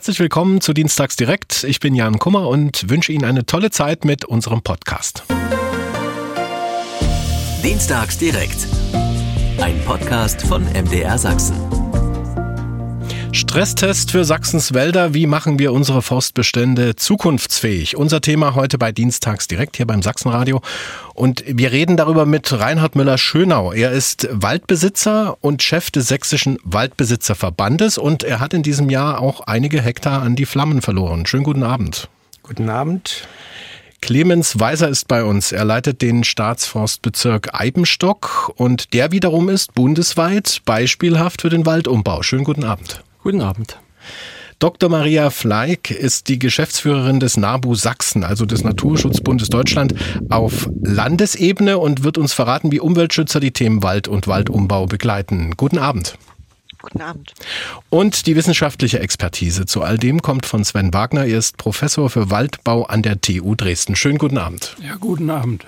Herzlich willkommen zu Dienstags direkt. Ich bin Jan Kummer und wünsche Ihnen eine tolle Zeit mit unserem Podcast. Dienstags direkt. Ein Podcast von MDR Sachsen. Stresstest für Sachsens Wälder. Wie machen wir unsere Forstbestände zukunftsfähig? Unser Thema heute bei Dienstags direkt hier beim Sachsenradio. Und wir reden darüber mit Reinhard Müller-Schönau. Er ist Waldbesitzer und Chef des Sächsischen Waldbesitzerverbandes und er hat in diesem Jahr auch einige Hektar an die Flammen verloren. Schönen guten Abend. Guten Abend. Clemens Weiser ist bei uns. Er leitet den Staatsforstbezirk Eibenstock und der wiederum ist bundesweit beispielhaft für den Waldumbau. Schönen guten Abend. Guten Abend. Dr. Maria Fleig ist die Geschäftsführerin des NABU Sachsen, also des Naturschutzbundes Deutschland, auf Landesebene und wird uns verraten, wie Umweltschützer die Themen Wald und Waldumbau begleiten. Guten Abend. Guten Abend. Und die wissenschaftliche Expertise zu all dem kommt von Sven Wagner. Er ist Professor für Waldbau an der TU Dresden. Schönen guten Abend. Ja, guten Abend.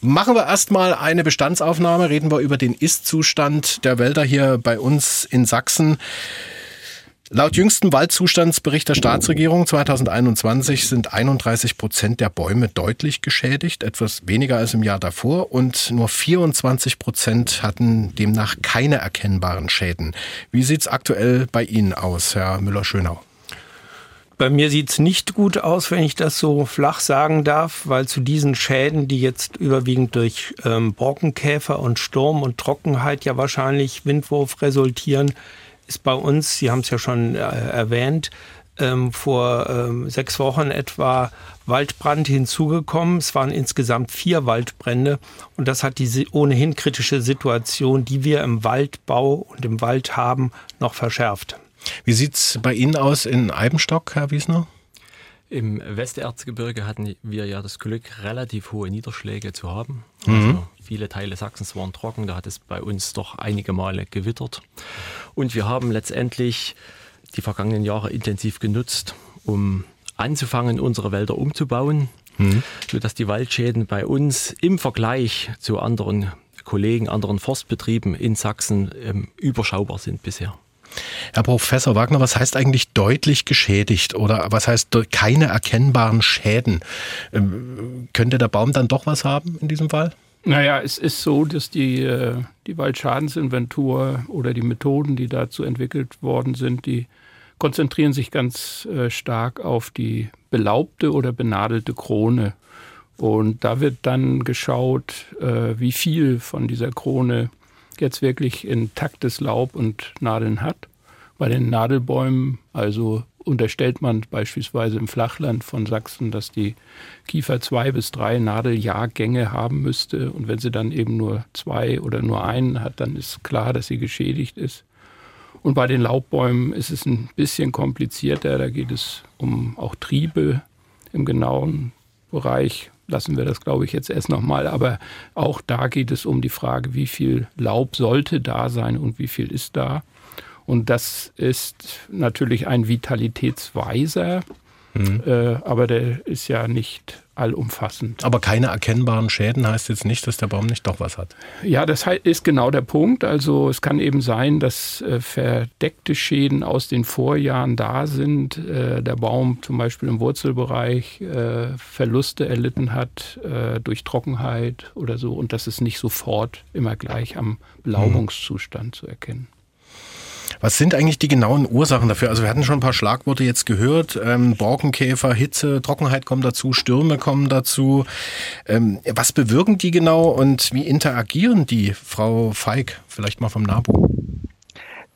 Machen wir erstmal eine Bestandsaufnahme. Reden wir über den Ist-Zustand der Wälder hier bei uns in Sachsen. Laut jüngsten Waldzustandsbericht der Staatsregierung 2021 sind 31 Prozent der Bäume deutlich geschädigt, etwas weniger als im Jahr davor und nur 24 Prozent hatten demnach keine erkennbaren Schäden. Wie sieht es aktuell bei Ihnen aus, Herr Müller-Schönau? Bei mir sieht es nicht gut aus, wenn ich das so flach sagen darf, weil zu diesen Schäden, die jetzt überwiegend durch ähm, Borkenkäfer und Sturm und Trockenheit ja wahrscheinlich Windwurf resultieren, ist bei uns, Sie haben es ja schon äh, erwähnt, ähm, vor ähm, sechs Wochen etwa Waldbrand hinzugekommen. Es waren insgesamt vier Waldbrände und das hat die ohnehin kritische Situation, die wir im Waldbau und im Wald haben, noch verschärft. Wie sieht es bei Ihnen aus in Eibenstock, Herr Wiesner? Im Westerzgebirge hatten wir ja das Glück, relativ hohe Niederschläge zu haben. Mhm. Also viele Teile Sachsens waren trocken, da hat es bei uns doch einige Male gewittert. Und wir haben letztendlich die vergangenen Jahre intensiv genutzt, um anzufangen, unsere Wälder umzubauen, mhm. sodass die Waldschäden bei uns im Vergleich zu anderen Kollegen, anderen Forstbetrieben in Sachsen ähm, überschaubar sind bisher. Herr Professor Wagner, was heißt eigentlich deutlich geschädigt oder was heißt keine erkennbaren Schäden? Ähm, könnte der Baum dann doch was haben in diesem Fall? Naja, es ist so, dass die, äh, die Waldschadensinventur oder die Methoden, die dazu entwickelt worden sind, die konzentrieren sich ganz äh, stark auf die belaubte oder benadelte Krone. Und da wird dann geschaut, äh, wie viel von dieser Krone jetzt wirklich intaktes Laub und Nadeln hat. Bei den Nadelbäumen, also unterstellt man beispielsweise im Flachland von Sachsen, dass die Kiefer zwei bis drei Nadeljahrgänge haben müsste. Und wenn sie dann eben nur zwei oder nur einen hat, dann ist klar, dass sie geschädigt ist. Und bei den Laubbäumen ist es ein bisschen komplizierter. Da geht es um auch Triebe im genauen Bereich lassen wir das, glaube ich, jetzt erst nochmal. Aber auch da geht es um die Frage, wie viel Laub sollte da sein und wie viel ist da. Und das ist natürlich ein Vitalitätsweiser, mhm. äh, aber der ist ja nicht allumfassend. Aber keine erkennbaren Schäden heißt jetzt nicht, dass der Baum nicht doch was hat. Ja, das ist genau der Punkt. Also es kann eben sein, dass äh, verdeckte Schäden aus den Vorjahren da sind. Äh, der Baum zum Beispiel im Wurzelbereich äh, Verluste erlitten hat äh, durch Trockenheit oder so und das ist nicht sofort immer gleich am Belaubungszustand mhm. zu erkennen. Was sind eigentlich die genauen Ursachen dafür? Also wir hatten schon ein paar Schlagworte jetzt gehört. Ähm, Borkenkäfer, Hitze, Trockenheit kommen dazu, Stürme kommen dazu. Ähm, was bewirken die genau und wie interagieren die? Frau Feig, vielleicht mal vom NABU.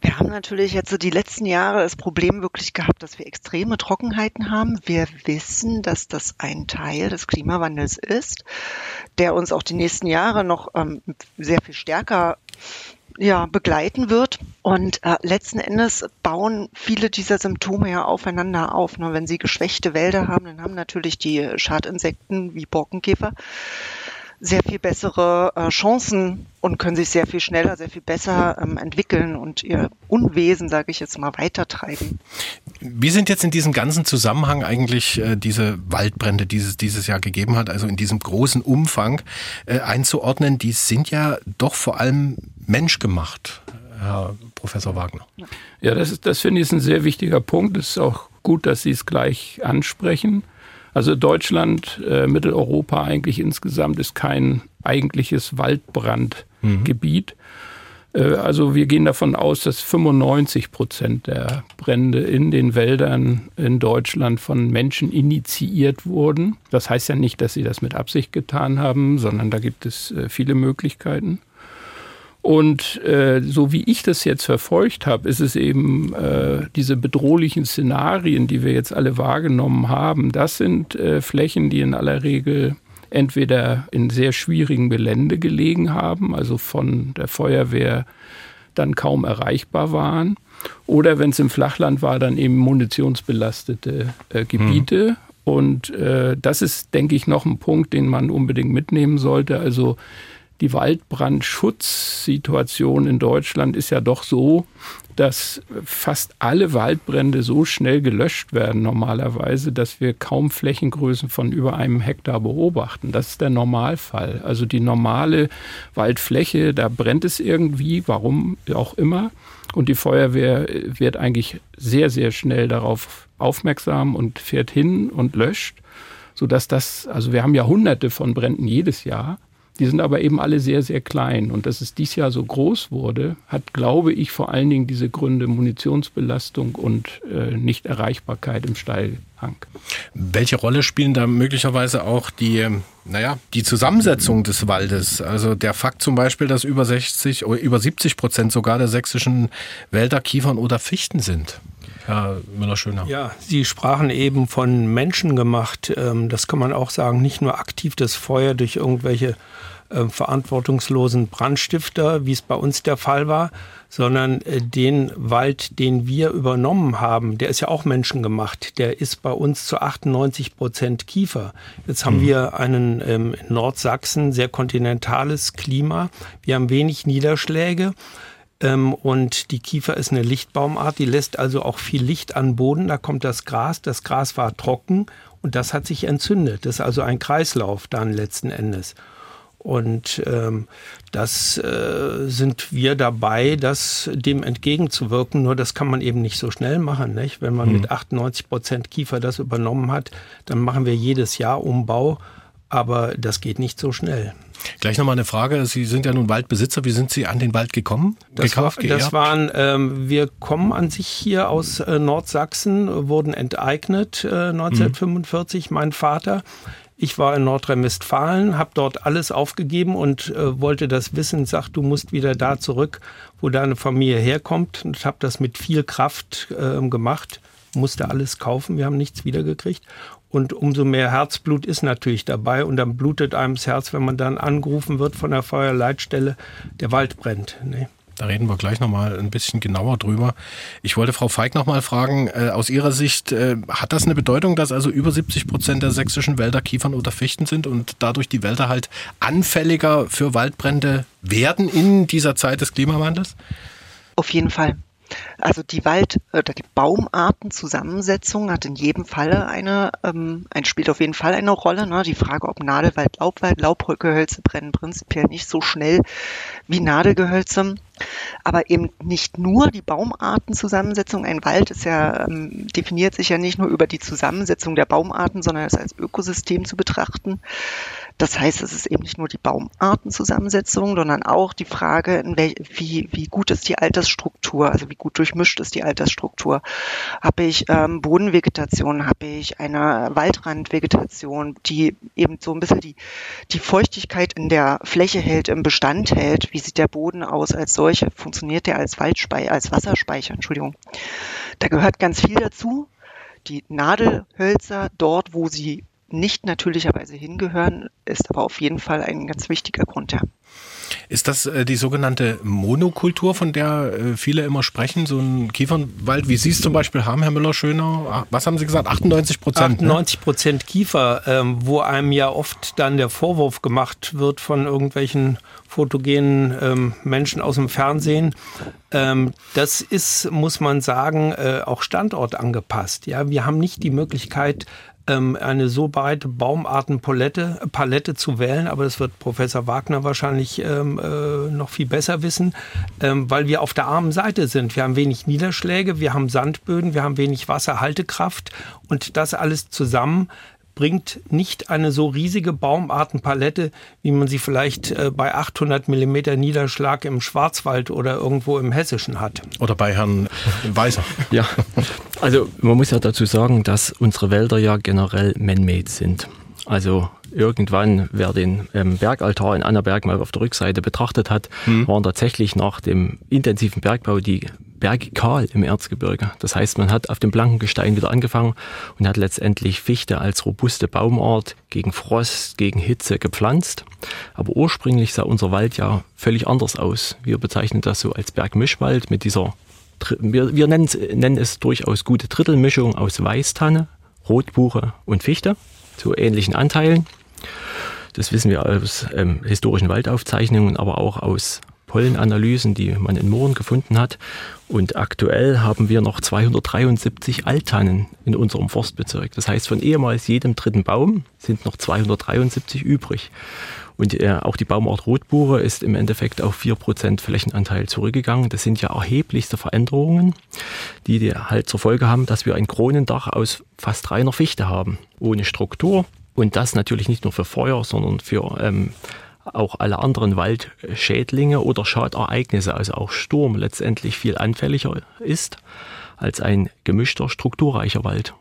Wir haben natürlich jetzt so die letzten Jahre das Problem wirklich gehabt, dass wir extreme Trockenheiten haben. Wir wissen, dass das ein Teil des Klimawandels ist, der uns auch die nächsten Jahre noch ähm, sehr viel stärker ja, begleiten wird. Und äh, letzten Endes bauen viele dieser Symptome ja aufeinander auf. Ne? Wenn Sie geschwächte Wälder haben, dann haben natürlich die Schadinsekten wie Borkenkäfer sehr viel bessere äh, Chancen und können sich sehr viel schneller, sehr viel besser ähm, entwickeln und ihr Unwesen, sage ich jetzt mal, weitertreiben. Wie sind jetzt in diesem ganzen Zusammenhang eigentlich äh, diese Waldbrände, die es dieses Jahr gegeben hat, also in diesem großen Umfang äh, einzuordnen? Die sind ja doch vor allem menschgemacht, Herr Professor Wagner. Ja, das, ist, das finde ich ist ein sehr wichtiger Punkt. Das ist auch gut, dass Sie es gleich ansprechen. Also Deutschland, äh, Mitteleuropa eigentlich insgesamt ist kein eigentliches Waldbrandgebiet. Mhm. Äh, also wir gehen davon aus, dass 95 Prozent der Brände in den Wäldern in Deutschland von Menschen initiiert wurden. Das heißt ja nicht, dass sie das mit Absicht getan haben, sondern da gibt es äh, viele Möglichkeiten. Und äh, so wie ich das jetzt verfolgt habe, ist es eben äh, diese bedrohlichen Szenarien, die wir jetzt alle wahrgenommen haben, das sind äh, Flächen, die in aller Regel entweder in sehr schwierigen Gelände gelegen haben, also von der Feuerwehr dann kaum erreichbar waren, oder wenn es im Flachland war, dann eben munitionsbelastete äh, Gebiete. Mhm. Und äh, das ist, denke ich, noch ein Punkt, den man unbedingt mitnehmen sollte. Also die Waldbrandschutzsituation in Deutschland ist ja doch so, dass fast alle Waldbrände so schnell gelöscht werden normalerweise, dass wir kaum Flächengrößen von über einem Hektar beobachten. Das ist der Normalfall. Also die normale Waldfläche, da brennt es irgendwie, warum auch immer. Und die Feuerwehr wird eigentlich sehr, sehr schnell darauf aufmerksam und fährt hin und löscht, sodass das, also wir haben ja hunderte von Bränden jedes Jahr. Die sind aber eben alle sehr, sehr klein. Und dass es dieses Jahr so groß wurde, hat, glaube ich, vor allen Dingen diese Gründe Munitionsbelastung und äh, Nichterreichbarkeit im Steilhang. Welche Rolle spielen da möglicherweise auch die, naja, die Zusammensetzung des Waldes? Also der Fakt zum Beispiel, dass über 60 oder über 70 Prozent sogar der sächsischen Wälder Kiefern oder Fichten sind. Herr Müller-Schöner. Ja, Sie sprachen eben von Menschen gemacht. Ähm, das kann man auch sagen, nicht nur aktiv das Feuer durch irgendwelche äh, verantwortungslosen Brandstifter, wie es bei uns der Fall war, sondern äh, den Wald, den wir übernommen haben, der ist ja auch menschengemacht. Der ist bei uns zu 98 Prozent Kiefer. Jetzt haben mhm. wir einen ähm, in Nordsachsen sehr kontinentales Klima. Wir haben wenig Niederschläge. Ähm, und die Kiefer ist eine Lichtbaumart, die lässt also auch viel Licht an Boden. Da kommt das Gras. Das Gras war trocken und das hat sich entzündet. Das ist also ein Kreislauf dann letzten Endes. Und ähm, das äh, sind wir dabei, das dem entgegenzuwirken. Nur das kann man eben nicht so schnell machen. Nicht? Wenn man mhm. mit 98 Prozent Kiefer das übernommen hat, dann machen wir jedes Jahr Umbau. Aber das geht nicht so schnell. Gleich nochmal eine Frage. Sie sind ja nun Waldbesitzer. Wie sind Sie an den Wald gekommen? Das, Gekauft, war, das waren, ähm, wir kommen an sich hier aus äh, Nordsachsen, wurden enteignet äh, 1945, mhm. mein Vater. Ich war in Nordrhein-Westfalen, habe dort alles aufgegeben und äh, wollte das wissen. Sagt, du musst wieder da zurück, wo deine Familie herkommt. Und habe das mit viel Kraft äh, gemacht. Musste alles kaufen. Wir haben nichts wiedergekriegt. Und umso mehr Herzblut ist natürlich dabei. Und dann blutet einem das Herz, wenn man dann angerufen wird von der Feuerleitstelle, der Wald brennt. Nee. Da reden wir gleich nochmal ein bisschen genauer drüber. Ich wollte Frau Feig nochmal fragen, äh, aus Ihrer Sicht, äh, hat das eine Bedeutung, dass also über 70 Prozent der sächsischen Wälder Kiefern oder Fichten sind und dadurch die Wälder halt anfälliger für Waldbrände werden in dieser Zeit des Klimawandels? Auf jeden Fall. Also die Wald- oder die Baumartenzusammensetzung hat in jedem Falle eine, ähm, ein, spielt auf jeden Fall eine Rolle. Ne? Die Frage, ob Nadelwald, Laubwald, Laubgehölze brennen prinzipiell nicht so schnell wie Nadelgehölze. Aber eben nicht nur die Baumartenzusammensetzung. Ein Wald ist ja, ähm, definiert sich ja nicht nur über die Zusammensetzung der Baumarten, sondern ist als Ökosystem zu betrachten. Das heißt, es ist eben nicht nur die Baumartenzusammensetzung, sondern auch die Frage, wie, wie gut ist die Altersstruktur, also wie gut durchmischt ist die Altersstruktur. Habe ich ähm, Bodenvegetation, habe ich eine Waldrandvegetation, die eben so ein bisschen die, die Feuchtigkeit in der Fläche hält, im Bestand hält. Wie sieht der Boden aus als solche? Funktioniert der als Waldspeicher, als Wasserspeicher? Entschuldigung. Da gehört ganz viel dazu. Die Nadelhölzer dort, wo sie nicht natürlicherweise hingehören, ist aber auf jeden Fall ein ganz wichtiger Grund, ja. Ist das äh, die sogenannte Monokultur, von der äh, viele immer sprechen? So ein Kiefernwald, wie Sie es zum Beispiel haben, Herr Müller-Schöner? Ah, was haben Sie gesagt? 98 Prozent? 98 Prozent ne? Kiefer, ähm, wo einem ja oft dann der Vorwurf gemacht wird von irgendwelchen fotogenen ähm, Menschen aus dem Fernsehen. Ähm, das ist, muss man sagen, äh, auch standortangepasst. Ja, wir haben nicht die Möglichkeit, ähm, eine so breite Baumartenpalette Palette zu wählen, aber das wird Professor Wagner wahrscheinlich ähm, äh, noch viel besser wissen, ähm, weil wir auf der armen Seite sind. Wir haben wenig Niederschläge, wir haben Sandböden, wir haben wenig Wasserhaltekraft und das alles zusammen bringt nicht eine so riesige Baumartenpalette, wie man sie vielleicht äh, bei 800 Millimeter Niederschlag im Schwarzwald oder irgendwo im Hessischen hat. Oder bei Herrn Weiser. Ja, also man muss ja dazu sagen, dass unsere Wälder ja generell man-made sind. Also irgendwann, wer den ähm, Bergaltar in Annaberg mal auf der Rückseite betrachtet hat, hm. waren tatsächlich nach dem intensiven Bergbau die Berge kahl im Erzgebirge. Das heißt, man hat auf dem blanken Gestein wieder angefangen und hat letztendlich Fichte als robuste Baumart gegen Frost, gegen Hitze gepflanzt. Aber ursprünglich sah unser Wald ja völlig anders aus. Wir bezeichnen das so als Bergmischwald mit dieser, wir, wir nennen, es, nennen es durchaus gute Drittelmischung aus Weißtanne, Rotbuche und Fichte zu ähnlichen Anteilen. Das wissen wir aus ähm, historischen Waldaufzeichnungen, aber auch aus Pollenanalysen, die man in Mooren gefunden hat. Und aktuell haben wir noch 273 Alttannen in unserem Forstbezirk. Das heißt, von ehemals jedem dritten Baum sind noch 273 übrig. Und äh, auch die Baumart Rotbuche ist im Endeffekt auf 4% Flächenanteil zurückgegangen. Das sind ja erheblichste Veränderungen, die halt zur Folge haben, dass wir ein Kronendach aus fast reiner Fichte haben, ohne Struktur. Und das natürlich nicht nur für Feuer, sondern für ähm, auch alle anderen Waldschädlinge oder Schadereignisse, also auch Sturm letztendlich viel anfälliger ist als ein gemischter, strukturreicher Wald.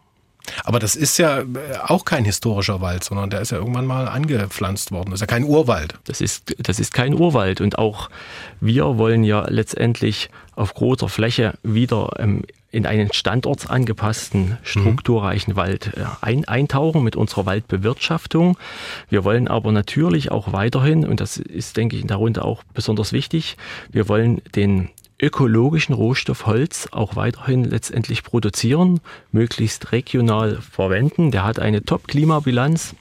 Aber das ist ja äh, auch kein historischer Wald, sondern der ist ja irgendwann mal angepflanzt worden. Das ist ja kein Urwald. Das ist, das ist kein Urwald. Und auch wir wollen ja letztendlich auf großer Fläche wieder ähm, in einen standortsangepassten, strukturreichen mhm. Wald äh, ein, eintauchen mit unserer Waldbewirtschaftung. Wir wollen aber natürlich auch weiterhin, und das ist, denke ich, in der Runde auch besonders wichtig, wir wollen den ökologischen Rohstoff Holz auch weiterhin letztendlich produzieren, möglichst regional verwenden. Der hat eine Top-Klimabilanz.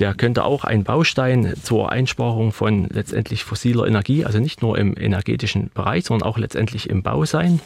Der könnte auch ein Baustein zur Einsparung von letztendlich fossiler Energie, also nicht nur im energetischen Bereich, sondern auch letztendlich im Bau sein.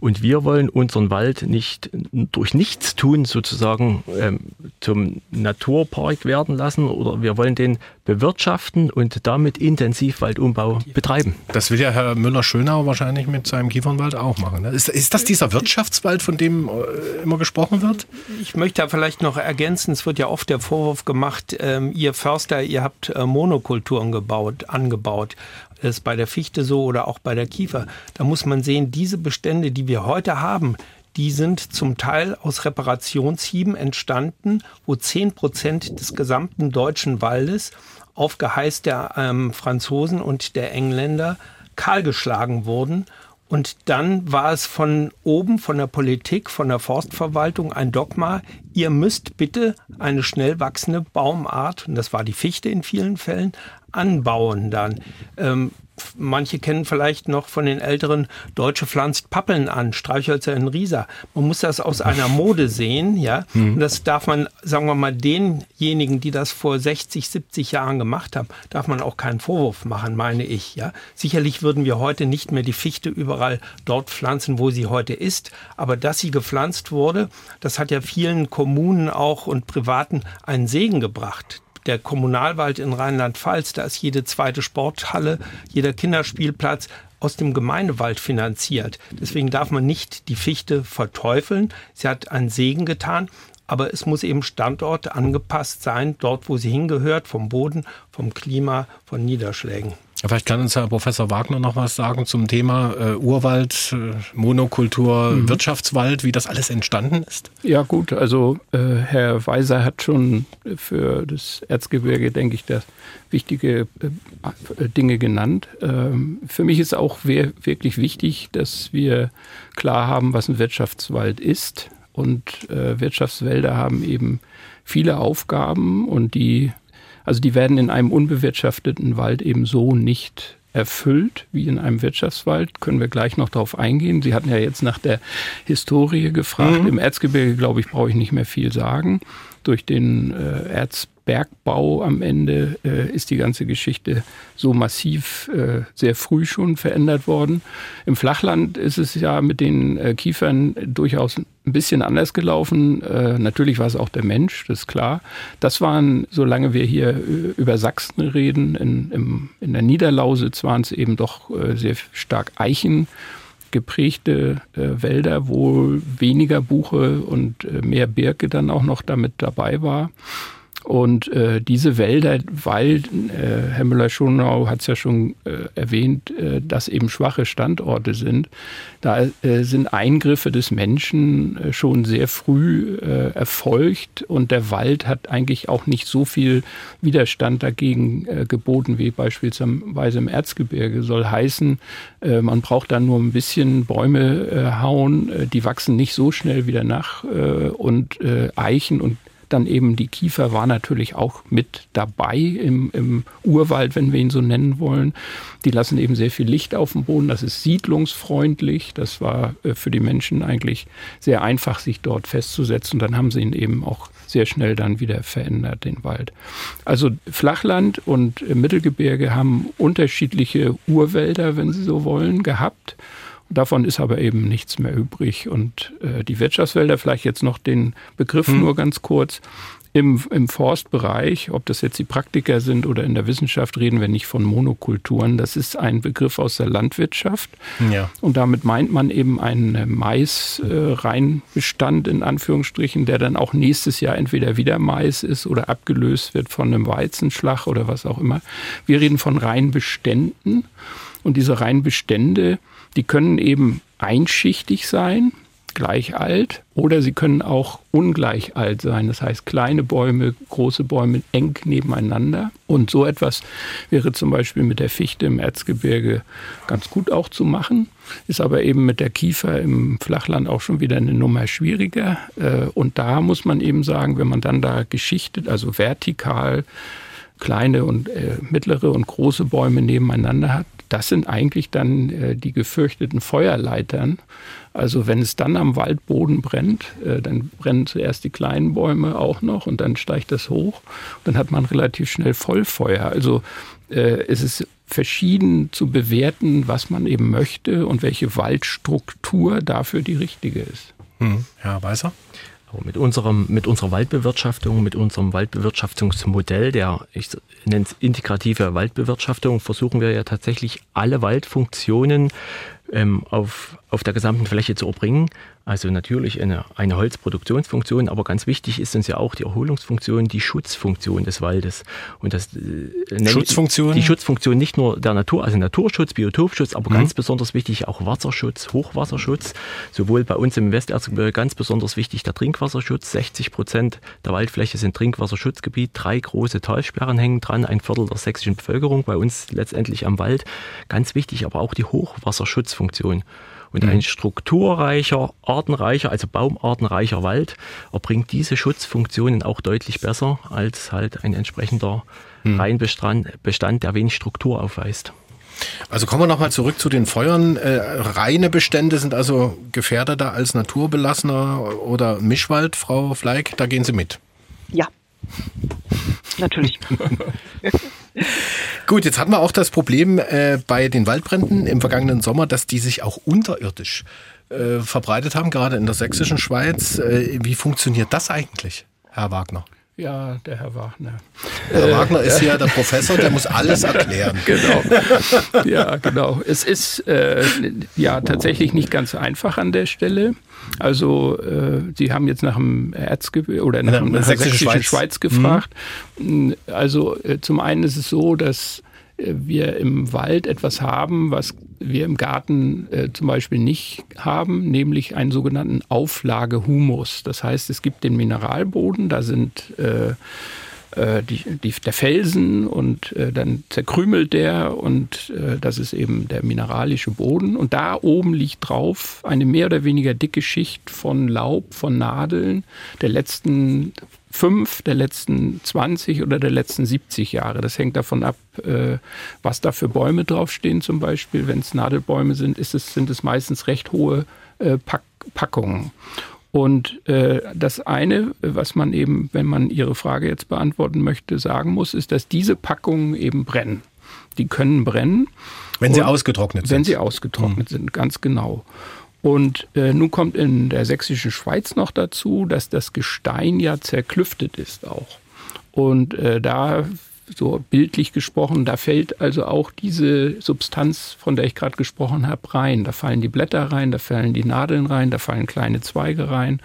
Und wir wollen unseren Wald nicht durch nichts tun sozusagen ähm, zum Naturpark werden lassen oder wir wollen den bewirtschaften und damit intensiv Waldumbau betreiben. Das will ja Herr Müller-Schönau wahrscheinlich mit seinem Kiefernwald auch machen. Ne? Ist, ist das dieser Wirtschaftswald, von dem äh, immer gesprochen wird? Ich möchte da vielleicht noch ergänzen, es wird ja oft der Vorwurf gemacht, ähm, ihr Förster, ihr habt äh, Monokulturen gebaut, angebaut. Das ist bei der Fichte so oder auch bei der Kiefer. Da muss man sehen, diese Bestände, die wir heute haben, die sind zum Teil aus Reparationshieben entstanden, wo zehn Prozent des gesamten deutschen Waldes auf Geheiß der ähm, Franzosen und der Engländer kahlgeschlagen wurden. Und dann war es von oben, von der Politik, von der Forstverwaltung ein Dogma, ihr müsst bitte eine schnell wachsende Baumart, und das war die Fichte in vielen Fällen, anbauen dann. Ähm, manche kennen vielleicht noch von den Älteren, Deutsche pflanzt Pappeln an, Streichhölzer in Riesa. Man muss das aus einer Mode sehen, ja. Mhm. Und das darf man, sagen wir mal, denjenigen, die das vor 60, 70 Jahren gemacht haben, darf man auch keinen Vorwurf machen, meine ich, ja. Sicherlich würden wir heute nicht mehr die Fichte überall dort pflanzen, wo sie heute ist. Aber dass sie gepflanzt wurde, das hat ja vielen Kommunen auch und Privaten einen Segen gebracht der Kommunalwald in Rheinland-Pfalz, da ist jede zweite Sporthalle, jeder Kinderspielplatz aus dem Gemeindewald finanziert. Deswegen darf man nicht die Fichte verteufeln. Sie hat einen Segen getan, aber es muss eben Standort angepasst sein, dort wo sie hingehört, vom Boden, vom Klima, von Niederschlägen. Vielleicht kann uns Herr Professor Wagner noch was sagen zum Thema äh, Urwald, äh, Monokultur, mhm. Wirtschaftswald, wie das alles entstanden ist. Ja gut, also äh, Herr Weiser hat schon für das Erzgebirge, denke ich, das wichtige äh, Dinge genannt. Ähm, für mich ist auch wirklich wichtig, dass wir klar haben, was ein Wirtschaftswald ist. Und äh, Wirtschaftswälder haben eben viele Aufgaben und die also die werden in einem unbewirtschafteten Wald eben so nicht erfüllt wie in einem Wirtschaftswald. Können wir gleich noch darauf eingehen. Sie hatten ja jetzt nach der Historie gefragt. Mhm. Im Erzgebirge, glaube ich, brauche ich nicht mehr viel sagen. Durch den äh, Erzbergbau am Ende äh, ist die ganze Geschichte so massiv äh, sehr früh schon verändert worden. Im Flachland ist es ja mit den äh, Kiefern durchaus ein bisschen anders gelaufen. Äh, natürlich war es auch der Mensch, das ist klar. Das waren, solange wir hier äh, über Sachsen reden, in, im, in der Niederlausitz waren es eben doch sehr stark Eichen geprägte äh, Wälder, wo weniger Buche und äh, mehr Birke dann auch noch damit dabei war. Und äh, diese Wälder, weil äh, Herr Müller-Schonau hat es ja schon äh, erwähnt, äh, dass eben schwache Standorte sind, da äh, sind Eingriffe des Menschen äh, schon sehr früh äh, erfolgt und der Wald hat eigentlich auch nicht so viel Widerstand dagegen äh, geboten wie beispielsweise im Erzgebirge. Soll heißen, äh, man braucht dann nur ein bisschen Bäume äh, hauen, äh, die wachsen nicht so schnell wieder nach äh, und äh, Eichen und dann eben die Kiefer war natürlich auch mit dabei im, im Urwald, wenn wir ihn so nennen wollen. Die lassen eben sehr viel Licht auf dem Boden. Das ist siedlungsfreundlich. Das war äh, für die Menschen eigentlich sehr einfach, sich dort festzusetzen. Dann haben sie ihn eben auch sehr schnell dann wieder verändert, den Wald. Also Flachland und Mittelgebirge haben unterschiedliche Urwälder, wenn Sie so wollen, gehabt. Davon ist aber eben nichts mehr übrig. Und äh, die Wirtschaftswälder, vielleicht jetzt noch den Begriff hm. nur ganz kurz. Im, Im Forstbereich, ob das jetzt die Praktiker sind oder in der Wissenschaft, reden wir nicht von Monokulturen. Das ist ein Begriff aus der Landwirtschaft. Ja. Und damit meint man eben einen Mais-Reinbestand äh, in Anführungsstrichen, der dann auch nächstes Jahr entweder wieder Mais ist oder abgelöst wird von einem Weizenschlag oder was auch immer. Wir reden von Reinbeständen. Und diese Reinbestände die können eben einschichtig sein, gleich alt, oder sie können auch ungleich alt sein. Das heißt, kleine Bäume, große Bäume eng nebeneinander. Und so etwas wäre zum Beispiel mit der Fichte im Erzgebirge ganz gut auch zu machen, ist aber eben mit der Kiefer im Flachland auch schon wieder eine Nummer schwieriger. Äh, und da muss man eben sagen, wenn man dann da geschichtet, also vertikal, kleine und äh, mittlere und große Bäume nebeneinander hat, das sind eigentlich dann äh, die gefürchteten Feuerleitern. Also wenn es dann am Waldboden brennt, äh, dann brennen zuerst die kleinen Bäume auch noch und dann steigt das hoch. Dann hat man relativ schnell Vollfeuer. Also äh, es ist verschieden zu bewerten, was man eben möchte und welche Waldstruktur dafür die richtige ist. Hm. Herr Weißer? Mit, unserem, mit unserer Waldbewirtschaftung, mit unserem Waldbewirtschaftungsmodell, der ich nenne es integrative Waldbewirtschaftung, versuchen wir ja tatsächlich alle Waldfunktionen ähm, auf, auf der gesamten Fläche zu erbringen. Also natürlich eine, eine Holzproduktionsfunktion, aber ganz wichtig ist uns ja auch die Erholungsfunktion, die Schutzfunktion des Waldes. Und das äh, Schutzfunktion? Die Schutzfunktion nicht nur der Natur, also Naturschutz, Biotopschutz, aber mhm. ganz besonders wichtig auch Wasserschutz, Hochwasserschutz. Sowohl bei uns im Westerzgebirge ganz besonders wichtig der Trinkwasserschutz. 60 Prozent der Waldfläche sind Trinkwasserschutzgebiet. Drei große Talsperren hängen dran, ein Viertel der sächsischen Bevölkerung, bei uns letztendlich am Wald. Ganz wichtig aber auch die Hochwasserschutzfunktion. Und ein mhm. strukturreicher, artenreicher, also baumartenreicher Wald erbringt diese Schutzfunktionen auch deutlich besser als halt ein entsprechender mhm. Reinbestand, der wenig Struktur aufweist. Also kommen wir nochmal zurück zu den Feuern. Äh, reine Bestände sind also gefährdeter als naturbelassener oder Mischwald, Frau Fleig, da gehen Sie mit. Ja, natürlich. Gut, jetzt hatten wir auch das Problem äh, bei den Waldbränden im vergangenen Sommer, dass die sich auch unterirdisch äh, verbreitet haben, gerade in der sächsischen Schweiz. Äh, wie funktioniert das eigentlich, Herr Wagner? Ja, der Herr Wagner. Herr äh, Wagner ist ja der Professor, der muss alles erklären. Genau. Ja, genau. Es ist äh, ja tatsächlich nicht ganz einfach an der Stelle. Also äh, Sie haben jetzt nach dem Erzgebirge oder nach, nach der sächsischen Schweiz, Schweiz gefragt. Mhm. Also äh, zum einen ist es so, dass wir im Wald etwas haben, was wir im Garten äh, zum Beispiel nicht haben, nämlich einen sogenannten Auflagehumus. Das heißt, es gibt den Mineralboden, da sind äh, äh die, die, der Felsen und äh, dann zerkrümelt der und äh, das ist eben der mineralische Boden. Und da oben liegt drauf eine mehr oder weniger dicke Schicht von Laub, von Nadeln der letzten fünf der letzten 20 oder der letzten 70 Jahre. Das hängt davon ab, äh, was da für Bäume draufstehen zum Beispiel. Wenn es Nadelbäume sind, ist es, sind es meistens recht hohe äh, Pack Packungen. Und äh, das eine, was man eben, wenn man Ihre Frage jetzt beantworten möchte, sagen muss, ist, dass diese Packungen eben brennen. Die können brennen. Wenn sie ausgetrocknet sind. Wenn sie ausgetrocknet mhm. sind, ganz genau. Und äh, nun kommt in der sächsischen Schweiz noch dazu, dass das Gestein ja zerklüftet ist auch. Und äh, da so bildlich gesprochen, da fällt also auch diese Substanz, von der ich gerade gesprochen habe, rein. Da fallen die Blätter rein, da fallen die Nadeln rein, da fallen kleine Zweige rein.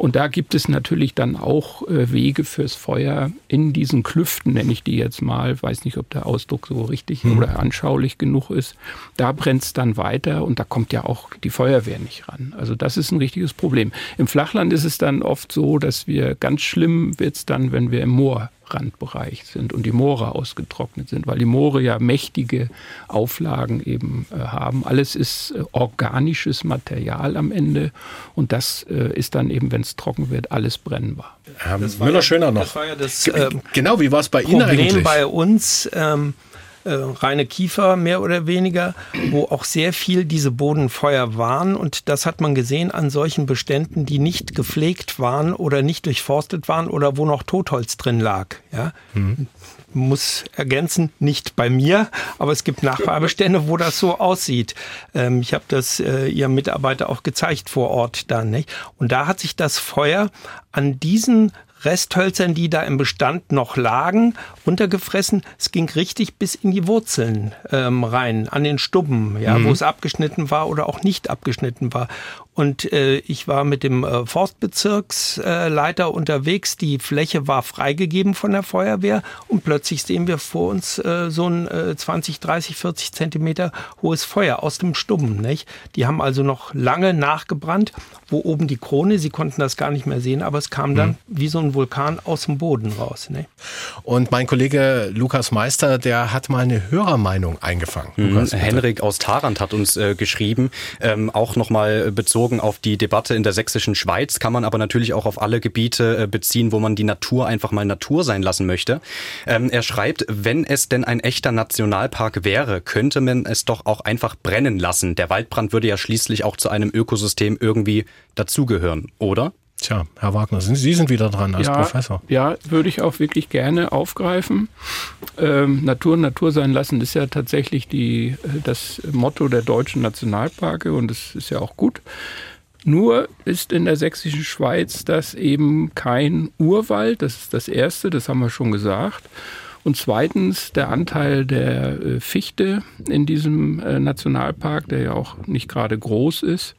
Und da gibt es natürlich dann auch äh, Wege fürs Feuer in diesen Klüften, nenne ich die jetzt mal. Weiß nicht, ob der Ausdruck so richtig mhm. oder anschaulich genug ist. Da brennt es dann weiter und da kommt ja auch die Feuerwehr nicht ran. Also das ist ein richtiges Problem. Im Flachland ist es dann oft so, dass wir ganz schlimm wird es dann, wenn wir im Moor Randbereich sind und die Moore ausgetrocknet sind, weil die Moore ja mächtige Auflagen eben äh, haben. Alles ist äh, organisches Material am Ende und das äh, ist dann eben, wenn es trocken wird, alles brennbar. Müller-Schöner noch. Das war ja das, genau, wie war es bei Ihnen Problem eigentlich? bei uns. Ähm, äh, reine Kiefer mehr oder weniger, wo auch sehr viel diese Bodenfeuer waren. Und das hat man gesehen an solchen Beständen, die nicht gepflegt waren oder nicht durchforstet waren oder wo noch Totholz drin lag. Ja? Mhm. Muss ergänzen, nicht bei mir, aber es gibt Nachbarbestände, wo das so aussieht. Ähm, ich habe das äh, Ihrem Mitarbeiter auch gezeigt vor Ort dann. Nicht? Und da hat sich das Feuer an diesen Resthölzern, die da im Bestand noch lagen, runtergefressen. Es ging richtig bis in die Wurzeln ähm, rein, an den Stubben, ja, mhm. wo es abgeschnitten war oder auch nicht abgeschnitten war. Und äh, ich war mit dem äh, Forstbezirksleiter äh, unterwegs. Die Fläche war freigegeben von der Feuerwehr und plötzlich sehen wir vor uns äh, so ein äh, 20, 30, 40 Zentimeter hohes Feuer aus dem Stubben. Nicht? Die haben also noch lange nachgebrannt, wo oben die Krone, sie konnten das gar nicht mehr sehen, aber es kam dann mhm. wie so ein Vulkan aus dem Boden raus. Nicht? Und mein Kollege Lukas Meister, der hat mal eine Hörermeinung eingefangen. Mhm. Lukas, Henrik aus Tarant hat uns äh, geschrieben, ähm, auch nochmal bezogen bezogen auf die Debatte in der sächsischen Schweiz, kann man aber natürlich auch auf alle Gebiete äh, beziehen, wo man die Natur einfach mal Natur sein lassen möchte. Ähm, er schreibt, wenn es denn ein echter Nationalpark wäre, könnte man es doch auch einfach brennen lassen. Der Waldbrand würde ja schließlich auch zu einem Ökosystem irgendwie dazugehören, oder? Tja, Herr Wagner, Sie sind wieder dran als ja, Professor. Ja, würde ich auch wirklich gerne aufgreifen. Ähm, Natur Natur sein lassen ist ja tatsächlich die, äh, das Motto der deutschen Nationalparke und das ist ja auch gut. Nur ist in der sächsischen Schweiz das eben kein Urwald, das ist das Erste, das haben wir schon gesagt. Und zweitens der Anteil der äh, Fichte in diesem äh, Nationalpark, der ja auch nicht gerade groß ist,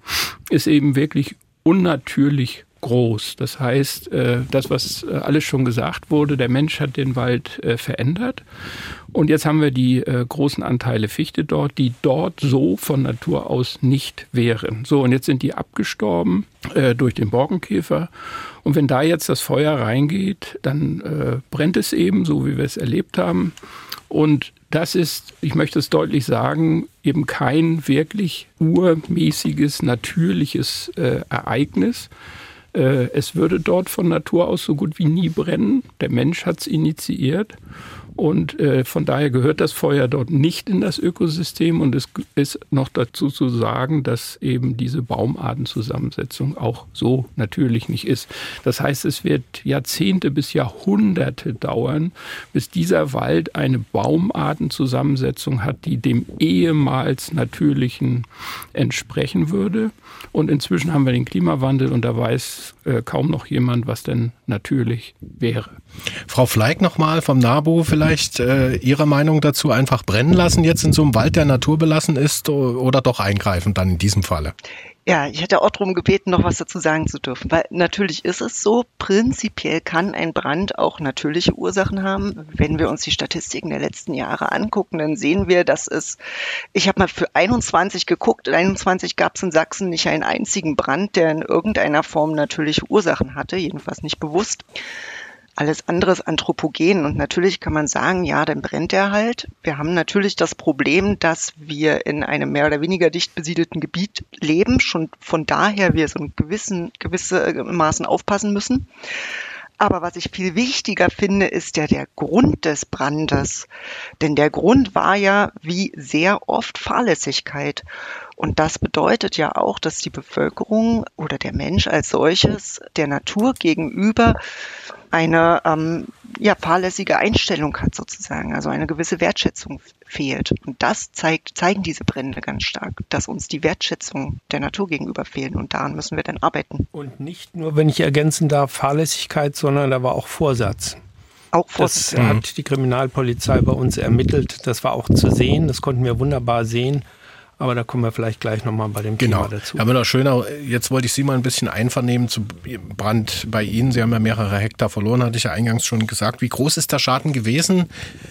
ist eben wirklich unnatürlich groß. Das heißt, äh, das, was äh, alles schon gesagt wurde, der Mensch hat den Wald äh, verändert. Und jetzt haben wir die großen Anteile Fichte dort, die dort so von Natur aus nicht wären. So, und jetzt sind die abgestorben durch den Borkenkäfer. Und wenn da jetzt das Feuer reingeht, dann brennt es eben, so wie wir es erlebt haben. Und das ist, ich möchte es deutlich sagen, eben kein wirklich urmäßiges, natürliches äh, Ereignis, es würde dort von Natur aus so gut wie nie brennen. Der Mensch hat es initiiert. Und äh, von daher gehört das Feuer dort nicht in das Ökosystem. Und es ist noch dazu zu sagen, dass eben diese Baumartenzusammensetzung auch so natürlich nicht ist. Das heißt, es wird Jahrzehnte bis Jahrhunderte dauern, bis dieser Wald eine Baumartenzusammensetzung hat, die dem ehemals natürlichen entsprechen würde. Und inzwischen haben wir den Klimawandel und da weiß äh, kaum noch jemand, was denn natürlich wäre. Frau Fleig nochmal vom NABU, vielleicht äh, Ihre Meinung dazu, einfach brennen lassen jetzt in so einem Wald, der naturbelassen ist oder doch eingreifen dann in diesem Falle? Ja, ich hätte auch darum gebeten, noch was dazu sagen zu dürfen, weil natürlich ist es so, prinzipiell kann ein Brand auch natürliche Ursachen haben. Wenn wir uns die Statistiken der letzten Jahre angucken, dann sehen wir, dass es, ich habe mal für 21 geguckt, 21 gab es in Sachsen nicht einen einzigen Brand, der in irgendeiner Form natürliche Ursachen hatte, jedenfalls nicht bewusst alles anderes anthropogen. Und natürlich kann man sagen, ja, dann brennt er halt. Wir haben natürlich das Problem, dass wir in einem mehr oder weniger dicht besiedelten Gebiet leben. Schon von daher wir so ein gewissen, gewisse Maßen aufpassen müssen. Aber was ich viel wichtiger finde, ist ja der Grund des Brandes. Denn der Grund war ja wie sehr oft Fahrlässigkeit. Und das bedeutet ja auch, dass die Bevölkerung oder der Mensch als solches der Natur gegenüber eine ähm, ja, fahrlässige Einstellung hat sozusagen, also eine gewisse Wertschätzung fehlt. Und das zeigt, zeigen diese Brände ganz stark, dass uns die Wertschätzung der Natur gegenüber fehlen und daran müssen wir dann arbeiten. Und nicht nur, wenn ich ergänzen darf, Fahrlässigkeit, sondern da war auch Vorsatz. Auch Vorsatz. Das hat die Kriminalpolizei bei uns ermittelt. Das war auch zu sehen. Das konnten wir wunderbar sehen. Aber da kommen wir vielleicht gleich nochmal bei dem genau. Thema dazu. Herr Müller-Schöner, jetzt wollte ich Sie mal ein bisschen einvernehmen zu Brand bei Ihnen. Sie haben ja mehrere Hektar verloren, hatte ich ja eingangs schon gesagt. Wie groß ist der Schaden gewesen?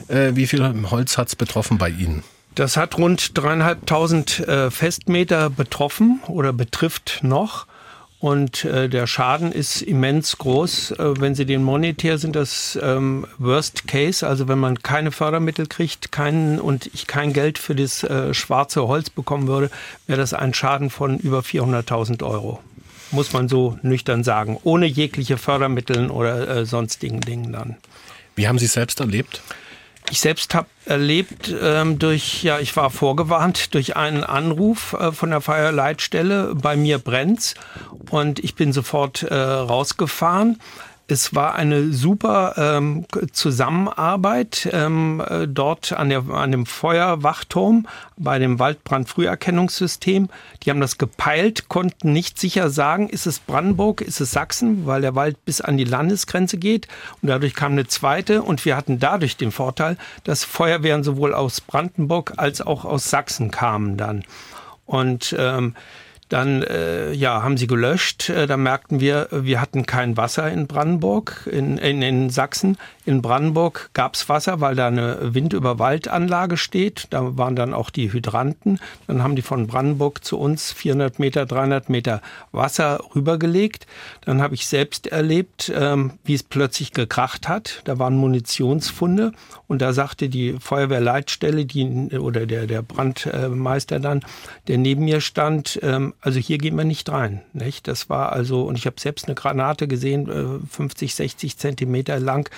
Äh, wie viel Holz hat es betroffen bei Ihnen? Das hat rund dreieinhalbtausend äh, Festmeter betroffen oder betrifft noch. Und äh, der Schaden ist immens groß. Äh, wenn Sie den monetär sind, das ähm, Worst Case, also wenn man keine Fördermittel kriegt keinen, und ich kein Geld für das äh, schwarze Holz bekommen würde, wäre das ein Schaden von über 400.000 Euro. Muss man so nüchtern sagen. Ohne jegliche Fördermittel oder äh, sonstigen Dingen dann. Wie haben Sie es selbst erlebt? Ich selbst habe erlebt ähm, durch, ja, ich war vorgewarnt durch einen Anruf äh, von der Feuerleitstelle, bei mir brennt's und ich bin sofort äh, rausgefahren. Es war eine super ähm, Zusammenarbeit ähm, äh, dort an, der, an dem Feuerwachturm bei dem Waldbrandfrüherkennungssystem. Die haben das gepeilt, konnten nicht sicher sagen, ist es Brandenburg, ist es Sachsen, weil der Wald bis an die Landesgrenze geht. Und dadurch kam eine zweite und wir hatten dadurch den Vorteil, dass Feuerwehren sowohl aus Brandenburg als auch aus Sachsen kamen dann. Und ähm, dann äh, ja, haben sie gelöscht. Äh, da merkten wir, wir hatten kein Wasser in Brandenburg, in, in, in Sachsen. In Brandenburg gab's Wasser, weil da eine Windüberwaldanlage steht. Da waren dann auch die Hydranten. Dann haben die von Brandenburg zu uns 400 Meter, 300 Meter Wasser rübergelegt. Dann habe ich selbst erlebt, ähm, wie es plötzlich gekracht hat. Da waren Munitionsfunde und da sagte die Feuerwehrleitstelle, die oder der der Brandmeister dann, der neben mir stand, ähm, also hier gehen wir nicht rein. Nicht? Das war also, und ich habe selbst eine Granate gesehen, 50, äh, 60 Zentimeter lang.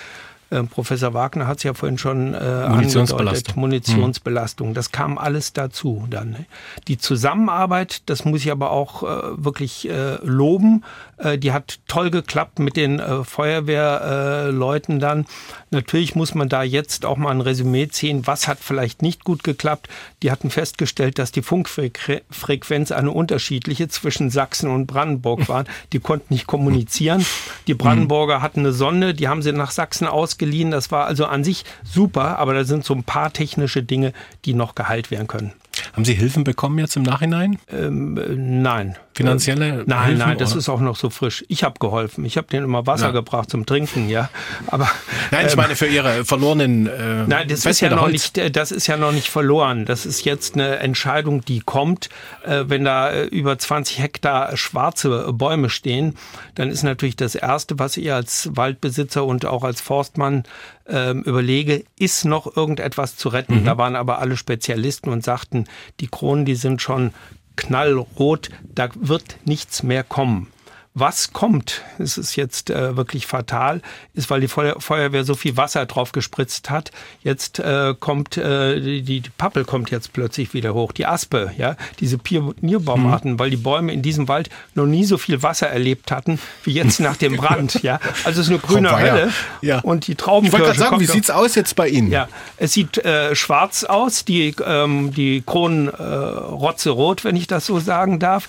Ähm, Professor Wagner hat es ja vorhin schon äh, Munitionsbelastung. Munitionsbelastung. Das kam alles dazu dann. Ne? Die Zusammenarbeit, das muss ich aber auch äh, wirklich äh, loben. Äh, die hat toll geklappt mit den äh, Feuerwehrleuten dann. Natürlich muss man da jetzt auch mal ein Resümee ziehen, was hat vielleicht nicht gut geklappt. Die hatten festgestellt, dass die Funkfrequenz eine unterschiedliche zwischen Sachsen und Brandenburg war. Die konnten nicht kommunizieren. Die Brandenburger hatten eine Sonde, die haben sie nach Sachsen ausgeliehen. Das war also an sich super, aber da sind so ein paar technische Dinge, die noch geheilt werden können. Haben Sie Hilfen bekommen jetzt im Nachhinein? Ähm, nein. Finanzielle? Ähm, nein, Hilfen, nein, das oder? ist auch noch so frisch. Ich habe geholfen. Ich habe denen immer Wasser ja. gebracht zum Trinken, ja. Aber nein, ich ähm, meine für Ihre verlorenen. Äh, nein, das ist ja noch Holz. nicht. Äh, das ist ja noch nicht verloren. Das ist jetzt eine Entscheidung, die kommt, äh, wenn da äh, über 20 Hektar schwarze Bäume stehen. Dann ist natürlich das erste, was ich als Waldbesitzer und auch als Forstmann ähm, überlege, ist noch irgendetwas zu retten. Mhm. Da waren aber alle Spezialisten und sagten, die Kronen, die sind schon knallrot, da wird nichts mehr kommen. Was kommt, es ist jetzt äh, wirklich fatal, ist, weil die Feuer Feuerwehr so viel Wasser drauf gespritzt hat. Jetzt äh, kommt äh, die, die Pappel kommt jetzt plötzlich wieder hoch, die Aspe, ja, diese Pionierbaumarten, mhm. weil die Bäume in diesem Wald noch nie so viel Wasser erlebt hatten wie jetzt nach dem Brand, ja. Also es ist eine grüne Hölle ja. und die Traubenkirsche. Ich wollte gerade sagen, wie sieht's aus jetzt bei Ihnen? Ja, es sieht äh, schwarz aus, die ähm, die Kronen äh, rotze wenn ich das so sagen darf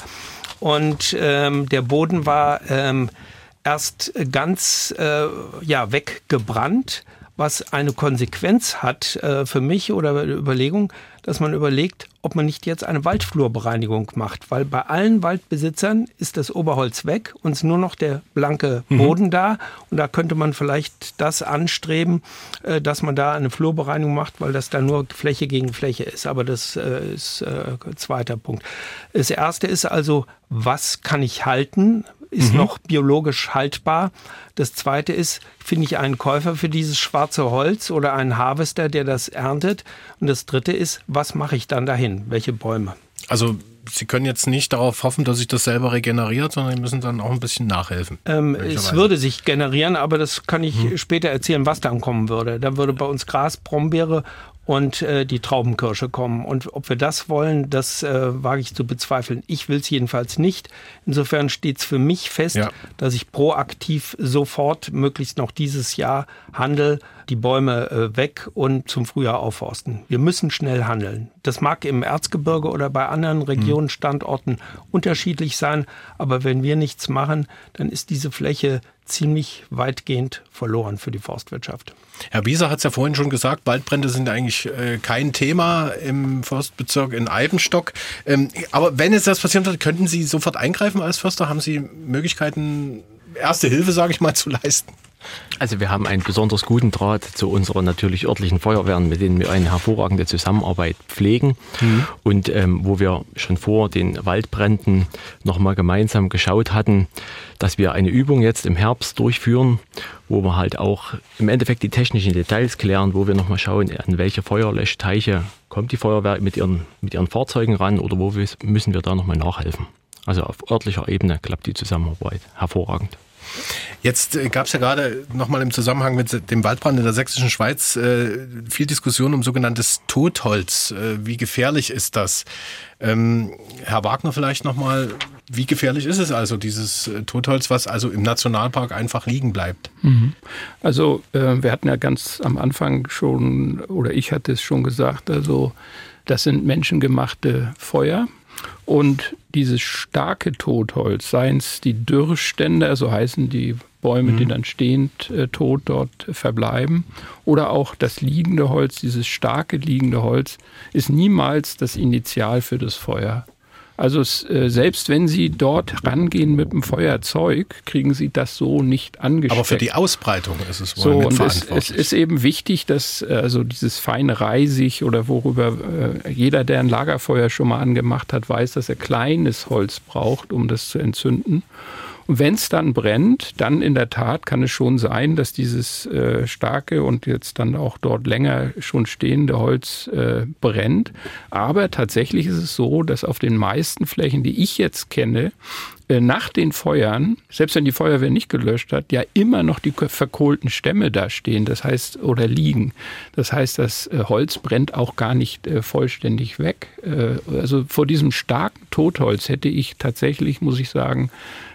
und ähm, der Boden war ähm, erst ganz äh, ja weggebrannt was eine Konsequenz hat äh, für mich oder Überlegung, dass man überlegt, ob man nicht jetzt eine Waldflurbereinigung macht, weil bei allen Waldbesitzern ist das Oberholz weg und ist nur noch der blanke mhm. Boden mhm. da und da könnte man vielleicht das anstreben, äh, dass man da eine Flurbereinigung macht, weil das da nur Fläche gegen Fläche ist, aber das äh, ist äh, zweiter Punkt. Das erste ist also, was kann ich halten? Ist mhm. noch biologisch haltbar. Das zweite ist, finde ich einen Käufer für dieses schwarze Holz oder einen Harvester, der das erntet. Und das dritte ist, was mache ich dann dahin? Welche Bäume? Also Sie können jetzt nicht darauf hoffen, dass sich das selber regeneriert, sondern Sie müssen dann auch ein bisschen nachhelfen. Ähm, es würde sich generieren, aber das kann ich hm. später erzählen, was dann kommen würde. Da würde bei uns Gras, Brombeere und äh, die Traubenkirsche kommen. Und ob wir das wollen, das äh, wage ich zu bezweifeln. Ich will es jedenfalls nicht. Insofern steht es für mich fest, ja. dass ich proaktiv sofort, möglichst noch dieses Jahr, handel, die Bäume äh, weg und zum Frühjahr aufforsten. Wir müssen schnell handeln. Das mag im Erzgebirge oder bei anderen hm. Regionen, Standorten unterschiedlich sein, aber wenn wir nichts machen, dann ist diese Fläche ziemlich weitgehend verloren für die Forstwirtschaft. Herr Wieser hat es ja vorhin schon gesagt, Waldbrände sind eigentlich äh, kein Thema im Forstbezirk in Eibenstock. Ähm, aber wenn es das passieren wird, könnten Sie sofort eingreifen als Förster? Haben Sie Möglichkeiten, Erste Hilfe, sage ich mal, zu leisten? Also wir haben einen besonders guten Draht zu unseren natürlich örtlichen Feuerwehren, mit denen wir eine hervorragende Zusammenarbeit pflegen mhm. und ähm, wo wir schon vor den Waldbränden nochmal gemeinsam geschaut hatten, dass wir eine Übung jetzt im Herbst durchführen, wo wir halt auch im Endeffekt die technischen Details klären, wo wir nochmal schauen, an welche Feuerlöschteiche kommt die Feuerwehr mit ihren, mit ihren Fahrzeugen ran oder wo müssen wir da nochmal nachhelfen. Also auf örtlicher Ebene klappt die Zusammenarbeit hervorragend. Jetzt äh, gab es ja gerade nochmal im Zusammenhang mit dem Waldbrand in der sächsischen Schweiz äh, viel Diskussion um sogenanntes Totholz. Äh, wie gefährlich ist das? Ähm, Herr Wagner vielleicht nochmal, wie gefährlich ist es also, dieses äh, Totholz, was also im Nationalpark einfach liegen bleibt? Mhm. Also äh, wir hatten ja ganz am Anfang schon, oder ich hatte es schon gesagt, also das sind menschengemachte Feuer. Und dieses starke Totholz, seien es die Dürrstände, so heißen die Bäume, mhm. die dann stehend äh, tot dort verbleiben, oder auch das liegende Holz, dieses starke liegende Holz, ist niemals das Initial für das Feuer. Also äh, selbst wenn Sie dort rangehen mit dem Feuerzeug, kriegen Sie das so nicht angesteckt. Aber für die Ausbreitung ist es wohl so, und es, es ist eben wichtig, dass äh, also dieses feine Reisig oder worüber äh, jeder, der ein Lagerfeuer schon mal angemacht hat, weiß, dass er kleines Holz braucht, um das zu entzünden. Und wenn es dann brennt, dann in der Tat kann es schon sein, dass dieses äh, starke und jetzt dann auch dort länger schon stehende Holz äh, brennt. Aber tatsächlich ist es so, dass auf den meisten Flächen, die ich jetzt kenne, äh, nach den Feuern, selbst wenn die Feuerwehr nicht gelöscht hat, ja immer noch die verkohlten Stämme da stehen, das heißt, oder liegen. Das heißt, das äh, Holz brennt auch gar nicht äh, vollständig weg. Also vor diesem starken Totholz hätte ich tatsächlich, muss ich sagen,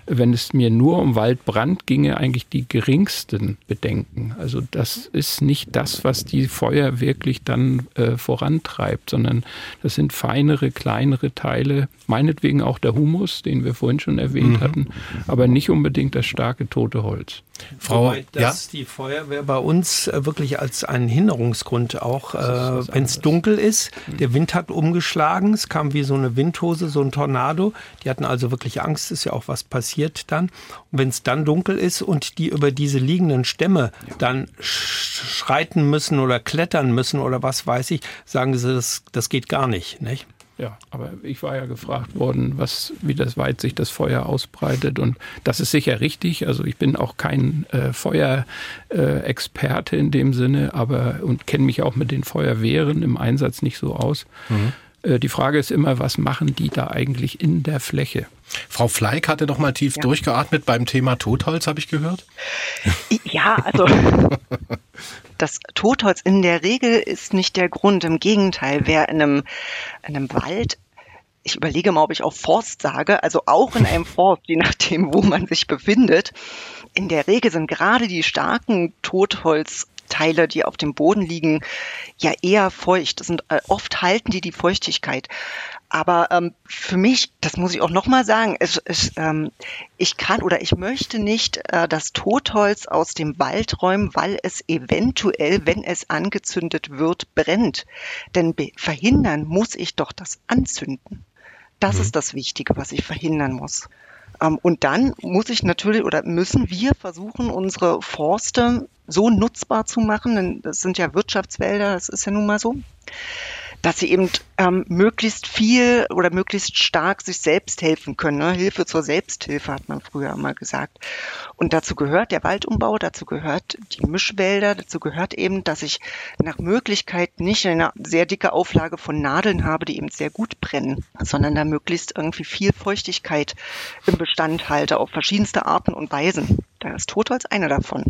wenn es mir nur um Waldbrand ginge, eigentlich die geringsten Bedenken. Also das ist nicht das, was die Feuer wirklich dann äh, vorantreibt, sondern das sind feinere, kleinere Teile, meinetwegen auch der Humus, den wir vorhin schon erwähnt mhm. hatten, aber nicht unbedingt das starke tote Holz. Frau, Wobei, dass ja? die Feuerwehr bei uns äh, wirklich als einen Hinderungsgrund auch, äh, wenn es dunkel ist, der Wind hat umgeschlagen, es kam wie so eine Windhose, so ein Tornado. Die hatten also wirklich Angst, ist ja auch was passiert dann. Und wenn es dann dunkel ist und die über diese liegenden Stämme ja. dann schreiten müssen oder klettern müssen oder was weiß ich, sagen sie, das, das geht gar nicht. nicht? Ja, aber ich war ja gefragt worden, was, wie das weit sich das Feuer ausbreitet. Und das ist sicher richtig. Also ich bin auch kein äh, Feuerexperte äh, in dem Sinne, aber und kenne mich auch mit den Feuerwehren im Einsatz nicht so aus. Mhm. Äh, die Frage ist immer, was machen die da eigentlich in der Fläche? Frau Fleig hatte noch mal tief ja. durchgeatmet beim Thema Totholz, habe ich gehört. Ja, also das Totholz in der Regel ist nicht der Grund. Im Gegenteil, wer in einem, in einem Wald ich überlege mal, ob ich auch Forst sage, also auch in einem Forst, je nachdem, wo man sich befindet. In der Regel sind gerade die starken Totholzteile, die auf dem Boden liegen, ja eher feucht. Sind, äh, oft halten die die Feuchtigkeit. Aber ähm, für mich, das muss ich auch nochmal sagen, es, es, ähm, ich kann oder ich möchte nicht äh, das Totholz aus dem Wald räumen, weil es eventuell, wenn es angezündet wird, brennt. Denn verhindern muss ich doch das Anzünden. Das mhm. ist das Wichtige, was ich verhindern muss. Ähm, und dann muss ich natürlich oder müssen wir versuchen, unsere Forste so nutzbar zu machen, denn das sind ja Wirtschaftswälder, das ist ja nun mal so dass sie eben ähm, möglichst viel oder möglichst stark sich selbst helfen können. Ne? Hilfe zur Selbsthilfe hat man früher mal gesagt. Und dazu gehört der Waldumbau, dazu gehört die Mischwälder, dazu gehört eben, dass ich nach Möglichkeit nicht eine sehr dicke Auflage von Nadeln habe, die eben sehr gut brennen, sondern da möglichst irgendwie viel Feuchtigkeit im Bestand halte auf verschiedenste Arten und Weisen. Da ist Totholz eine davon.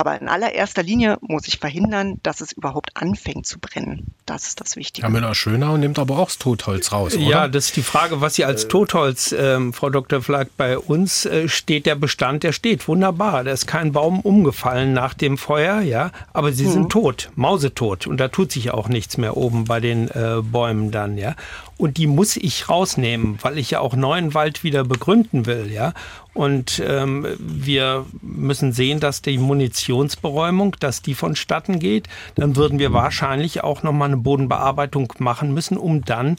Aber in allererster Linie muss ich verhindern, dass es überhaupt anfängt zu brennen. Das ist das Wichtige. Herr Müller-Schönau nimmt aber auch das Totholz raus, oder? Ja, das ist die Frage, was Sie als Totholz, ähm, Frau Dr. Flack, bei uns äh, steht der Bestand, der steht wunderbar. Da ist kein Baum umgefallen nach dem Feuer, ja, aber sie mhm. sind tot, mausetot. Und da tut sich auch nichts mehr oben bei den äh, Bäumen dann, ja und die muss ich rausnehmen, weil ich ja auch neuen Wald wieder begründen will, ja. Und ähm, wir müssen sehen, dass die Munitionsberäumung, dass die vonstatten geht. Dann würden wir wahrscheinlich auch nochmal eine Bodenbearbeitung machen müssen, um dann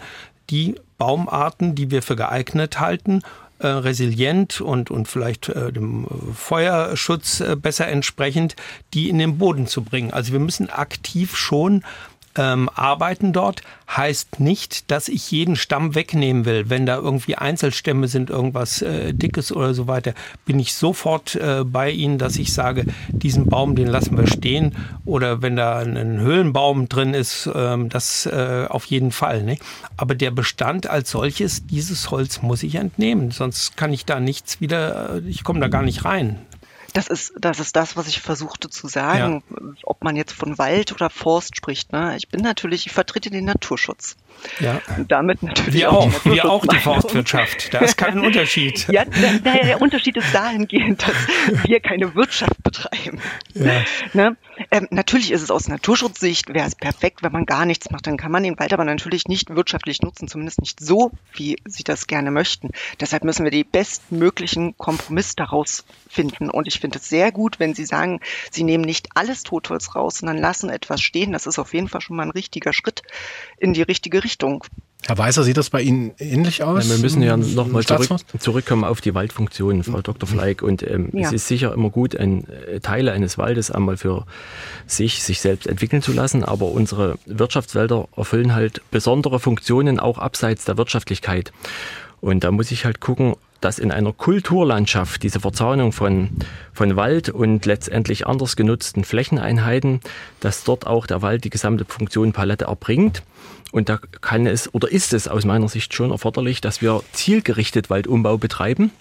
die Baumarten, die wir für geeignet halten, äh, resilient und, und vielleicht äh, dem Feuerschutz äh, besser entsprechend, die in den Boden zu bringen. Also wir müssen aktiv schon ähm, arbeiten dort, heißt nicht, dass ich jeden Stamm wegnehmen will. Wenn da irgendwie Einzelstämme sind, irgendwas äh, Dickes oder so weiter, bin ich sofort äh, bei Ihnen, dass ich sage, diesen Baum, den lassen wir stehen. Oder wenn da ein Höhlenbaum drin ist, ähm, das äh, auf jeden Fall. Ne? Aber der Bestand als solches, dieses Holz muss ich entnehmen, sonst kann ich da nichts wieder, äh, ich komme da gar nicht rein. Das ist, das ist das, was ich versuchte zu sagen, ja. ob man jetzt von Wald oder Forst spricht. Ne? Ich bin natürlich, ich vertrete den Naturschutz. Ja. Und damit natürlich wir auch, auch wir auch die Forstwirtschaft. Da ist kein Unterschied. Ja, der, der Unterschied ist dahingehend, dass wir keine Wirtschaft betreiben. Ja. Ne? Ähm, natürlich ist es aus Naturschutzsicht, wäre es perfekt, wenn man gar nichts macht. Dann kann man den Wald aber natürlich nicht wirtschaftlich nutzen, zumindest nicht so, wie Sie das gerne möchten. Deshalb müssen wir die bestmöglichen Kompromiss daraus finden. Und ich finde es sehr gut, wenn Sie sagen, Sie nehmen nicht alles Totholz raus, sondern lassen etwas stehen. Das ist auf jeden Fall schon mal ein richtiger Schritt in die richtige Richtung. Herr Weißer, sieht das bei Ihnen ähnlich aus? Ja, wir müssen ja nochmal zurück, zurückkommen auf die Waldfunktion, Frau Dr. Fleig. Und ähm, ja. es ist sicher immer gut, ein, äh, Teile eines Waldes einmal für sich, sich selbst entwickeln zu lassen. Aber unsere Wirtschaftswälder erfüllen halt besondere Funktionen auch abseits der Wirtschaftlichkeit. Und da muss ich halt gucken, dass in einer Kulturlandschaft diese Verzahnung von, von Wald und letztendlich anders genutzten Flächeneinheiten, dass dort auch der Wald die gesamte Funktion Palette erbringt. Und da kann es oder ist es aus meiner Sicht schon erforderlich, dass wir zielgerichtet Waldumbau betreiben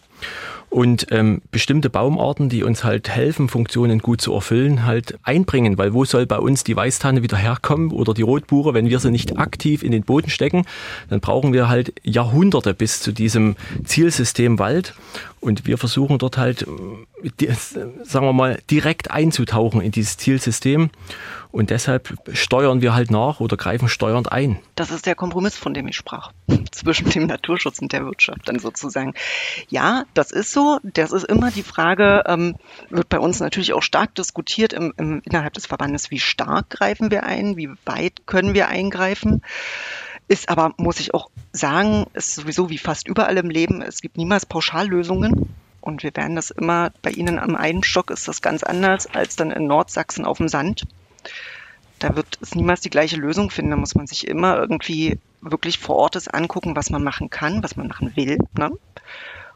und ähm, bestimmte Baumarten, die uns halt helfen, Funktionen gut zu erfüllen, halt einbringen. Weil wo soll bei uns die Weißtanne wieder herkommen oder die Rotbuche, wenn wir sie nicht aktiv in den Boden stecken? Dann brauchen wir halt Jahrhunderte bis zu diesem Zielsystem Wald. Und wir versuchen dort halt, äh, sagen wir mal, direkt einzutauchen in dieses Zielsystem. Und deshalb steuern wir halt nach oder greifen steuernd ein. Das ist der Kompromiss, von dem ich sprach, zwischen dem Naturschutz und der Wirtschaft dann sozusagen. Ja, das ist so. Das ist immer die Frage, ähm, wird bei uns natürlich auch stark diskutiert im, im, innerhalb des Verbandes, wie stark greifen wir ein, wie weit können wir eingreifen. Ist aber, muss ich auch sagen, ist sowieso wie fast überall im Leben, es gibt niemals Pauschallösungen. Und wir werden das immer, bei Ihnen am einen Stock ist das ganz anders als dann in Nordsachsen auf dem Sand. Da wird es niemals die gleiche Lösung finden. Da muss man sich immer irgendwie wirklich vor Ort es angucken, was man machen kann, was man machen will ne?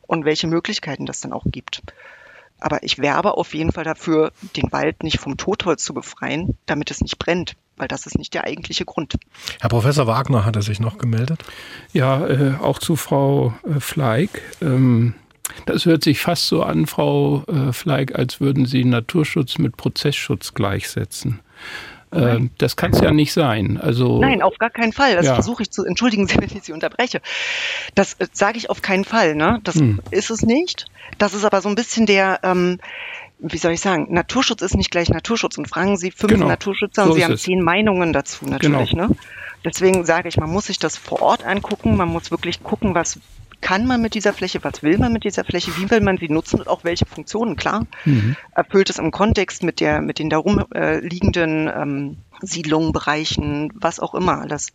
und welche Möglichkeiten das dann auch gibt. Aber ich werbe auf jeden Fall dafür, den Wald nicht vom Totholz zu befreien, damit es nicht brennt, weil das ist nicht der eigentliche Grund. Herr Professor Wagner hat er sich noch gemeldet. Ja, äh, auch zu Frau äh, Fleig. Ähm, das hört sich fast so an, Frau äh, Fleig, als würden Sie Naturschutz mit Prozessschutz gleichsetzen. Äh, das kann es ja nicht sein. Also Nein, auf gar keinen Fall. Das ja. versuche ich zu. Entschuldigen wenn ich Sie unterbreche. Das äh, sage ich auf keinen Fall. Ne? Das hm. ist es nicht. Das ist aber so ein bisschen der. Ähm, wie soll ich sagen, Naturschutz ist nicht gleich Naturschutz. Und fragen Sie fünf genau. Naturschützer so und Sie haben es. zehn Meinungen dazu natürlich. Genau. Ne? Deswegen sage ich, man muss sich das vor Ort angucken. Man muss wirklich gucken, was kann man mit dieser Fläche, was will man mit dieser Fläche, wie will man sie nutzen und auch welche Funktionen, klar, mhm. erfüllt es im Kontext mit der, mit den darum äh, liegenden ähm, Siedlungen, Bereichen, was auch immer alles.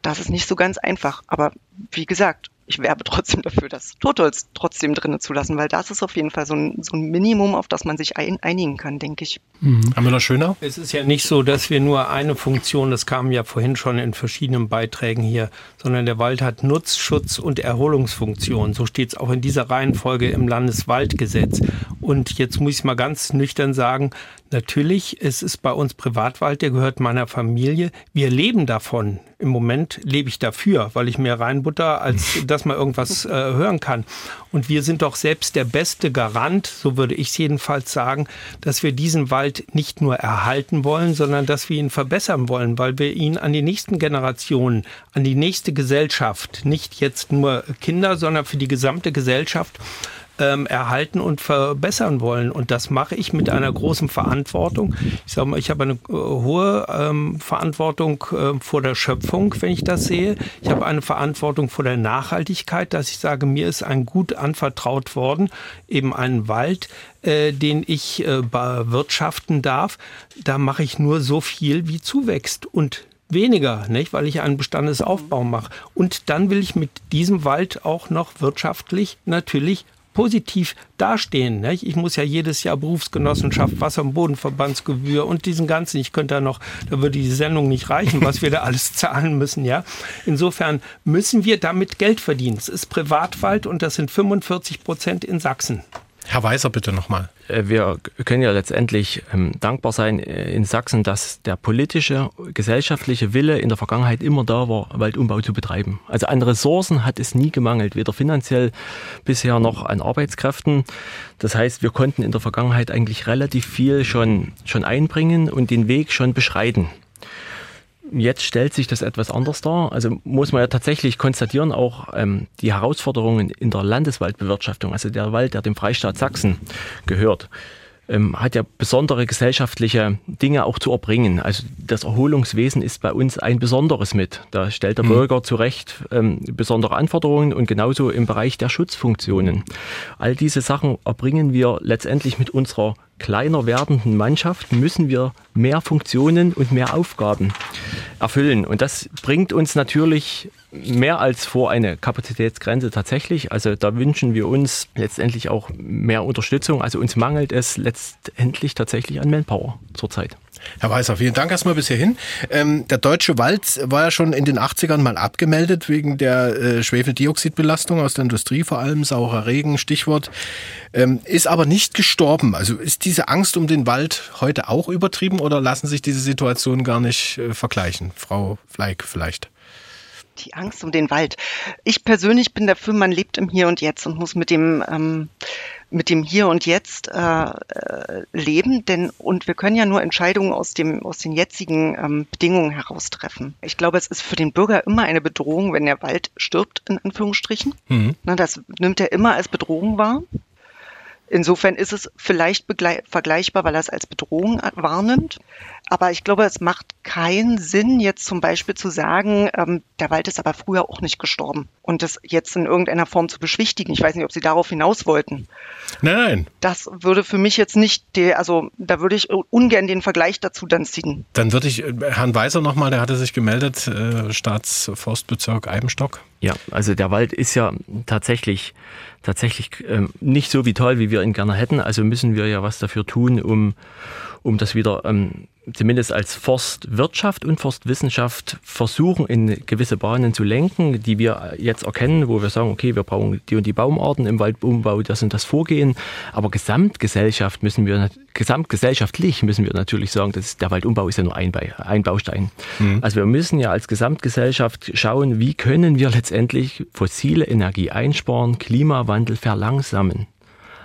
Das ist nicht so ganz einfach. Aber wie gesagt, ich werbe trotzdem dafür, das Totholz trotzdem drinnen zu lassen, weil das ist auf jeden Fall so ein, so ein Minimum, auf das man sich ein, einigen kann, denke ich. Mhm. Haben wir noch schöner? Es ist ja nicht so, dass wir nur eine Funktion, das kam ja vorhin schon in verschiedenen Beiträgen hier, sondern der Wald hat Nutz, Schutz und Erholungsfunktion. So steht es auch in dieser Reihenfolge im Landeswaldgesetz. Und jetzt muss ich mal ganz nüchtern sagen, natürlich, es ist bei uns Privatwald, der gehört meiner Familie. Wir leben davon. Im Moment lebe ich dafür, weil ich mehr reinbutter, als dass man irgendwas äh, hören kann. Und wir sind doch selbst der beste Garant, so würde ich es jedenfalls sagen, dass wir diesen Wald nicht nur erhalten wollen, sondern dass wir ihn verbessern wollen, weil wir ihn an die nächsten Generationen, an die nächste Gesellschaft, nicht jetzt nur Kinder, sondern für die gesamte Gesellschaft ähm, erhalten und verbessern wollen. Und das mache ich mit einer großen Verantwortung. Ich sage mal, ich habe eine äh, hohe ähm, Verantwortung äh, vor der Schöpfung, wenn ich das sehe. Ich habe eine Verantwortung vor der Nachhaltigkeit, dass ich sage, mir ist ein Gut anvertraut worden, eben einen Wald, äh, den ich äh, bewirtschaften darf. Da mache ich nur so viel, wie zuwächst. Und weniger, nicht? weil ich einen Bestandesaufbau mache. Und dann will ich mit diesem Wald auch noch wirtschaftlich natürlich positiv dastehen. Nicht? Ich muss ja jedes Jahr Berufsgenossenschaft, Wasser- und Bodenverbandsgebühr und diesen ganzen, ich könnte da noch, da würde die Sendung nicht reichen, was wir da alles zahlen müssen. Ja, Insofern müssen wir damit Geld verdienen. Es ist Privatwald und das sind 45 Prozent in Sachsen. Herr Weiser, bitte nochmal. Äh, wir können ja letztendlich ähm, dankbar sein äh, in Sachsen, dass der politische, gesellschaftliche Wille in der Vergangenheit immer da war, Waldumbau zu betreiben. Also an Ressourcen hat es nie gemangelt, weder finanziell bisher noch an Arbeitskräften. Das heißt, wir konnten in der Vergangenheit eigentlich relativ viel schon, schon einbringen und den Weg schon beschreiten. Jetzt stellt sich das etwas anders dar. Also muss man ja tatsächlich konstatieren, auch ähm, die Herausforderungen in der Landeswaldbewirtschaftung, also der Wald, der dem Freistaat Sachsen gehört, ähm, hat ja besondere gesellschaftliche Dinge auch zu erbringen. Also das Erholungswesen ist bei uns ein besonderes mit. Da stellt der mhm. Bürger zu Recht ähm, besondere Anforderungen und genauso im Bereich der Schutzfunktionen. All diese Sachen erbringen wir letztendlich mit unserer kleiner werdenden Mannschaft müssen wir mehr Funktionen und mehr Aufgaben erfüllen. Und das bringt uns natürlich mehr als vor eine Kapazitätsgrenze tatsächlich. Also da wünschen wir uns letztendlich auch mehr Unterstützung. Also uns mangelt es letztendlich tatsächlich an Manpower zurzeit. Herr Weißer, vielen Dank erstmal bis hierhin. Ähm, der deutsche Wald war ja schon in den 80ern mal abgemeldet wegen der äh, Schwefeldioxidbelastung aus der Industrie, vor allem saurer Regen, Stichwort. Ähm, ist aber nicht gestorben. Also ist diese Angst um den Wald heute auch übertrieben oder lassen sich diese Situationen gar nicht äh, vergleichen? Frau Fleig vielleicht. Die Angst um den Wald. Ich persönlich bin dafür, man lebt im Hier und Jetzt und muss mit dem ähm, mit dem Hier und Jetzt äh, äh, leben, denn und wir können ja nur Entscheidungen aus dem aus den jetzigen ähm, Bedingungen heraus treffen. Ich glaube, es ist für den Bürger immer eine Bedrohung, wenn der Wald stirbt in Anführungsstrichen. Mhm. Na, das nimmt er immer als Bedrohung wahr. Insofern ist es vielleicht vergleichbar, weil er es als Bedrohung wahrnimmt. Aber ich glaube, es macht keinen Sinn, jetzt zum Beispiel zu sagen, ähm, der Wald ist aber früher auch nicht gestorben und das jetzt in irgendeiner Form zu beschwichtigen. Ich weiß nicht, ob Sie darauf hinaus wollten. Nein, nein. Das würde für mich jetzt nicht, die, also da würde ich ungern den Vergleich dazu dann ziehen. Dann würde ich äh, Herrn Weiser nochmal, der hatte sich gemeldet, äh, Staatsforstbezirk Eibenstock. Ja, also der Wald ist ja tatsächlich tatsächlich ähm, nicht so vital, wie wir ihn gerne hätten. Also müssen wir ja was dafür tun, um, um das wieder ähm, zumindest als Forstwirtschaft und Forstwissenschaft versuchen, in gewisse Bahnen zu lenken, die wir jetzt erkennen, wo wir sagen, okay, wir brauchen die und die Baumarten im Waldumbau, das sind das Vorgehen. Aber Gesamtgesellschaft müssen wir, gesamtgesellschaftlich müssen wir natürlich sagen, dass der Waldumbau ist ja nur ein, ein Baustein. Mhm. Also wir müssen ja als Gesamtgesellschaft schauen, wie können wir letztendlich fossile Energie einsparen, Klimawandel verlangsamen.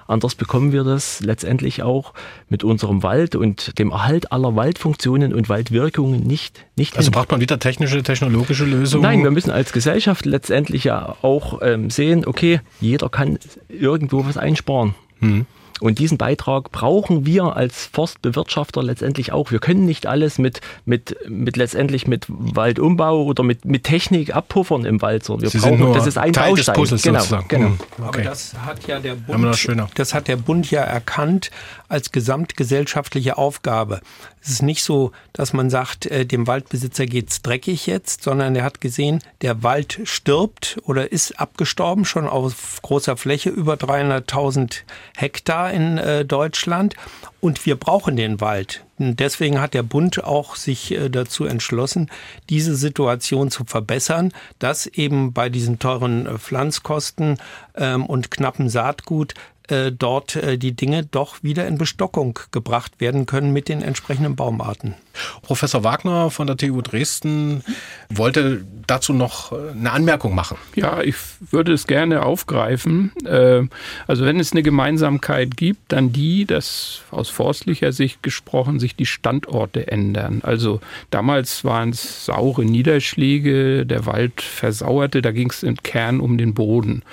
Anders bekommen wir das letztendlich auch mit unserem Wald und dem Erhalt aller Waldfunktionen und Waldwirkungen nicht. nicht also hin. braucht man wieder technische, technologische Lösungen? Nein, wir müssen als Gesellschaft letztendlich ja auch ähm, sehen, okay, jeder kann irgendwo was einsparen. Hm. Und diesen Beitrag brauchen wir als Forstbewirtschafter letztendlich auch. Wir können nicht alles mit, mit, mit letztendlich mit Waldumbau oder mit, mit Technik abpuffern im Wald, sondern wir Sie brauchen, das ist ein Teil Baustein. Des Puzzles genau, sozusagen. genau. Hm, okay. Aber das hat ja der Bund, das, das hat der Bund ja erkannt als gesamtgesellschaftliche Aufgabe. Es ist nicht so, dass man sagt, äh, dem Waldbesitzer geht's dreckig jetzt, sondern er hat gesehen, der Wald stirbt oder ist abgestorben, schon auf großer Fläche, über 300.000 Hektar in äh, Deutschland. Und wir brauchen den Wald. Deswegen hat der Bund auch sich äh, dazu entschlossen, diese Situation zu verbessern, dass eben bei diesen teuren Pflanzkosten ähm, und knappen Saatgut äh, dort äh, die Dinge doch wieder in Bestockung gebracht werden können mit den entsprechenden Baumarten. Professor Wagner von der TU Dresden wollte dazu noch äh, eine Anmerkung machen. Ja, ich würde es gerne aufgreifen. Äh, also wenn es eine Gemeinsamkeit gibt, dann die, dass aus forstlicher Sicht gesprochen sich die Standorte ändern. Also damals waren es saure Niederschläge, der Wald versauerte, da ging es im Kern um den Boden.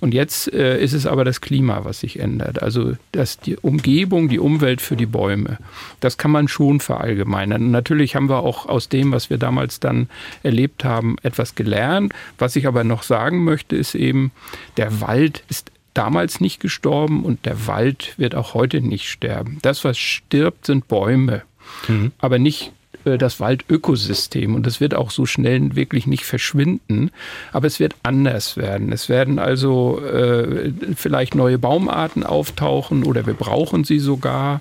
Und jetzt äh, ist es aber das Klima, was sich ändert. Also dass die Umgebung, die Umwelt für die Bäume. Das kann man schon verallgemeinern. Und natürlich haben wir auch aus dem, was wir damals dann erlebt haben, etwas gelernt. Was ich aber noch sagen möchte, ist eben, der Wald ist damals nicht gestorben und der Wald wird auch heute nicht sterben. Das, was stirbt, sind Bäume. Mhm. Aber nicht das Waldökosystem. Und das wird auch so schnell wirklich nicht verschwinden, aber es wird anders werden. Es werden also äh, vielleicht neue Baumarten auftauchen oder wir brauchen sie sogar.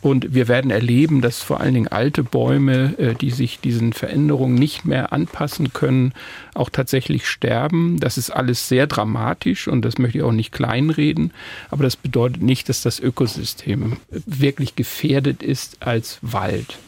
Und wir werden erleben, dass vor allen Dingen alte Bäume, äh, die sich diesen Veränderungen nicht mehr anpassen können, auch tatsächlich sterben. Das ist alles sehr dramatisch und das möchte ich auch nicht kleinreden. Aber das bedeutet nicht, dass das Ökosystem wirklich gefährdet ist als Wald.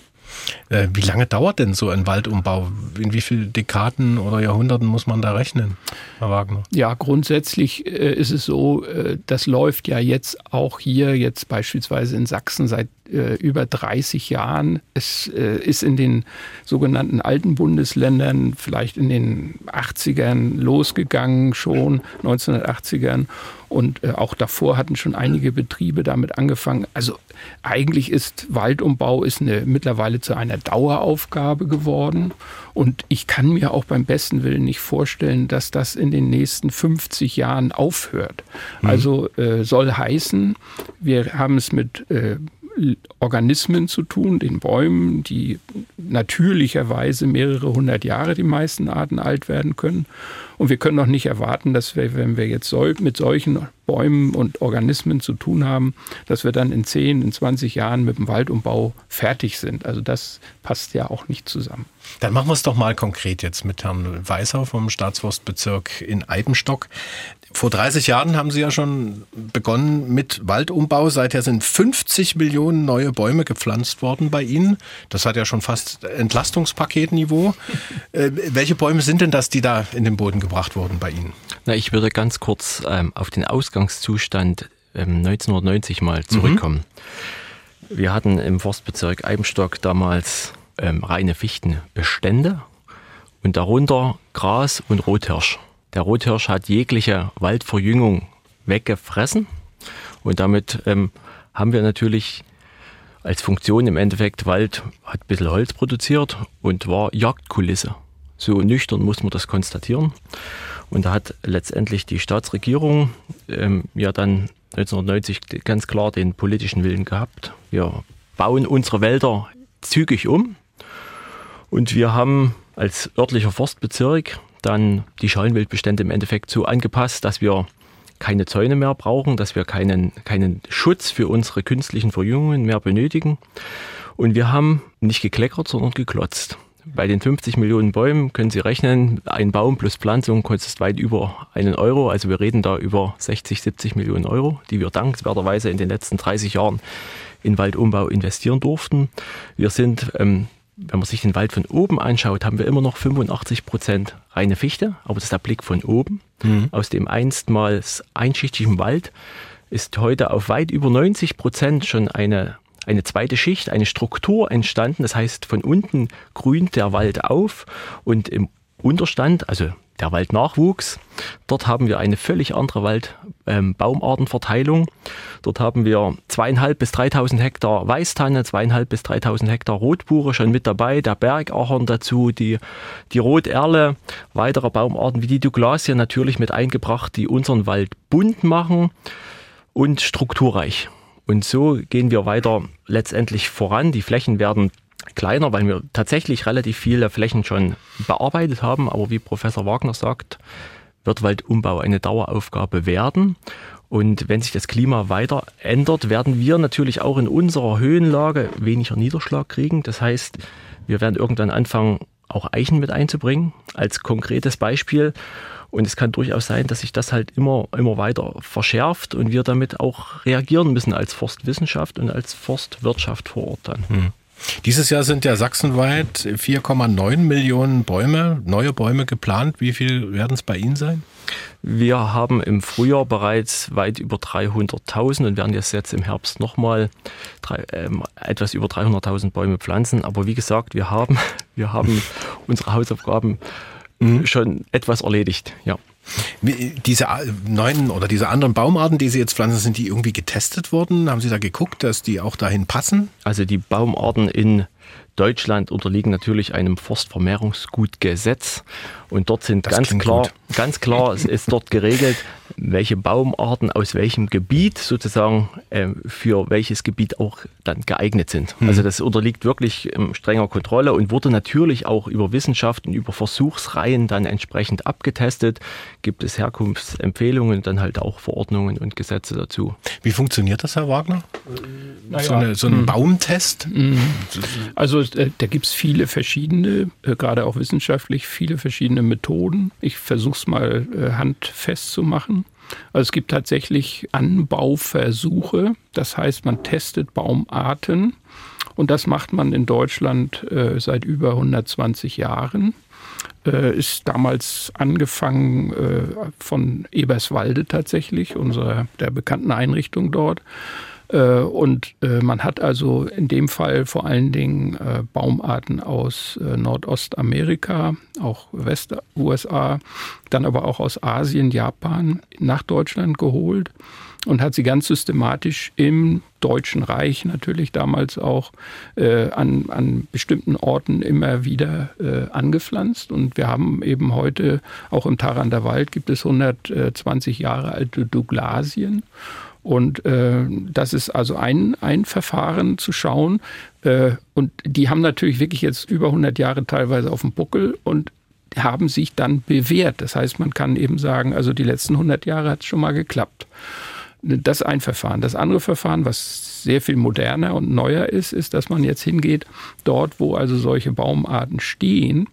Äh, wie lange dauert denn so ein Waldumbau? In wie vielen Dekaden oder Jahrhunderten muss man da rechnen, Herr Wagner? Ja, grundsätzlich äh, ist es so, äh, das läuft ja jetzt auch hier, jetzt beispielsweise in Sachsen seit äh, über 30 Jahren. Es äh, ist in den sogenannten alten Bundesländern vielleicht in den 80ern losgegangen, schon 1980ern. Und äh, auch davor hatten schon einige Betriebe damit angefangen. Also eigentlich ist Waldumbau ist eine, mittlerweile zu einer Daueraufgabe geworden. Und ich kann mir auch beim besten Willen nicht vorstellen, dass das in den nächsten 50 Jahren aufhört. Mhm. Also äh, soll heißen, wir haben es mit äh, Organismen zu tun, den Bäumen, die natürlicherweise mehrere hundert Jahre die meisten Arten alt werden können. Und wir können auch nicht erwarten, dass wir, wenn wir jetzt mit solchen Bäumen und Organismen zu tun haben, dass wir dann in 10, in 20 Jahren mit dem Waldumbau fertig sind. Also das passt ja auch nicht zusammen. Dann machen wir es doch mal konkret jetzt mit Herrn Weißer vom Staatsforstbezirk in Eibenstock. Vor 30 Jahren haben Sie ja schon begonnen mit Waldumbau. Seither sind 50 Millionen neue Bäume gepflanzt worden bei Ihnen. Das hat ja schon fast Entlastungspaketniveau. äh, welche Bäume sind denn das, die da in den Boden gebracht wurden bei Ihnen? Na, ich würde ganz kurz ähm, auf den Ausgangszustand ähm, 1990 mal zurückkommen. Mhm. Wir hatten im Forstbezirk Eibenstock damals ähm, reine Fichtenbestände und darunter Gras und Rothirsch. Der Rothirsch hat jegliche Waldverjüngung weggefressen und damit ähm, haben wir natürlich als Funktion im Endeffekt, Wald hat ein bisschen Holz produziert und war Jagdkulisse. So nüchtern muss man das konstatieren. Und da hat letztendlich die Staatsregierung ähm, ja dann 1990 ganz klar den politischen Willen gehabt. Wir bauen unsere Wälder zügig um. Und wir haben als örtlicher Forstbezirk dann die Schalenwildbestände im Endeffekt so angepasst, dass wir keine Zäune mehr brauchen, dass wir keinen, keinen Schutz für unsere künstlichen Verjüngungen mehr benötigen. Und wir haben nicht gekleckert, sondern geklotzt. Bei den 50 Millionen Bäumen können Sie rechnen, ein Baum plus Pflanzung kostet weit über einen Euro. Also wir reden da über 60, 70 Millionen Euro, die wir dankenswerterweise in den letzten 30 Jahren in Waldumbau investieren durften. Wir sind ähm, wenn man sich den Wald von oben anschaut, haben wir immer noch 85 Prozent reine Fichte, aber das ist der Blick von oben. Mhm. Aus dem einstmals einschichtigen Wald ist heute auf weit über 90 Prozent schon eine, eine zweite Schicht, eine Struktur entstanden. Das heißt, von unten grünt der Wald auf und im Unterstand, also der Waldnachwuchs. Dort haben wir eine völlig andere Waldbaumartenverteilung. Ähm, Dort haben wir zweieinhalb bis 3000 Hektar Weißtanne, zweieinhalb bis 3000 Hektar Rotbuche schon mit dabei, der Bergahorn dazu, die, die Roterle, weitere Baumarten wie die Douglasie natürlich mit eingebracht, die unseren Wald bunt machen und strukturreich. Und so gehen wir weiter letztendlich voran. Die Flächen werden kleiner, weil wir tatsächlich relativ viele Flächen schon bearbeitet haben. Aber wie Professor Wagner sagt, wird Waldumbau eine Daueraufgabe werden. Und wenn sich das Klima weiter ändert, werden wir natürlich auch in unserer Höhenlage weniger Niederschlag kriegen. Das heißt, wir werden irgendwann anfangen, auch Eichen mit einzubringen, als konkretes Beispiel. Und es kann durchaus sein, dass sich das halt immer, immer weiter verschärft und wir damit auch reagieren müssen als Forstwissenschaft und als Forstwirtschaft vor Ort dann. Hm. Dieses Jahr sind ja sachsenweit 4,9 Millionen Bäume, neue Bäume geplant. Wie viel werden es bei Ihnen sein? Wir haben im Frühjahr bereits weit über 300.000 und werden jetzt, im Herbst nochmal ähm, etwas über 300.000 Bäume pflanzen. Aber wie gesagt, wir haben, wir haben unsere Hausaufgaben mhm. schon etwas erledigt. Ja. Diese neuen oder diese anderen Baumarten, die Sie jetzt pflanzen, sind die irgendwie getestet worden? Haben Sie da geguckt, dass die auch dahin passen? Also die Baumarten in Deutschland unterliegen natürlich einem Forstvermehrungsgutgesetz und dort sind das ganz klar, gut. ganz klar ist dort geregelt, welche Baumarten aus welchem Gebiet sozusagen äh, für welches Gebiet auch dann geeignet sind. Mhm. Also das unterliegt wirklich ähm, strenger Kontrolle und wurde natürlich auch über Wissenschaft und über Versuchsreihen dann entsprechend abgetestet. Gibt es Herkunftsempfehlungen, dann halt auch Verordnungen und Gesetze dazu. Wie funktioniert das, Herr Wagner? Naja, so, eine, so ein mhm. Baumtest? Mhm. Also äh, da gibt es viele verschiedene, äh, gerade auch wissenschaftlich, viele verschiedene Methoden. Ich versuche es mal äh, handfest zu machen. Also es gibt tatsächlich Anbauversuche. Das heißt, man testet Baumarten. Und das macht man in Deutschland seit über 120 Jahren. Ist damals angefangen von Eberswalde tatsächlich, unserer der bekannten Einrichtung dort. Äh, und äh, man hat also in dem Fall vor allen Dingen äh, Baumarten aus Nordostamerika, auch West-USA, dann aber auch aus Asien, Japan nach Deutschland geholt und hat sie ganz systematisch im Deutschen Reich natürlich damals auch äh, an, an bestimmten Orten immer wieder äh, angepflanzt. Und wir haben eben heute auch im Tarander Wald gibt es 120 Jahre alte Douglasien. Und äh, das ist also ein, ein Verfahren zu schauen. Äh, und die haben natürlich wirklich jetzt über 100 Jahre teilweise auf dem Buckel und haben sich dann bewährt. Das heißt, man kann eben sagen, also die letzten 100 Jahre hat es schon mal geklappt. Das ein Verfahren. Das andere Verfahren, was sehr viel moderner und neuer ist, ist, dass man jetzt hingeht, dort, wo also solche Baumarten stehen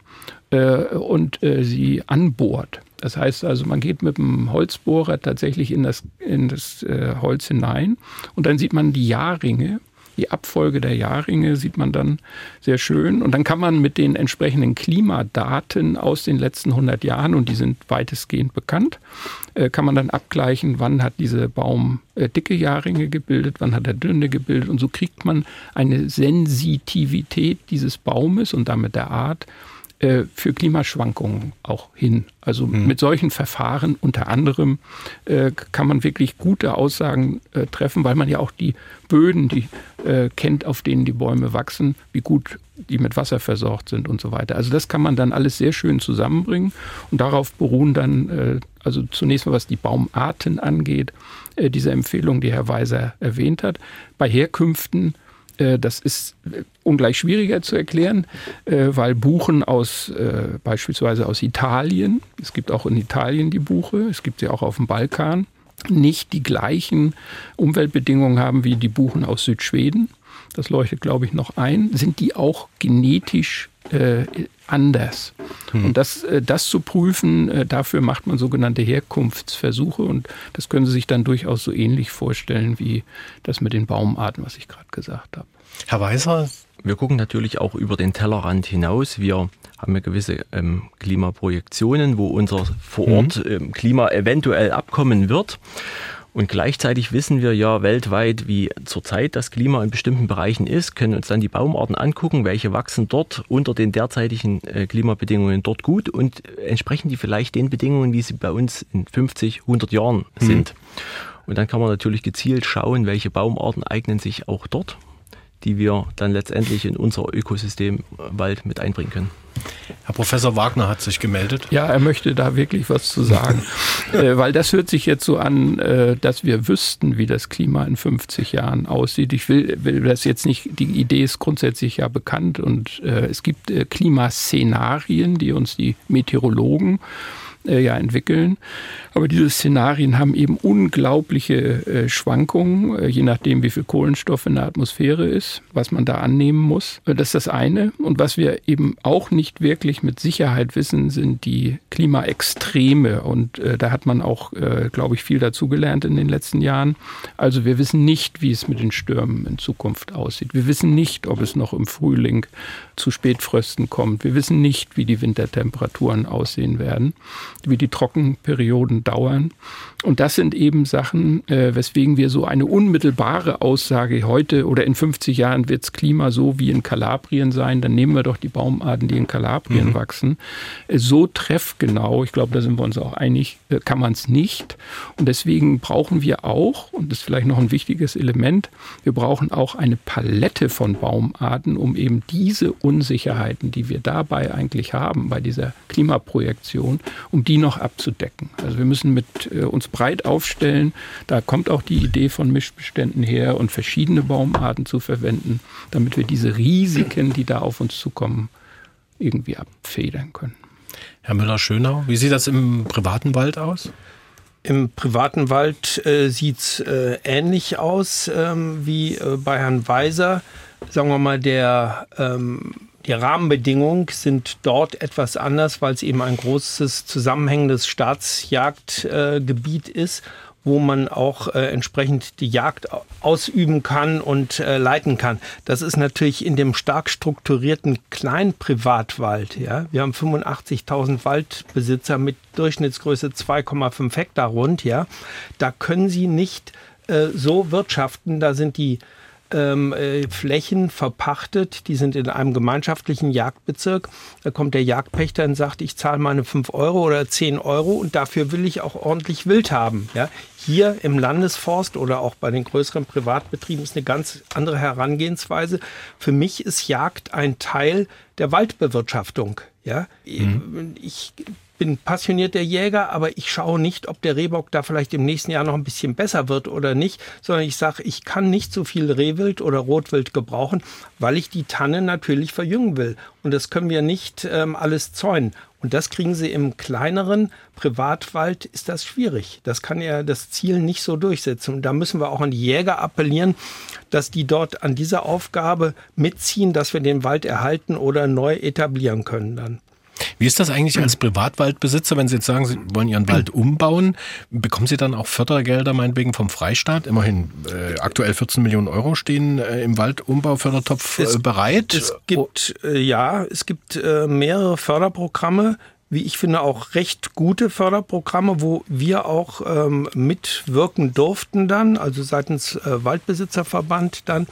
äh, und äh, sie anbohrt. Das heißt also, man geht mit dem Holzbohrer tatsächlich in das, in das äh, Holz hinein und dann sieht man die Jahrringe. Die Abfolge der Jahrringe sieht man dann sehr schön. Und dann kann man mit den entsprechenden Klimadaten aus den letzten 100 Jahren, und die sind weitestgehend bekannt, äh, kann man dann abgleichen, wann hat dieser Baum äh, dicke Jahrringe gebildet, wann hat er dünne gebildet. Und so kriegt man eine Sensitivität dieses Baumes und damit der Art äh, für Klimaschwankungen auch hin. Also mhm. mit solchen Verfahren unter anderem äh, kann man wirklich gute Aussagen äh, treffen, weil man ja auch die Böden, die äh, kennt, auf denen die Bäume wachsen, wie gut die mit Wasser versorgt sind und so weiter. Also das kann man dann alles sehr schön zusammenbringen und darauf beruhen dann, äh, also zunächst mal was die Baumarten angeht, diese Empfehlung, die Herr Weiser erwähnt hat. Bei Herkünften das ist äh, ungleich schwieriger zu erklären, äh, weil Buchen aus beispielsweise aus Italien, es gibt auch in Italien die Buche, es gibt sie auch auf dem Balkan, nicht die gleichen Umweltbedingungen haben wie die Buchen aus Südschweden. Das leuchtet, glaube ich, noch ein. Sind die auch genetisch äh, anders? Hm. Und das, äh, das zu prüfen, äh, dafür macht man sogenannte Herkunftsversuche und das können Sie sich dann durchaus so ähnlich vorstellen wie das mit den Baumarten, was ich gerade gesagt habe. Herr Weiser, wir gucken natürlich auch über den Tellerrand hinaus. Wir haben ja gewisse ähm, Klimaprojektionen, wo unser vor Ort mhm. ähm, Klima eventuell abkommen wird. Und gleichzeitig wissen wir ja weltweit, wie zurzeit das Klima in bestimmten Bereichen ist, können uns dann die Baumarten angucken, welche wachsen dort unter den derzeitigen äh, Klimabedingungen dort gut und entsprechen die vielleicht den Bedingungen, wie sie bei uns in 50, 100 Jahren sind. Mhm. Und dann kann man natürlich gezielt schauen, welche Baumarten eignen sich auch dort die wir dann letztendlich in unser Ökosystem Wald mit einbringen können. Herr Professor Wagner hat sich gemeldet. Ja, er möchte da wirklich was zu sagen, äh, weil das hört sich jetzt so an, äh, dass wir wüssten, wie das Klima in 50 Jahren aussieht. Ich will, will das jetzt nicht, die Idee ist grundsätzlich ja bekannt und äh, es gibt äh, Klimaszenarien, die uns die Meteorologen äh, ja entwickeln. Aber diese Szenarien haben eben unglaubliche äh, Schwankungen, äh, je nachdem, wie viel Kohlenstoff in der Atmosphäre ist, was man da annehmen muss. Äh, das ist das eine. Und was wir eben auch nicht wirklich mit Sicherheit wissen, sind die Klimaextreme. Und äh, da hat man auch, äh, glaube ich, viel dazugelernt in den letzten Jahren. Also wir wissen nicht, wie es mit den Stürmen in Zukunft aussieht. Wir wissen nicht, ob es noch im Frühling zu Spätfrösten kommt. Wir wissen nicht, wie die Wintertemperaturen aussehen werden, wie die Trockenperioden dauern. Und das sind eben Sachen, äh, weswegen wir so eine unmittelbare Aussage heute oder in 50 Jahren wird das Klima so wie in Kalabrien sein, dann nehmen wir doch die Baumarten, die in Kalabrien mhm. wachsen. Äh, so treffgenau, ich glaube, da sind wir uns auch einig, äh, kann man es nicht. Und deswegen brauchen wir auch, und das ist vielleicht noch ein wichtiges Element, wir brauchen auch eine Palette von Baumarten, um eben diese Unsicherheiten, die wir dabei eigentlich haben, bei dieser Klimaprojektion, um die noch abzudecken. Also wir müssen mit äh, uns breit aufstellen. Da kommt auch die Idee von Mischbeständen her und verschiedene Baumarten zu verwenden, damit wir diese Risiken, die da auf uns zukommen, irgendwie abfedern können. Herr Müller-Schönau, wie sieht das im privaten Wald aus? Im privaten Wald äh, sieht es äh, ähnlich aus ähm, wie äh, bei Herrn Weiser. Sagen wir mal, der ähm, die Rahmenbedingungen sind dort etwas anders, weil es eben ein großes zusammenhängendes Staatsjagdgebiet äh, ist, wo man auch äh, entsprechend die Jagd ausüben kann und äh, leiten kann. Das ist natürlich in dem stark strukturierten Kleinprivatwald. Ja? Wir haben 85.000 Waldbesitzer mit Durchschnittsgröße 2,5 Hektar rund. Ja? Da können Sie nicht äh, so wirtschaften. Da sind die ähm, äh, Flächen verpachtet, die sind in einem gemeinschaftlichen Jagdbezirk. Da kommt der Jagdpächter und sagt, ich zahle meine 5 Euro oder 10 Euro und dafür will ich auch ordentlich Wild haben. Ja? Hier im Landesforst oder auch bei den größeren Privatbetrieben ist eine ganz andere Herangehensweise. Für mich ist Jagd ein Teil der Waldbewirtschaftung. Ja, mhm. ich bin passionierter Jäger, aber ich schaue nicht, ob der Rehbock da vielleicht im nächsten Jahr noch ein bisschen besser wird oder nicht, sondern ich sage, ich kann nicht so viel Rehwild oder Rotwild gebrauchen, weil ich die Tanne natürlich verjüngen will. Und das können wir nicht ähm, alles zäunen. Und das kriegen Sie im kleineren Privatwald, ist das schwierig. Das kann ja das Ziel nicht so durchsetzen. Und da müssen wir auch an die Jäger appellieren, dass die dort an dieser Aufgabe mitziehen, dass wir den Wald erhalten oder neu etablieren können dann. Wie ist das eigentlich als Privatwaldbesitzer, wenn Sie jetzt sagen, Sie wollen Ihren Wald umbauen? Bekommen Sie dann auch Fördergelder meinetwegen vom Freistaat? Immerhin äh, aktuell 14 Millionen Euro stehen äh, im Waldumbau-Fördertopf äh, bereit. Es gibt, äh, ja, es gibt äh, mehrere Förderprogramme, wie ich finde, auch recht gute Förderprogramme, wo wir auch ähm, mitwirken durften dann, also seitens äh, Waldbesitzerverband dann.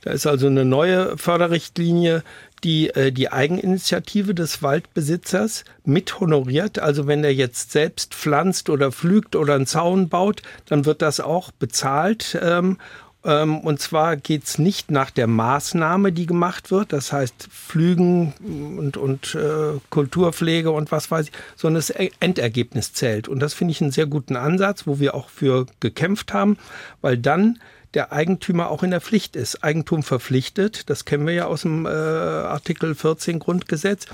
Da ist also eine neue Förderrichtlinie, die äh, die Eigeninitiative des Waldbesitzers mit honoriert. Also wenn er jetzt selbst pflanzt oder pflügt oder einen Zaun baut, dann wird das auch bezahlt. Ähm, ähm, und zwar geht's nicht nach der Maßnahme, die gemacht wird, das heißt Flügen und, und äh, Kulturpflege und was weiß ich, sondern das Endergebnis zählt. Und das finde ich einen sehr guten Ansatz, wo wir auch für gekämpft haben, weil dann der Eigentümer auch in der Pflicht ist. Eigentum verpflichtet, das kennen wir ja aus dem äh, Artikel 14 Grundgesetz,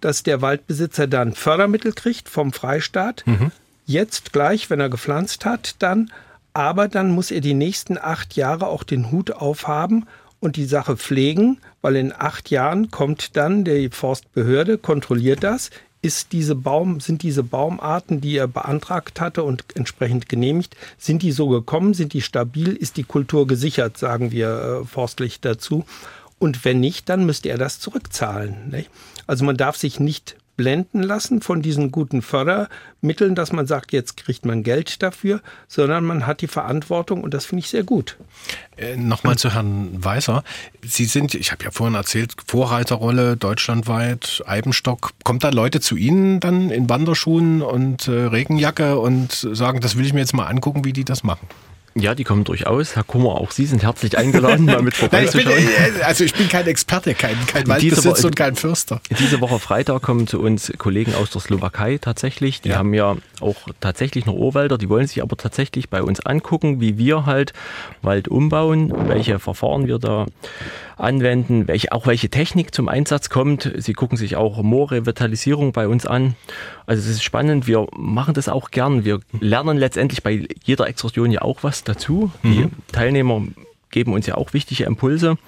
dass der Waldbesitzer dann Fördermittel kriegt vom Freistaat. Mhm. Jetzt gleich, wenn er gepflanzt hat, dann, aber dann muss er die nächsten acht Jahre auch den Hut aufhaben und die Sache pflegen, weil in acht Jahren kommt dann die Forstbehörde, kontrolliert das, ist diese Baum, sind diese Baumarten, die er beantragt hatte und entsprechend genehmigt, sind die so gekommen, sind die stabil, ist die Kultur gesichert, sagen wir äh, forstlich dazu. Und wenn nicht, dann müsste er das zurückzahlen. Nicht? Also man darf sich nicht blenden lassen von diesen guten Fördermitteln, dass man sagt, jetzt kriegt man Geld dafür, sondern man hat die Verantwortung und das finde ich sehr gut. Äh, Nochmal zu Herrn Weißer. Sie sind, ich habe ja vorhin erzählt, Vorreiterrolle deutschlandweit, Eibenstock. Kommt da Leute zu Ihnen dann in Wanderschuhen und äh, Regenjacke und sagen, das will ich mir jetzt mal angucken, wie die das machen? Ja, die kommen durchaus. Herr Kummer, auch Sie sind herzlich eingeladen, mal mit vorbeizuschauen. Nein, also ich bin kein Experte, kein, kein Waldbesitzer und kein Fürster. Diese Woche Freitag kommen zu uns Kollegen aus der Slowakei tatsächlich. Die ja. haben ja auch tatsächlich noch Urwälder. Die wollen sich aber tatsächlich bei uns angucken, wie wir halt Wald umbauen, welche Verfahren wir da anwenden, welche, auch welche Technik zum Einsatz kommt. Sie gucken sich auch Moorrevitalisierung bei uns an. Also es ist spannend. Wir machen das auch gern. Wir lernen letztendlich bei jeder Exkursion ja auch was dazu. Mhm. Die Teilnehmer geben uns ja auch wichtige Impulse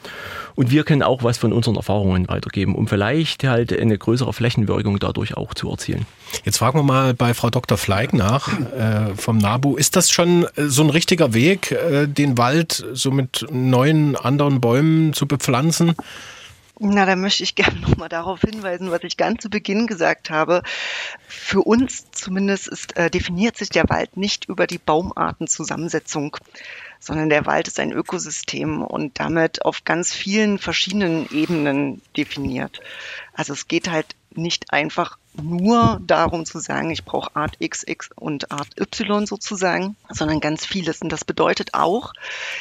und wir können auch was von unseren Erfahrungen weitergeben, um vielleicht halt eine größere Flächenwirkung dadurch auch zu erzielen. Jetzt fragen wir mal bei Frau Dr. Fleig nach äh, vom NABU. Ist das schon äh, so ein richtiger Weg, äh, den Wald so mit neuen anderen Bäumen zu bepflanzen? Na, da möchte ich gerne nochmal darauf hinweisen, was ich ganz zu Beginn gesagt habe. Für uns zumindest ist, äh, definiert sich der Wald nicht über die Baumartenzusammensetzung, sondern der Wald ist ein Ökosystem und damit auf ganz vielen verschiedenen Ebenen definiert. Also es geht halt nicht einfach nur darum zu sagen, ich brauche Art XX und Art Y sozusagen, sondern ganz vieles. Und das bedeutet auch,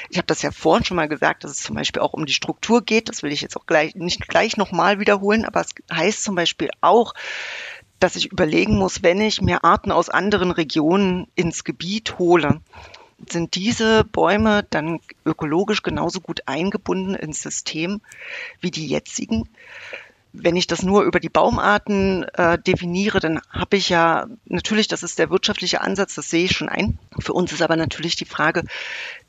ich habe das ja vorhin schon mal gesagt, dass es zum Beispiel auch um die Struktur geht. Das will ich jetzt auch gleich nicht gleich nochmal wiederholen, aber es heißt zum Beispiel auch, dass ich überlegen muss, wenn ich mir Arten aus anderen Regionen ins Gebiet hole, sind diese Bäume dann ökologisch genauso gut eingebunden ins System wie die jetzigen? Wenn ich das nur über die Baumarten äh, definiere, dann habe ich ja natürlich, das ist der wirtschaftliche Ansatz, das sehe ich schon ein. Für uns ist aber natürlich die Frage,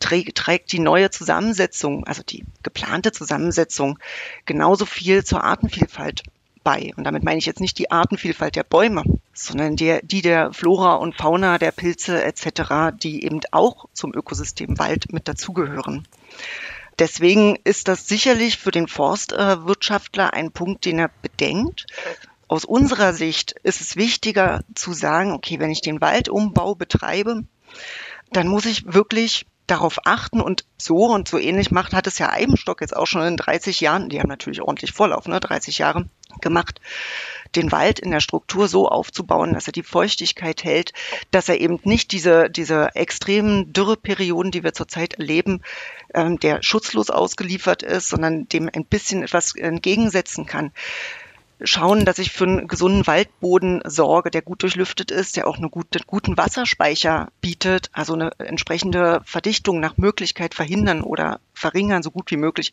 trägt, trägt die neue Zusammensetzung, also die geplante Zusammensetzung, genauso viel zur Artenvielfalt bei? Und damit meine ich jetzt nicht die Artenvielfalt der Bäume, sondern der, die der Flora und Fauna, der Pilze etc., die eben auch zum Ökosystem Wald mit dazugehören. Deswegen ist das sicherlich für den Forstwirtschaftler ein Punkt, den er bedenkt. Aus unserer Sicht ist es wichtiger zu sagen, okay, wenn ich den Waldumbau betreibe, dann muss ich wirklich darauf achten und so und so ähnlich macht, hat es ja Eibenstock jetzt auch schon in 30 Jahren, die haben natürlich ordentlich Vorlauf, ne, 30 Jahre gemacht, den Wald in der Struktur so aufzubauen, dass er die Feuchtigkeit hält, dass er eben nicht diese, diese extremen Dürreperioden, die wir zurzeit erleben, ähm, der schutzlos ausgeliefert ist, sondern dem ein bisschen etwas entgegensetzen kann schauen, dass ich für einen gesunden Waldboden sorge, der gut durchlüftet ist, der auch einen gute, guten Wasserspeicher bietet, also eine entsprechende Verdichtung nach Möglichkeit verhindern oder verringern, so gut wie möglich.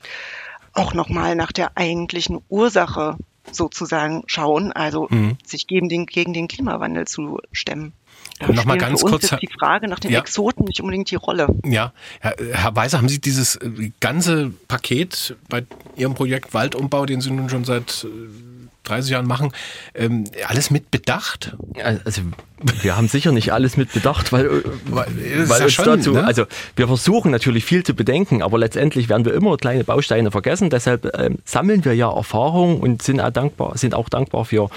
Auch nochmal nach der eigentlichen Ursache sozusagen schauen, also mhm. sich gegen den, gegen den Klimawandel zu stemmen. Da noch mal ganz kurz die Frage nach den ja. Exoten nicht unbedingt die Rolle. Ja, Herr, Herr Weiser, haben Sie dieses äh, ganze Paket bei Ihrem Projekt Waldumbau, den Sie nun schon seit 30 äh, Jahren machen, ähm, alles mit bedacht? Also wir haben sicher nicht alles mit bedacht, weil, äh, weil, weil uns schon, dazu, ne? also wir versuchen natürlich viel zu bedenken, aber letztendlich werden wir immer kleine Bausteine vergessen. Deshalb ähm, sammeln wir ja Erfahrung und sind auch dankbar, sind auch dankbar für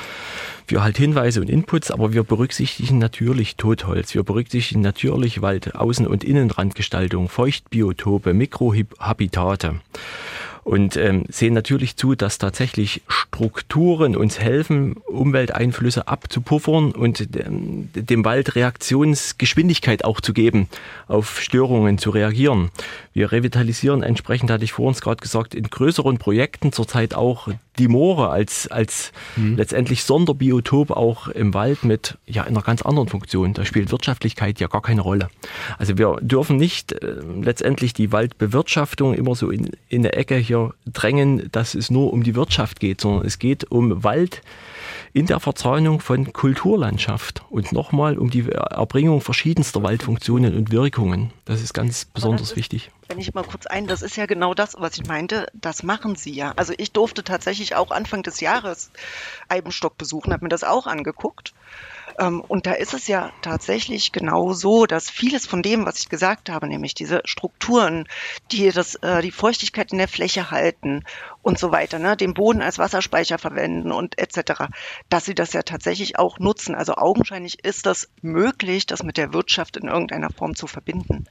für halt Hinweise und Inputs, aber wir berücksichtigen natürlich Totholz, wir berücksichtigen natürlich Wald, Außen- und Innenrandgestaltung, Feuchtbiotope, Mikrohabitate und ähm, sehen natürlich zu, dass tatsächlich Strukturen uns helfen, Umwelteinflüsse abzupuffern und ähm, dem Wald Reaktionsgeschwindigkeit auch zu geben, auf Störungen zu reagieren. Wir revitalisieren entsprechend, hatte ich vor uns gerade gesagt, in größeren Projekten zurzeit auch die Moore als, als mhm. letztendlich Sonderbiotop auch im Wald mit ja, einer ganz anderen Funktion. Da spielt Wirtschaftlichkeit ja gar keine Rolle. Also wir dürfen nicht äh, letztendlich die Waldbewirtschaftung immer so in, in der Ecke hier drängen, dass es nur um die Wirtschaft geht, sondern es geht um Wald in der Verzahnung von Kulturlandschaft und nochmal um die Erbringung verschiedenster Waldfunktionen und Wirkungen. Das ist ganz besonders ist, wichtig. Wenn ich mal kurz ein, das ist ja genau das, was ich meinte, das machen sie ja. Also ich durfte tatsächlich auch Anfang des Jahres Eibenstock besuchen, habe mir das auch angeguckt. Ähm, und da ist es ja tatsächlich genau so, dass vieles von dem, was ich gesagt habe, nämlich diese Strukturen, die das, äh, die Feuchtigkeit in der Fläche halten und so weiter, ne, den Boden als Wasserspeicher verwenden und etc., dass sie das ja tatsächlich auch nutzen. Also augenscheinlich ist das möglich, das mit der Wirtschaft in irgendeiner Form zu verbinden.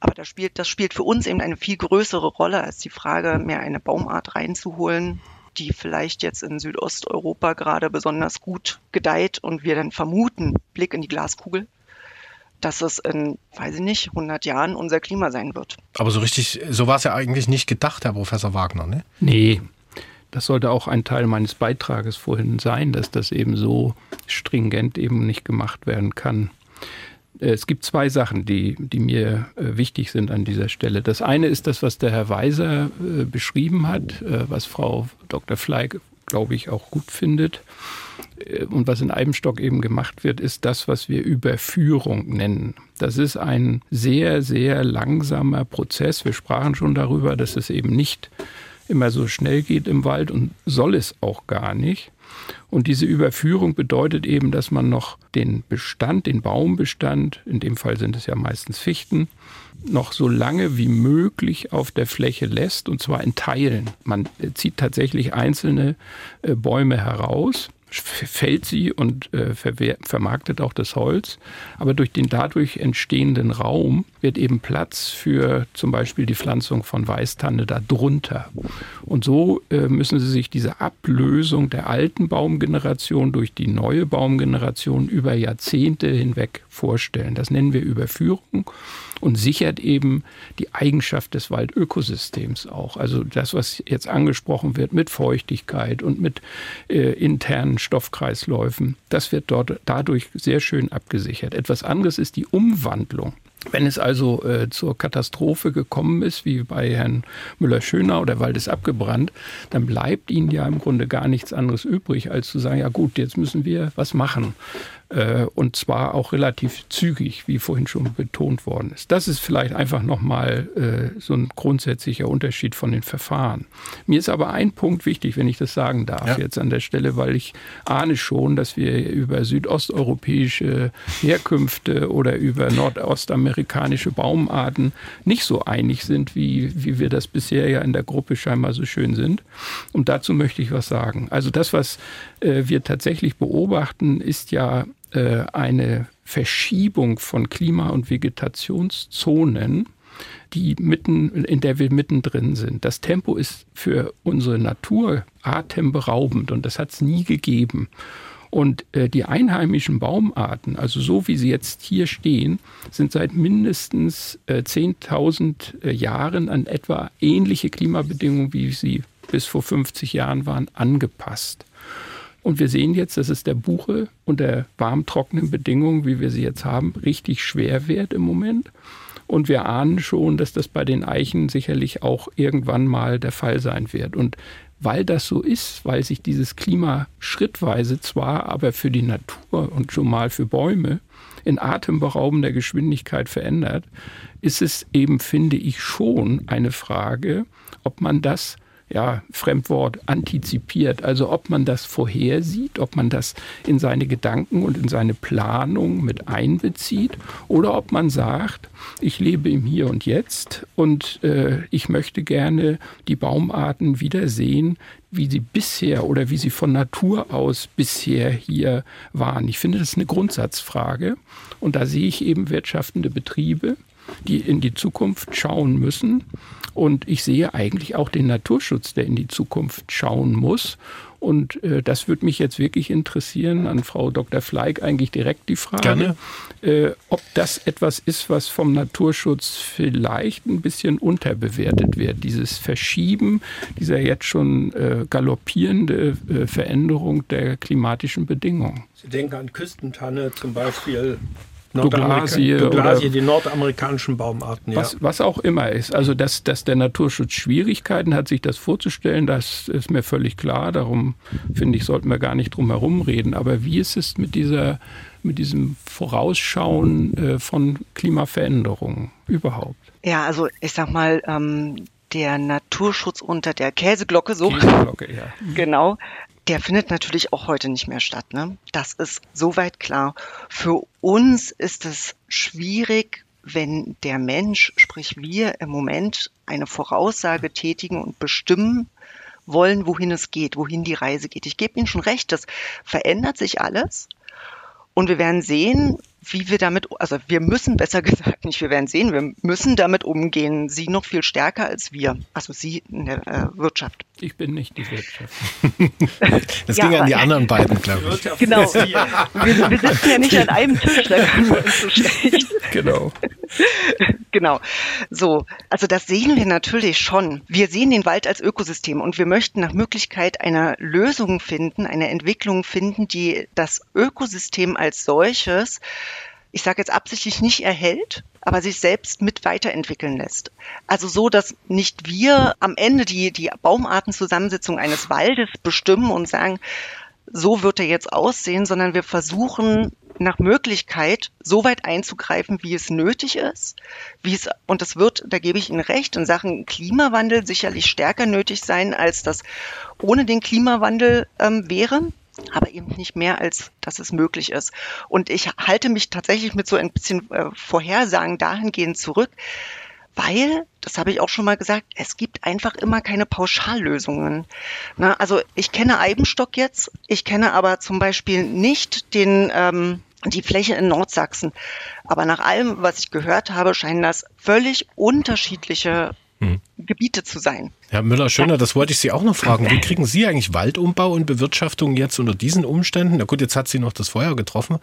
Aber das spielt, das spielt für uns eben eine viel größere Rolle als die Frage, mehr eine Baumart reinzuholen die vielleicht jetzt in Südosteuropa gerade besonders gut gedeiht und wir dann vermuten, Blick in die Glaskugel, dass es in, weiß ich nicht, 100 Jahren unser Klima sein wird. Aber so richtig, so war es ja eigentlich nicht gedacht, Herr Professor Wagner, ne? Nee, das sollte auch ein Teil meines Beitrages vorhin sein, dass das eben so stringent eben nicht gemacht werden kann. Äh, es gibt zwei Sachen, die, die mir äh, wichtig sind an dieser Stelle. Das eine ist das, was der Herr Weiser äh, beschrieben hat, was Frau Dr. Fleig, glaube ich, auch gut findet. Und was in Eibenstock eben gemacht wird, ist das, was wir Überführung nennen. Das ist ein sehr, sehr langsamer Prozess. Wir sprachen schon darüber, dass es eben nicht immer so schnell geht im Wald und soll es auch gar nicht. Und diese Überführung bedeutet eben, dass man noch den Bestand, den Baumbestand, in dem Fall sind es ja meistens Fichten, noch so lange wie möglich auf der Fläche lässt, und zwar in Teilen. Man zieht tatsächlich einzelne äh, Bäume heraus fällt sie und äh, vermarktet auch das Holz. Aber durch den dadurch entstehenden Raum wird eben Platz für zum Beispiel die Pflanzung von Weißtanne darunter. Und so äh, müssen Sie sich diese Ablösung der alten Baumgeneration durch die neue Baumgeneration über Jahrzehnte hinweg vorstellen. Das nennen wir Überführung und sichert eben die Eigenschaft des Waldökosystems auch. Also das, was jetzt angesprochen wird mit Feuchtigkeit und mit äh, internen Stoffkreisläufen, das wird dort dadurch sehr schön abgesichert. Etwas anderes ist die Umwandlung. Wenn es also äh, zur Katastrophe gekommen ist, wie bei Herrn Müller-Schöner oder Wald ist abgebrannt, dann bleibt Ihnen ja im Grunde gar nichts anderes übrig, als zu sagen, ja gut, jetzt müssen wir was machen. Äh, und zwar auch relativ zügig, wie vorhin schon betont worden ist. Das ist vielleicht einfach nochmal äh, so ein grundsätzlicher Unterschied von den Verfahren. Mir ist aber ein Punkt wichtig, wenn ich das sagen darf, ja. jetzt an der Stelle, weil ich ahne schon, dass wir über südosteuropäische Herkünfte oder über nordostamerikanische Baumarten nicht so einig sind, wie, wie wir das bisher ja in der Gruppe scheinbar so schön sind. Und dazu möchte ich was sagen. Also das, was äh, wir tatsächlich beobachten, ist ja äh, eine Verschiebung von Klima- und Vegetationszonen, die mitten, in der wir mittendrin sind. Das Tempo ist für unsere Natur atemberaubend und das hat es nie gegeben. Und äh, die einheimischen Baumarten, also so wie sie jetzt hier stehen, sind seit mindestens äh, 10.000 äh, Jahren an etwa ähnliche Klimabedingungen, wie sie bis vor 50 Jahren waren, angepasst. Und wir sehen jetzt, dass es der Buche unter warmtrockenen Bedingungen, wie wir sie jetzt haben, richtig schwer wird im Moment. Und wir ahnen schon, dass das bei den Eichen sicherlich auch irgendwann mal der Fall sein wird. Und weil das so ist, weil sich dieses Klima schrittweise zwar, aber für die Natur und schon mal für Bäume in atemberaubender Geschwindigkeit verändert, ist es eben, finde ich, schon eine Frage, ob man das ja, Fremdwort antizipiert. Also ob man das vorhersieht, ob man das in seine Gedanken und in seine Planung mit einbezieht oder ob man sagt, ich lebe im Hier und Jetzt und äh, ich möchte gerne die Baumarten wiedersehen, wie sie bisher oder wie sie von Natur aus bisher hier waren. Ich finde, das ist eine Grundsatzfrage und da sehe ich eben wirtschaftende Betriebe, die in die Zukunft schauen müssen. Und ich sehe eigentlich auch den Naturschutz, der in die Zukunft schauen muss. Und äh, das würde mich jetzt wirklich interessieren, an Frau Dr. Fleig eigentlich direkt die Frage, äh, ob das etwas ist, was vom Naturschutz vielleicht ein bisschen unterbewertet wird. Dieses Verschieben, dieser jetzt schon äh, galoppierende äh, Veränderung der klimatischen Bedingungen. Sie denken an Küstentanne zum Beispiel. Douglasie, Douglasie die nordamerikanischen Baumarten. Was, ja. was auch immer ist. Also, dass, dass der Naturschutz Schwierigkeiten hat, sich das vorzustellen, das ist mir völlig klar. Darum finde ich, sollten wir gar nicht drum herum reden. Aber wie ist es mit dieser mit diesem Vorausschauen äh, von Klimaveränderungen überhaupt? Ja, also ich sag mal, ähm, der Naturschutz unter der Käseglocke, so. Käseglocke, ja. Genau der findet natürlich auch heute nicht mehr statt. Ne? Das ist soweit klar. Für uns ist es schwierig, wenn der Mensch, sprich wir im Moment eine Voraussage tätigen und bestimmen wollen, wohin es geht, wohin die Reise geht. Ich gebe Ihnen schon recht, das verändert sich alles. Und wir werden sehen, wie wir damit, also wir müssen besser gesagt, nicht wir werden sehen, wir müssen damit umgehen. Sie noch viel stärker als wir, also Sie in der äh, Wirtschaft. Ich bin nicht die Wirtschaft. das ja, ging an die anderen beiden, glaube ich. Genau. Wir, wir, sitzen ja nicht an einem Tisch, da können wir uns so schlecht. Genau. genau. So, also das sehen wir natürlich schon. Wir sehen den Wald als Ökosystem und wir möchten nach Möglichkeit einer Lösung finden, eine Entwicklung finden, die das Ökosystem als solches ich sage jetzt absichtlich nicht erhält, aber sich selbst mit weiterentwickeln lässt. Also so, dass nicht wir am Ende die, die Baumartenzusammensetzung eines Waldes bestimmen und sagen, so wird er jetzt aussehen, sondern wir versuchen nach Möglichkeit so weit einzugreifen, wie es nötig ist, wie es, und das wird, da gebe ich Ihnen recht, in Sachen Klimawandel sicherlich stärker nötig sein, als das ohne den Klimawandel ähm, wäre aber eben nicht mehr, als dass es möglich ist. Und ich halte mich tatsächlich mit so ein bisschen äh, Vorhersagen dahingehend zurück, weil, das habe ich auch schon mal gesagt, es gibt einfach immer keine Pauschallösungen. Na, also ich kenne Eibenstock jetzt, ich kenne aber zum Beispiel nicht den ähm, die Fläche in Nordsachsen. Aber nach allem, was ich gehört habe, scheinen das völlig unterschiedliche hm. Gebiete zu sein. Herr Müller-Schöner, das wollte ich Sie auch noch fragen. Wie kriegen Sie eigentlich Waldumbau und Bewirtschaftung jetzt unter diesen Umständen, na gut, jetzt hat sie noch das Feuer getroffen,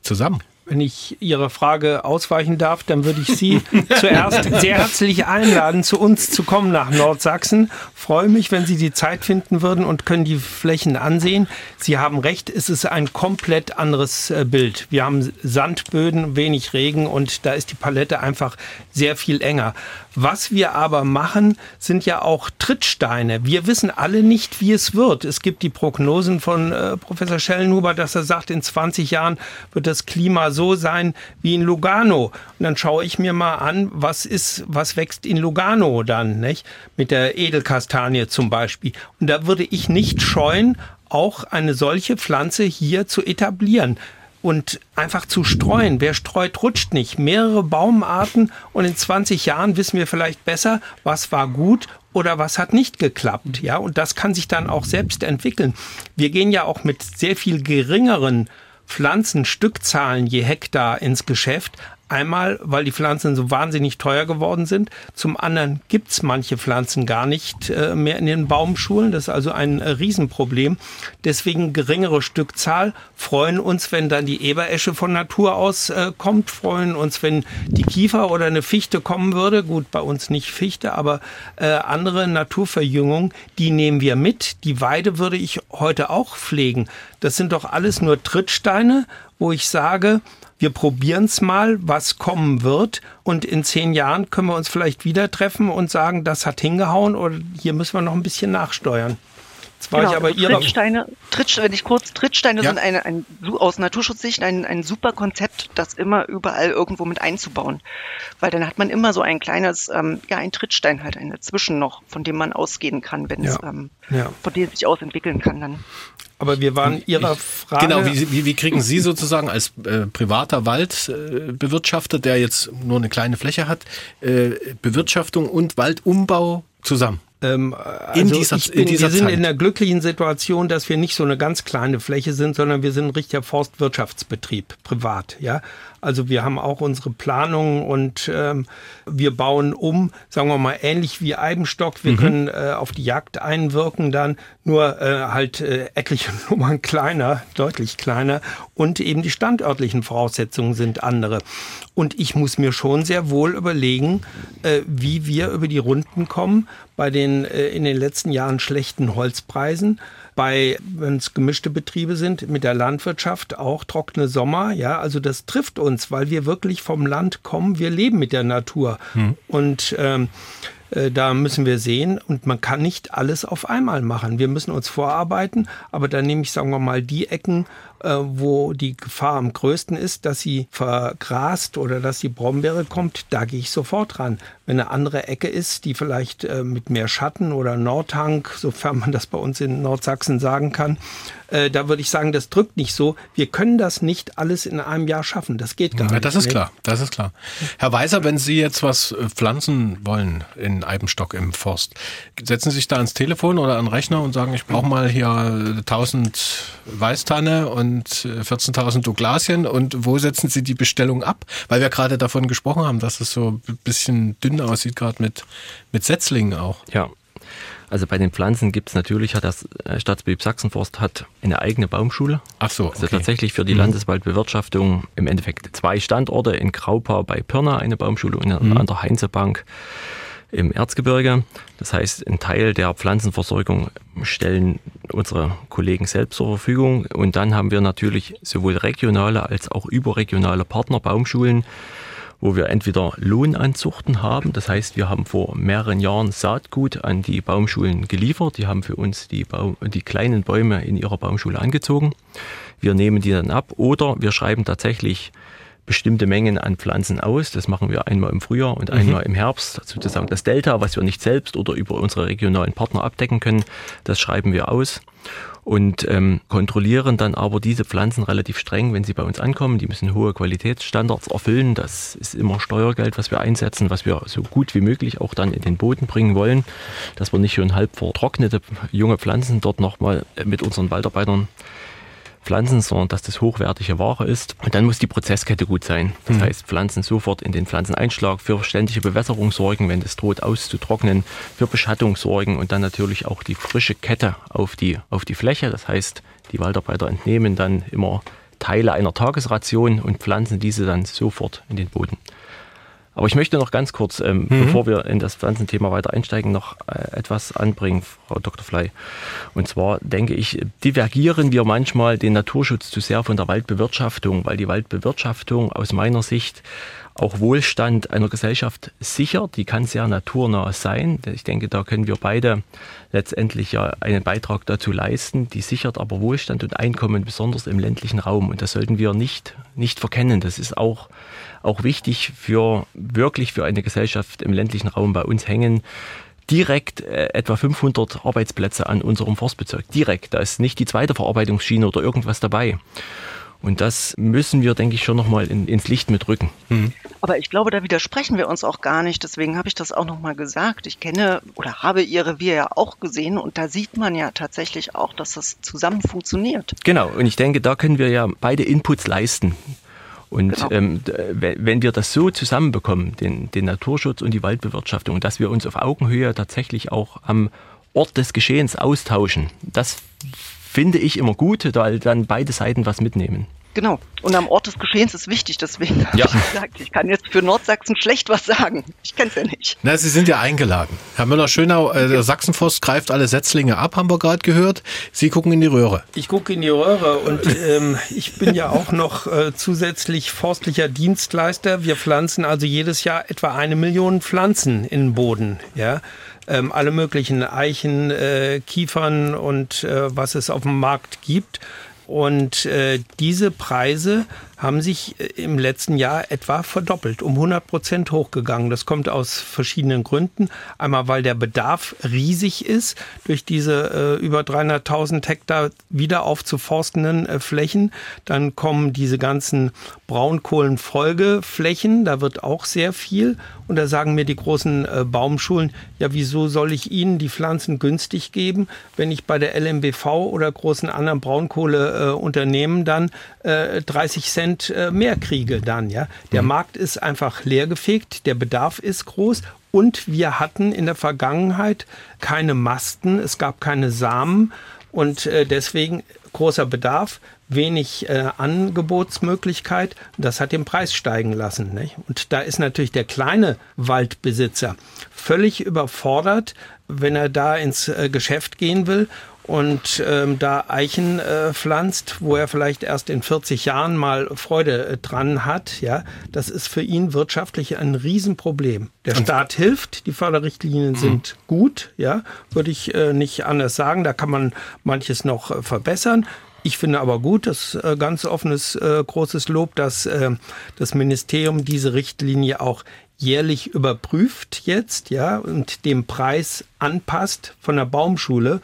zusammen? Wenn ich Ihrer Frage ausweichen darf, dann würde ich Sie zuerst sehr herzlich einladen, zu uns zu kommen nach Nordsachsen. Freue mich, wenn Sie die Zeit finden würden und können die Flächen ansehen. Sie haben recht, es ist ein komplett anderes äh, Bild. Wir haben Sandböden, wenig Regen und da ist die Palette einfach sehr viel enger. Was wir aber machen, sind ja auch Trittsteine. Wir wissen alle nicht, wie es wird. Es gibt die Prognosen von äh, Professor Schellenhuber, dass er sagt, in 20 Jahren wird das Klima so sein wie in Lugano. Und dann schaue ich mir mal an, was ist, was wächst in Lugano dann, nicht? Mit der Edelkastanie zum Beispiel. Und da würde ich nicht scheuen, auch eine solche Pflanze hier zu etablieren und einfach zu streuen. Wer streut, rutscht nicht. Mehrere Baumarten und in 20 Jahren wissen wir vielleicht besser, was war gut oder was hat nicht geklappt. Ja, und das kann sich dann auch selbst entwickeln. Wir gehen ja auch mit sehr viel geringeren Pflanzenstückzahlen je Hektar ins Geschäft, Einmal, weil die Pflanzen so wahnsinnig teuer geworden sind. Zum anderen gibt's manche Pflanzen gar nicht äh, mehr in den Baumschulen. Das ist also ein äh, Riesenproblem. Deswegen geringere Stückzahl. Freuen uns, wenn dann die Eberesche von Natur aus äh, kommt. Freuen uns, wenn die Kiefer oder eine Fichte kommen würde. Gut, bei uns nicht Fichte, aber äh, andere Naturverjüngung, die nehmen wir mit. Die Weide würde ich heute auch pflegen. Das sind doch alles nur Trittsteine, wo ich sage, wir probieren es mal, was kommen wird. Und in zehn Jahren können wir uns vielleicht wieder treffen und sagen, das hat hingehauen oder hier müssen wir noch ein bisschen nachsteuern. Jetzt war genau, ich aber ihrer Trittsteine, Trittsteine, wenn ich kurz, Trittsteine ja. sind eine, ein, aus Naturschutzsicht ein, ein super Konzept, das immer überall irgendwo mit einzubauen. Weil dann hat man immer so ein kleines, ähm, ja, ein Trittstein halt, ein dazwischen noch, von dem man ausgehen kann, wenn ja. es, ähm, ja. von dem es sich ausentwickeln kann dann. Aber wir waren Ihrer Frage. Genau, wie, wie, wie kriegen Sie sozusagen als äh, privater Waldbewirtschafter, äh, der jetzt nur eine kleine Fläche hat, äh, Bewirtschaftung und Waldumbau zusammen? Ähm, also in dieser, bin, in dieser wir sind Zeit. in der glücklichen Situation, dass wir nicht so eine ganz kleine Fläche sind, sondern wir sind ein richtiger Forstwirtschaftsbetrieb, privat. Ja, also wir haben auch unsere Planungen und ähm, wir bauen um, sagen wir mal ähnlich wie Eibenstock. Wir mhm. können äh, auf die Jagd einwirken dann, nur äh, halt äh, etliche Nummern kleiner, deutlich kleiner und eben die standörtlichen Voraussetzungen sind andere. Und ich muss mir schon sehr wohl überlegen, äh, wie wir über die Runden kommen bei den äh, in den letzten Jahren schlechten Holzpreisen bei, wenn es gemischte Betriebe sind, mit der Landwirtschaft auch trockene Sommer. Ja, also das trifft uns, weil wir wirklich vom Land kommen. Wir leben mit der Natur. Hm. Und ähm, äh, da müssen wir sehen und man kann nicht alles auf einmal machen. Wir müssen uns vorarbeiten, aber dann nehme ich, sagen wir mal, die Ecken, äh, wo die Gefahr am größten ist, dass sie vergrast oder dass die Brombeere kommt, da gehe ich sofort ran. Wenn eine andere Ecke ist, die vielleicht äh, mit mehr Schatten oder Nordhang, sofern man das bei uns in Nordsachsen sagen kann, äh, da würde ich sagen, das drückt nicht so. Wir können das nicht alles in einem Jahr schaffen. Das geht gar ja, nicht. Das ist klar, das ist klar. Herr Weiser, wenn Sie jetzt was pflanzen wollen in Eibenstock im Forst, setzen Sie sich da ans Telefon oder an den Rechner und sagen, ich brauche mal hier 1000 Weißtanne und und 14.000 äh, Douglasien und wo setzen Sie die Bestellung ab? Weil wir gerade davon gesprochen haben, dass es so ein bisschen dünn aussieht, gerade mit, mit Setzlingen auch. Ja, also bei den Pflanzen gibt es natürlich, hat das äh, Staatsbetrieb Sachsenforst hat eine eigene Baumschule. Ach so. Also okay. Also tatsächlich für die mhm. Landeswaldbewirtschaftung im Endeffekt zwei Standorte in Graupau bei Pirna eine Baumschule und mhm. an der Heinzebank im Erzgebirge. Das heißt, ein Teil der Pflanzenversorgung stellen unsere Kollegen selbst zur Verfügung. Und dann haben wir natürlich sowohl regionale als auch überregionale Partner, Baumschulen, wo wir entweder Lohnanzuchten haben, das heißt, wir haben vor mehreren Jahren Saatgut an die Baumschulen geliefert, die haben für uns die, Baum, die kleinen Bäume in ihrer Baumschule angezogen. Wir nehmen die dann ab oder wir schreiben tatsächlich bestimmte Mengen an Pflanzen aus. Das machen wir einmal im Frühjahr und einmal mhm. im Herbst. Sozusagen das Delta, was wir nicht selbst oder über unsere regionalen Partner abdecken können, das schreiben wir aus und ähm, kontrollieren dann aber diese Pflanzen relativ streng, wenn sie bei uns ankommen. Die müssen hohe Qualitätsstandards erfüllen. Das ist immer Steuergeld, was wir einsetzen, was wir so gut wie möglich auch dann in den Boden bringen wollen, dass wir nicht schon halb vertrocknete junge Pflanzen dort nochmal mit unseren Waldarbeitern Pflanzen, sondern dass das hochwertige Ware ist. Und dann muss die Prozesskette gut sein. Das mhm. heißt, Pflanzen sofort in den Pflanzeneinschlag, für ständige Bewässerung sorgen, wenn es droht auszutrocknen, für Beschattung sorgen und dann natürlich auch die frische Kette auf die, auf die Fläche. Das heißt, die Waldarbeiter entnehmen dann immer Teile einer Tagesration und pflanzen diese dann sofort in den Boden. Aber ich möchte noch ganz kurz, ähm, mhm. bevor wir in das Pflanzenthema weiter einsteigen, noch äh, etwas anbringen, Frau Dr. Fly. Und zwar denke ich, divergieren wir manchmal den Naturschutz zu sehr von der Waldbewirtschaftung, weil die Waldbewirtschaftung aus meiner Sicht auch Wohlstand einer Gesellschaft sichert. Die kann sehr naturnah sein. Ich denke, da können wir beide letztendlich ja einen Beitrag dazu leisten. Die sichert aber Wohlstand und Einkommen, besonders im ländlichen Raum. Und das sollten wir nicht, nicht verkennen. Das ist auch auch wichtig für wirklich für eine Gesellschaft im ländlichen Raum bei uns hängen direkt äh, etwa 500 Arbeitsplätze an unserem Forstbezirk. Direkt. Da ist nicht die zweite Verarbeitungsschiene oder irgendwas dabei. Und das müssen wir, denke ich, schon nochmal in, ins Licht mitrücken. Mhm. Aber ich glaube, da widersprechen wir uns auch gar nicht. Deswegen habe ich das auch nochmal gesagt. Ich kenne oder habe Ihre Wir ja auch gesehen und da sieht man ja tatsächlich auch, dass das zusammen funktioniert. Genau. Und ich denke, da können wir ja beide Inputs leisten. Und genau. ähm, wenn wir das so zusammenbekommen, den, den Naturschutz und die Waldbewirtschaftung, dass wir uns auf Augenhöhe tatsächlich auch am Ort des Geschehens austauschen, das finde ich immer gut, weil dann beide Seiten was mitnehmen. Genau. Und am Ort des Geschehens ist wichtig, deswegen ja. habe ich gesagt, ich kann jetzt für Nordsachsen schlecht was sagen. Ich kenne es ja nicht. Na, Sie sind ja eingeladen. Herr Müller-Schönau, äh, der Sachsenforst greift alle Setzlinge ab, haben wir gerade gehört. Sie gucken in die Röhre. Ich gucke in die Röhre und ähm, ich bin ja auch noch äh, zusätzlich forstlicher Dienstleister. Wir pflanzen also jedes Jahr etwa eine Million Pflanzen in den Boden. Ja ähm, alle möglichen Eichen, äh, Kiefern und äh, was es auf dem Markt gibt. Und äh, diese Preise haben sich äh, im letzten Jahr etwa verdoppelt, um 100 Prozent hochgegangen. Das kommt aus verschiedenen Gründen. Einmal, weil der Bedarf riesig ist durch diese äh, über 300.000 Hektar wieder aufzuforstenden äh, Flächen. Dann kommen diese ganzen Braunkohlenfolgeflächen, da wird auch sehr viel. Und da sagen mir die großen äh, Baumschulen, ja, wieso soll ich Ihnen die Pflanzen günstig geben, wenn ich bei der LMBV oder großen anderen Braunkohleunternehmen dann äh, 30 Cent Prozent äh, mehr kriege dann, ja. Der mhm. Markt ist einfach leergefegt, der Bedarf ist groß und wir hatten in der Vergangenheit keine Masten, es gab keine Samen und äh, deswegen großer Bedarf, wenig äh, Angebotsmöglichkeit. Das hat den Preis steigen lassen. Nicht? Und da ist natürlich der kleine Waldbesitzer völlig überfordert, wenn er da ins äh, Geschäft gehen will und ähm, da Eichen äh, pflanzt, wo er vielleicht erst in 40 Jahren mal Freude äh, dran hat, ja, das ist für ihn wirtschaftlich ein Riesenproblem. Der Staat hilft, die Förderrichtlinien mhm. sind gut, ja, würde ich äh, nicht anders sagen. Da kann man manches noch äh, verbessern. Ich finde aber gut, das äh, ganz offenes äh, großes Lob, dass äh, das Ministerium diese Richtlinie auch jährlich überprüft jetzt, ja, und dem Preis anpasst von der Baumschule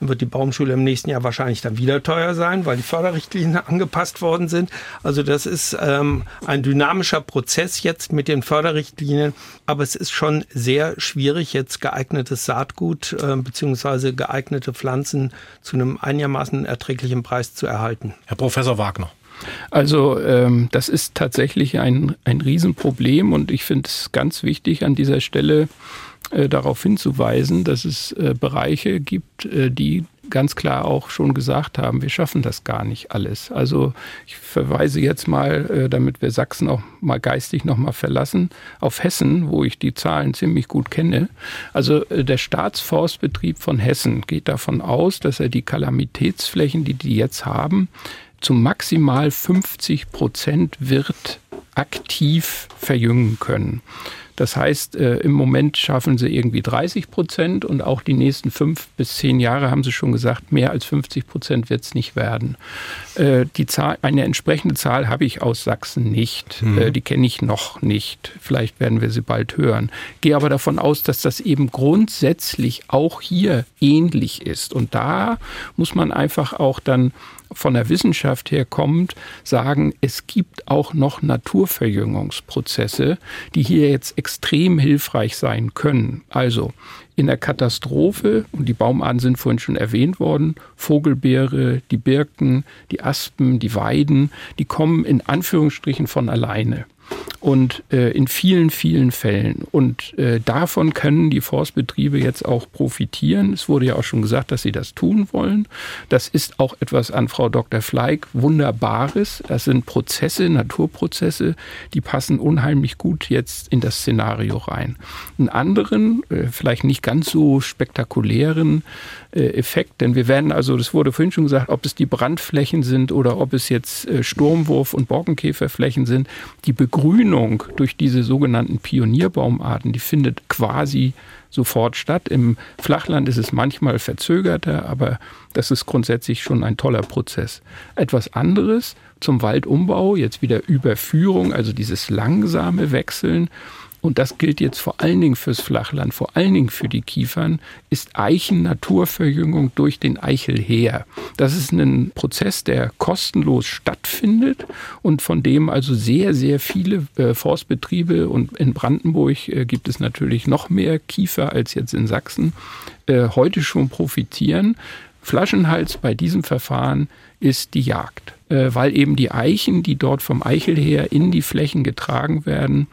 wird die Baumschule im nächsten Jahr wahrscheinlich dann wieder teuer sein, weil die Förderrichtlinien angepasst worden sind. Also das ist ähm, ein dynamischer Prozess jetzt mit den Förderrichtlinien, aber es ist schon sehr schwierig, jetzt geeignetes Saatgut äh, bzw. geeignete Pflanzen zu einem einigermaßen erträglichen Preis zu erhalten. Herr Professor Wagner. Also ähm, das ist tatsächlich ein, ein Riesenproblem und ich finde es ganz wichtig an dieser Stelle äh, darauf hinzuweisen, dass es äh, Bereiche gibt, äh, die ganz klar auch schon gesagt haben, wir schaffen das gar nicht alles. Also ich verweise jetzt mal, äh, damit wir Sachsen auch mal geistig nochmal verlassen, auf Hessen, wo ich die Zahlen ziemlich gut kenne. Also äh, der Staatsforstbetrieb von Hessen geht davon aus, dass er die Kalamitätsflächen, die die jetzt haben, zu maximal 50 Prozent wird aktiv verjüngen können. Das heißt, äh, im Moment schaffen sie irgendwie 30 Prozent und auch die nächsten fünf bis zehn Jahre haben sie schon gesagt, mehr als 50 Prozent wird es nicht werden. Äh, die Zahl, eine entsprechende Zahl habe ich aus Sachsen nicht. Mhm. Äh, die kenne ich noch nicht. Vielleicht werden wir sie bald hören. Gehe aber davon aus, dass das eben grundsätzlich auch hier ähnlich ist. Und da muss man einfach auch dann von der Wissenschaft her kommt, sagen, es gibt auch noch Naturverjüngungsprozesse, die hier jetzt extrem hilfreich sein können. Also in der Katastrophe, und die Baumarten sind vorhin schon erwähnt worden, Vogelbeere, die Birken, die Aspen, die Weiden, die kommen in Anführungsstrichen von alleine und äh, in vielen, vielen Fällen. Und äh, davon können die Forstbetriebe jetzt auch profitieren. Es wurde ja auch schon gesagt, dass sie das tun wollen. Das ist auch etwas an Frau Dr. Fleig Wunderbares. Das sind Prozesse, Naturprozesse, die passen unheimlich gut jetzt in das Szenario rein. Einen anderen, äh, vielleicht nicht ganz so spektakulären Effekt, denn wir werden also, das wurde vorhin schon gesagt, ob es die Brandflächen sind oder ob es jetzt äh, Sturmwurf- und Borkenkäferflächen sind, die Begrünung durch diese sogenannten Pionierbaumarten, die findet quasi sofort statt. Im Flachland ist es manchmal verzögerter, aber das ist grundsätzlich schon ein toller Prozess. Etwas anderes zum Waldumbau, jetzt wieder Überführung, also dieses langsame Wechseln und das gilt jetzt vor allen Dingen fürs Flachland, vor allen Dingen für die Kiefern, ist Eichen-Naturverjüngung durch den Eichelheer. Das ist ein Prozess, der kostenlos stattfindet und von dem also sehr, sehr viele äh, Forstbetriebe und in Brandenburg äh, gibt es natürlich noch mehr Kiefer als jetzt in Sachsen, äh, heute schon profitieren. Flaschenhals bei diesem Verfahren ist die Jagd, weil eben die Eichen, die dort vom Eichelheer in die Flächen getragen werden,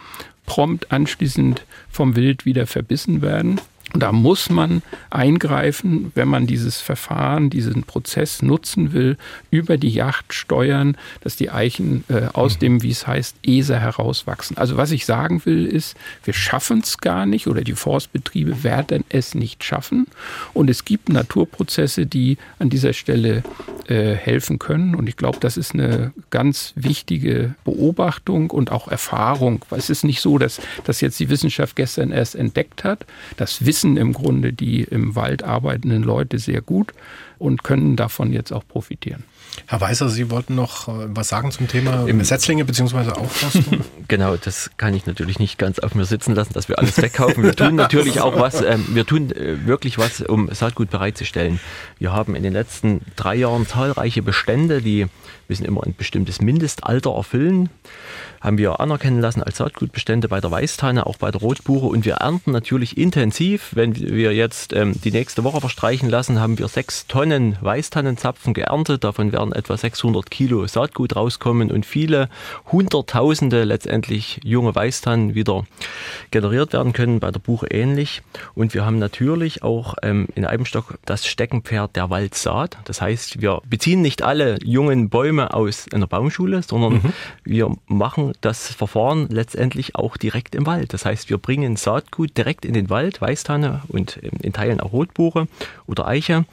prompt anschließend vom Wild wieder verbissen werden. Und da muss man eingreifen, wenn man dieses Verfahren, diesen Prozess nutzen will, über die Yacht steuern, dass die Eichen äh, aus mhm. dem, wie es heißt, ESA herauswachsen. Also was ich sagen will, ist, wir schaffen es gar nicht oder die Forstbetriebe werden es nicht schaffen. Und es gibt Naturprozesse, die an dieser Stelle äh, helfen können. Und ich glaube, das ist eine ganz wichtige Beobachtung und auch Erfahrung. Es ist nicht so, dass das jetzt die Wissenschaft gestern erst entdeckt hat. Das wissen im Grunde die im Wald arbeitenden Leute sehr gut und können davon jetzt auch profitieren. Herr Weißer, Sie wollten noch äh, was sagen zum Thema Im Setzlinge bzw. Aufforstung? genau, das kann ich natürlich nicht ganz auf mir sitzen lassen, dass wir alles wegkaufen. Wir tun natürlich auch was, äh, wir tun äh, wirklich was, um Saatgut bereitzustellen. Wir haben in den letzten drei Jahren zahlreiche Bestände, die müssen immer ein bestimmtes Mindestalter erfüllen haben wir anerkennen lassen als Saatgutbestände bei der Weißtanne, auch bei der Rotbuche. Und wir ernten natürlich intensiv. Wenn wir jetzt ähm, die nächste Woche verstreichen lassen, haben wir sechs Tonnen Weißtannenzapfen geerntet. Davon werden etwa 600 Kilo Saatgut rauskommen und viele Hunderttausende letztendlich junge Weißtannen wieder generiert werden können. Bei der Buche ähnlich. Und wir haben natürlich auch ähm, in Eibenstock das Steckenpferd der Waldsaat. Das heißt, wir beziehen nicht alle jungen Bäume aus einer Baumschule, sondern mhm. wir machen das Verfahren letztendlich auch direkt im Wald. Das heißt, wir bringen Saatgut direkt in den Wald, Weißtanne und in Teilen auch Rotbuche oder Eiche.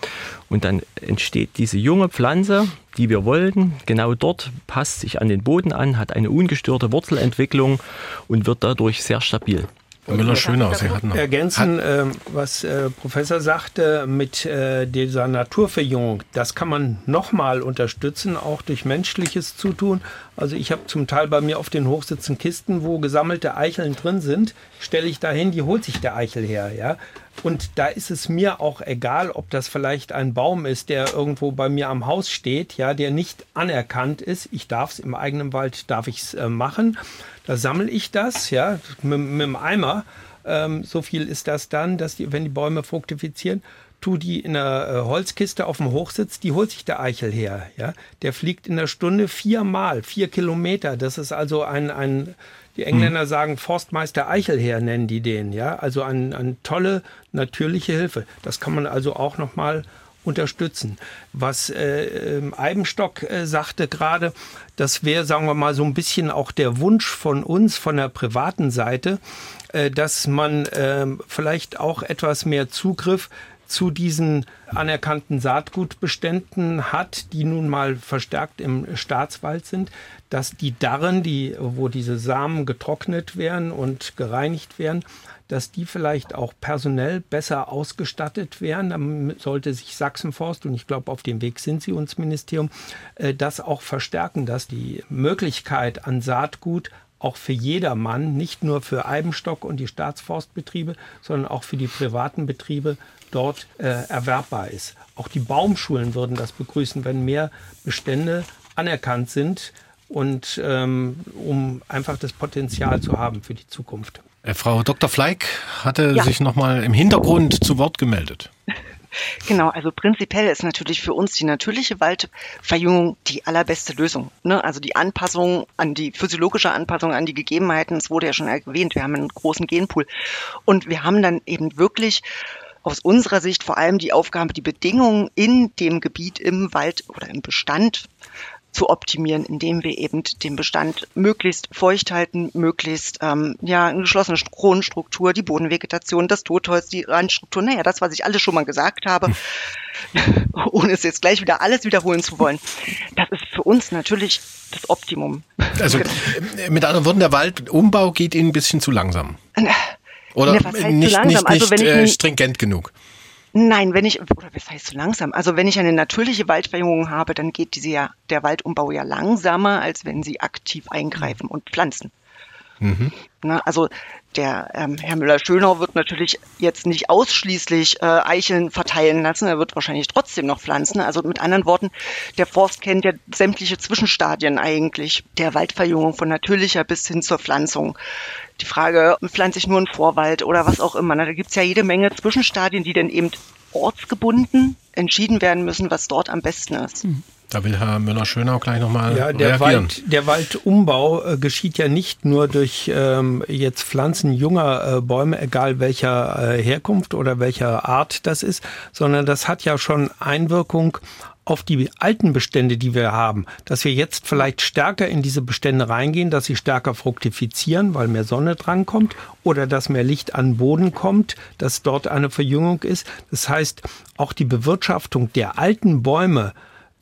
Und dann entsteht diese junge Pflanze, die wir wollten. Genau dort passt sich an den Boden an, hat eine ungestörte Wurzelentwicklung und wird dadurch sehr stabil. Müller Schönau, Sie hatten noch. Ergänzen, äh, was äh, Professor sagte mit äh, dieser Naturverjüngung, das kann man nochmal unterstützen, auch durch menschliches Zutun. Also ich habe zum Teil bei mir auf den Hochsitzen Kisten, wo gesammelte Eicheln drin sind, stelle ich dahin, die holt sich der Eichel her. Ja? Und da ist es mir auch egal, ob das vielleicht ein Baum ist, der irgendwo bei mir am Haus steht, ja, der nicht anerkannt ist. Ich darf es im eigenen Wald, darf ich es äh, machen. Da sammle ich das, ja, mit, mit dem Eimer. Ähm, so viel ist das dann, dass die, wenn die Bäume fruktifizieren, tu die in einer äh, Holzkiste auf dem Hochsitz, die holt sich der Eichel her. Ja? Der fliegt in der Stunde viermal, vier Kilometer. Das ist also ein, ein die Engländer hm. sagen Forstmeister Eichel her, nennen die den. Ja? Also eine ein tolle natürliche Hilfe. Das kann man also auch nochmal unterstützen. Was äh, ähm, Eibenstock äh, sagte gerade, das wäre, sagen wir mal, so ein bisschen auch der Wunsch von uns, von der privaten Seite, äh, dass man äh, vielleicht auch etwas mehr Zugriff zu diesen anerkannten Saatgutbeständen hat, die nun mal verstärkt im Staatswald sind, dass die Darren, die, wo diese Samen getrocknet werden und gereinigt werden, dass die vielleicht auch personell besser ausgestattet werden. Dann sollte sich Sachsenforst, und ich glaube, auf dem Weg sind sie uns Ministerium, äh, das auch verstärken, dass die Möglichkeit an Saatgut auch für jedermann, nicht nur für Eibenstock und die Staatsforstbetriebe, sondern auch für die privaten Betriebe dort äh, erwerbbar ist. Auch die Baumschulen würden das begrüßen, wenn mehr Bestände anerkannt sind und ähm, um einfach das Potenzial zu haben für die Zukunft. Äh, Frau Dr. Fleig hatte ja. sich noch mal im Hintergrund zu Wort gemeldet. Genau, also prinzipiell ist natürlich für uns die natürliche Waldverjüngung die allerbeste Lösung. Ne? Also die Anpassung an die physiologische Anpassung an die Gegebenheiten, es wurde ja schon erwähnt, wir haben einen großen Genpool. Und wir haben dann eben wirklich aus unserer Sicht vor allem die Aufgabe, die Bedingungen in dem Gebiet im Wald oder im Bestand zu optimieren, indem wir eben den Bestand möglichst feucht halten, möglichst ähm, ja eine geschlossene Kronenstruktur, die Bodenvegetation, das Totholz, die Randstruktur, naja, das, was ich alles schon mal gesagt habe, ohne es jetzt gleich wieder alles wiederholen zu wollen. Das ist für uns natürlich das Optimum. Also genau. mit anderen Worten, der Waldumbau geht Ihnen ein bisschen zu langsam. Äh, oder ja, nicht, nicht, also, nicht äh, stringent genug? Nein, wenn ich, oder was heißt so langsam? Also wenn ich eine natürliche Waldverjüngung habe, dann geht diese ja, der Waldumbau ja langsamer, als wenn sie aktiv eingreifen und pflanzen. Mhm. Na, also der ähm, Herr Müller-Schönau wird natürlich jetzt nicht ausschließlich äh, Eicheln verteilen lassen, er wird wahrscheinlich trotzdem noch pflanzen. Also mit anderen Worten, der Forst kennt ja sämtliche Zwischenstadien eigentlich der Waldverjüngung von natürlicher bis hin zur Pflanzung die Frage, pflanze ich nur einen Vorwald oder was auch immer. Da gibt's ja jede Menge Zwischenstadien, die dann eben ortsgebunden entschieden werden müssen, was dort am besten ist. Mhm. Da will Herr Müller-Schönau gleich nochmal ja, der reagieren. Wald, der Waldumbau äh, geschieht ja nicht nur durch ähm, jetzt Pflanzen junger äh, Bäume, egal welcher äh, Herkunft oder welcher Art das ist, sondern das hat ja schon Einwirkung auf die alten Bestände, die wir haben, dass wir jetzt vielleicht stärker in diese Bestände reingehen, dass sie stärker fruktifizieren, weil mehr Sonne drankommt oder dass mehr Licht an den Boden kommt, dass dort eine Verjüngung ist. Das heißt, auch die Bewirtschaftung der alten Bäume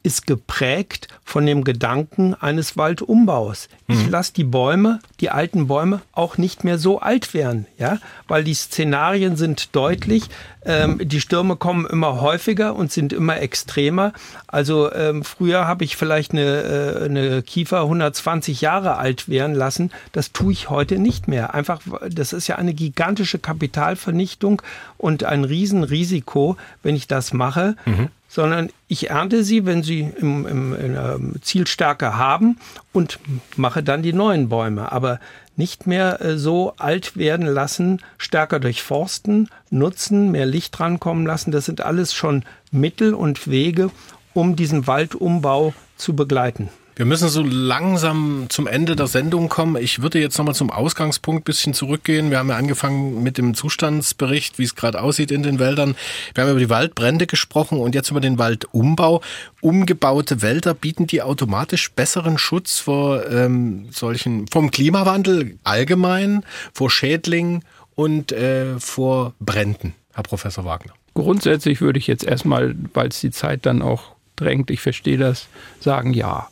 ist geprägt von dem Gedanken eines Waldumbaus. Mhm. Ich lasse die Bäume, die alten Bäume, auch nicht mehr so alt werden, ja, weil die Szenarien sind deutlich. Ähm, die Stürme kommen immer häufiger und sind immer extremer. Also ähm, früher habe ich vielleicht eine, äh, eine Kiefer 120 Jahre alt werden lassen. Das tue ich heute nicht mehr. Einfach, das ist ja eine gigantische Kapitalvernichtung und ein Riesenrisiko, wenn ich das mache. Mhm sondern ich ernte sie, wenn sie im, im, in der Zielstärke haben und mache dann die neuen Bäume. Aber nicht mehr äh, so alt werden lassen, stärker durchforsten, nutzen, mehr Licht drankommen lassen. Das sind alles schon Mittel und Wege, um diesen Waldumbau zu begleiten. Wir müssen so langsam zum Ende der Sendung kommen. Ich würde jetzt nochmal zum Ausgangspunkt bisschen zurückgehen. Wir haben ja angefangen mit dem Zustandsbericht, wie es gerade aussieht in den Wäldern. Wir haben über die Waldbrände gesprochen und jetzt über den Waldumbau. Umgebaute Wälder bieten die automatisch besseren Schutz vor ähm, solchen, vom Klimawandel allgemein, vor Schädlingen und äh, vor Bränden, Herr Professor Wagner. Grundsätzlich würde ich jetzt erstmal, weil es die Zeit dann auch drängt, ich verstehe das, sagen ja.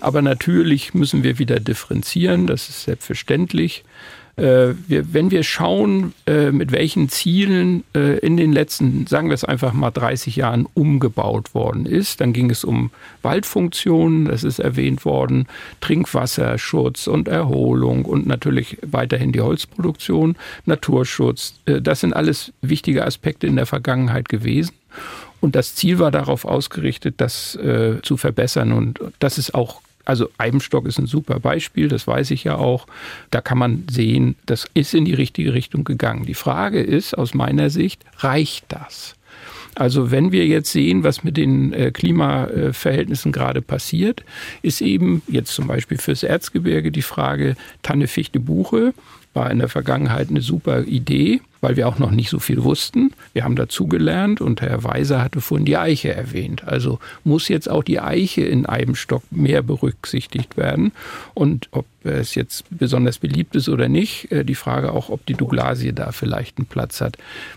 Aber natürlich müssen wir wieder differenzieren, das ist selbstverständlich. Äh, wir, wenn wir schauen, äh, mit welchen Zielen äh, in den letzten, sagen wir es einfach mal, 30 Jahren umgebaut worden ist, dann ging es um Waldfunktionen, das ist erwähnt worden, Trinkwasserschutz und Erholung und natürlich weiterhin die Holzproduktion, Naturschutz. Das sind alles wichtige Aspekte in der Vergangenheit gewesen. Und das Ziel war darauf ausgerichtet, das äh, zu verbessern. Und das ist auch also Eibenstock ist ein super Beispiel, das weiß ich ja auch. Da kann man sehen, das ist in die richtige Richtung gegangen. Die Frage ist aus meiner Sicht, reicht das? Also wenn wir jetzt sehen, was mit den äh, Klimaverhältnissen gerade passiert, ist eben jetzt zum Beispiel fürs Erzgebirge die Frage Tanne, Fichte, Buche war in der Vergangenheit eine super Idee weil wir auch noch nicht so viel wussten. Wir haben dazugelernt und Herr Weiser hatte vorhin die Eiche erwähnt. Also muss jetzt auch die Eiche in Eibenstock mehr berücksichtigt werden. Und ob es jetzt besonders beliebt ist oder nicht, äh, die Frage auch, ob die Douglasie da vielleicht einen Platz hat.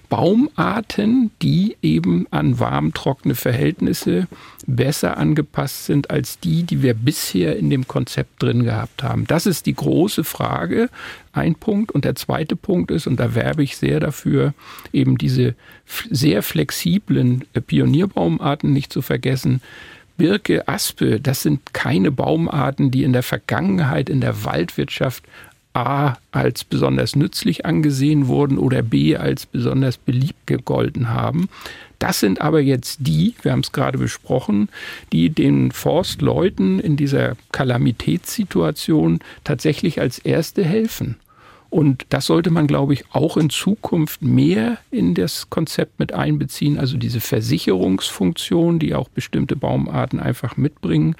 Baumarten, die eben an warm trockene Verhältnisse besser angepasst sind als die, die wir bisher in dem Konzept drin gehabt haben. Das ist die große Frage. Ein Punkt. Und der zweite Punkt ist, und da werbe ich sehr dafür, eben diese sehr flexiblen äh, Pionierbaumarten nicht zu vergessen. Birke, Aspe, das sind keine Baumarten, die in der Vergangenheit in der Waldwirtschaft A als besonders nützlich angesehen wurden oder B als besonders beliebt gegolten haben. Das sind aber jetzt die, wir haben es gerade besprochen, die den Forstleuten in dieser Kalamitätssituation tatsächlich als Erste helfen. Und das sollte man, glaube ich, auch in Zukunft mehr in das Konzept mit einbeziehen. Also diese Versicherungsfunktion, die auch bestimmte Baumarten einfach mitbringen.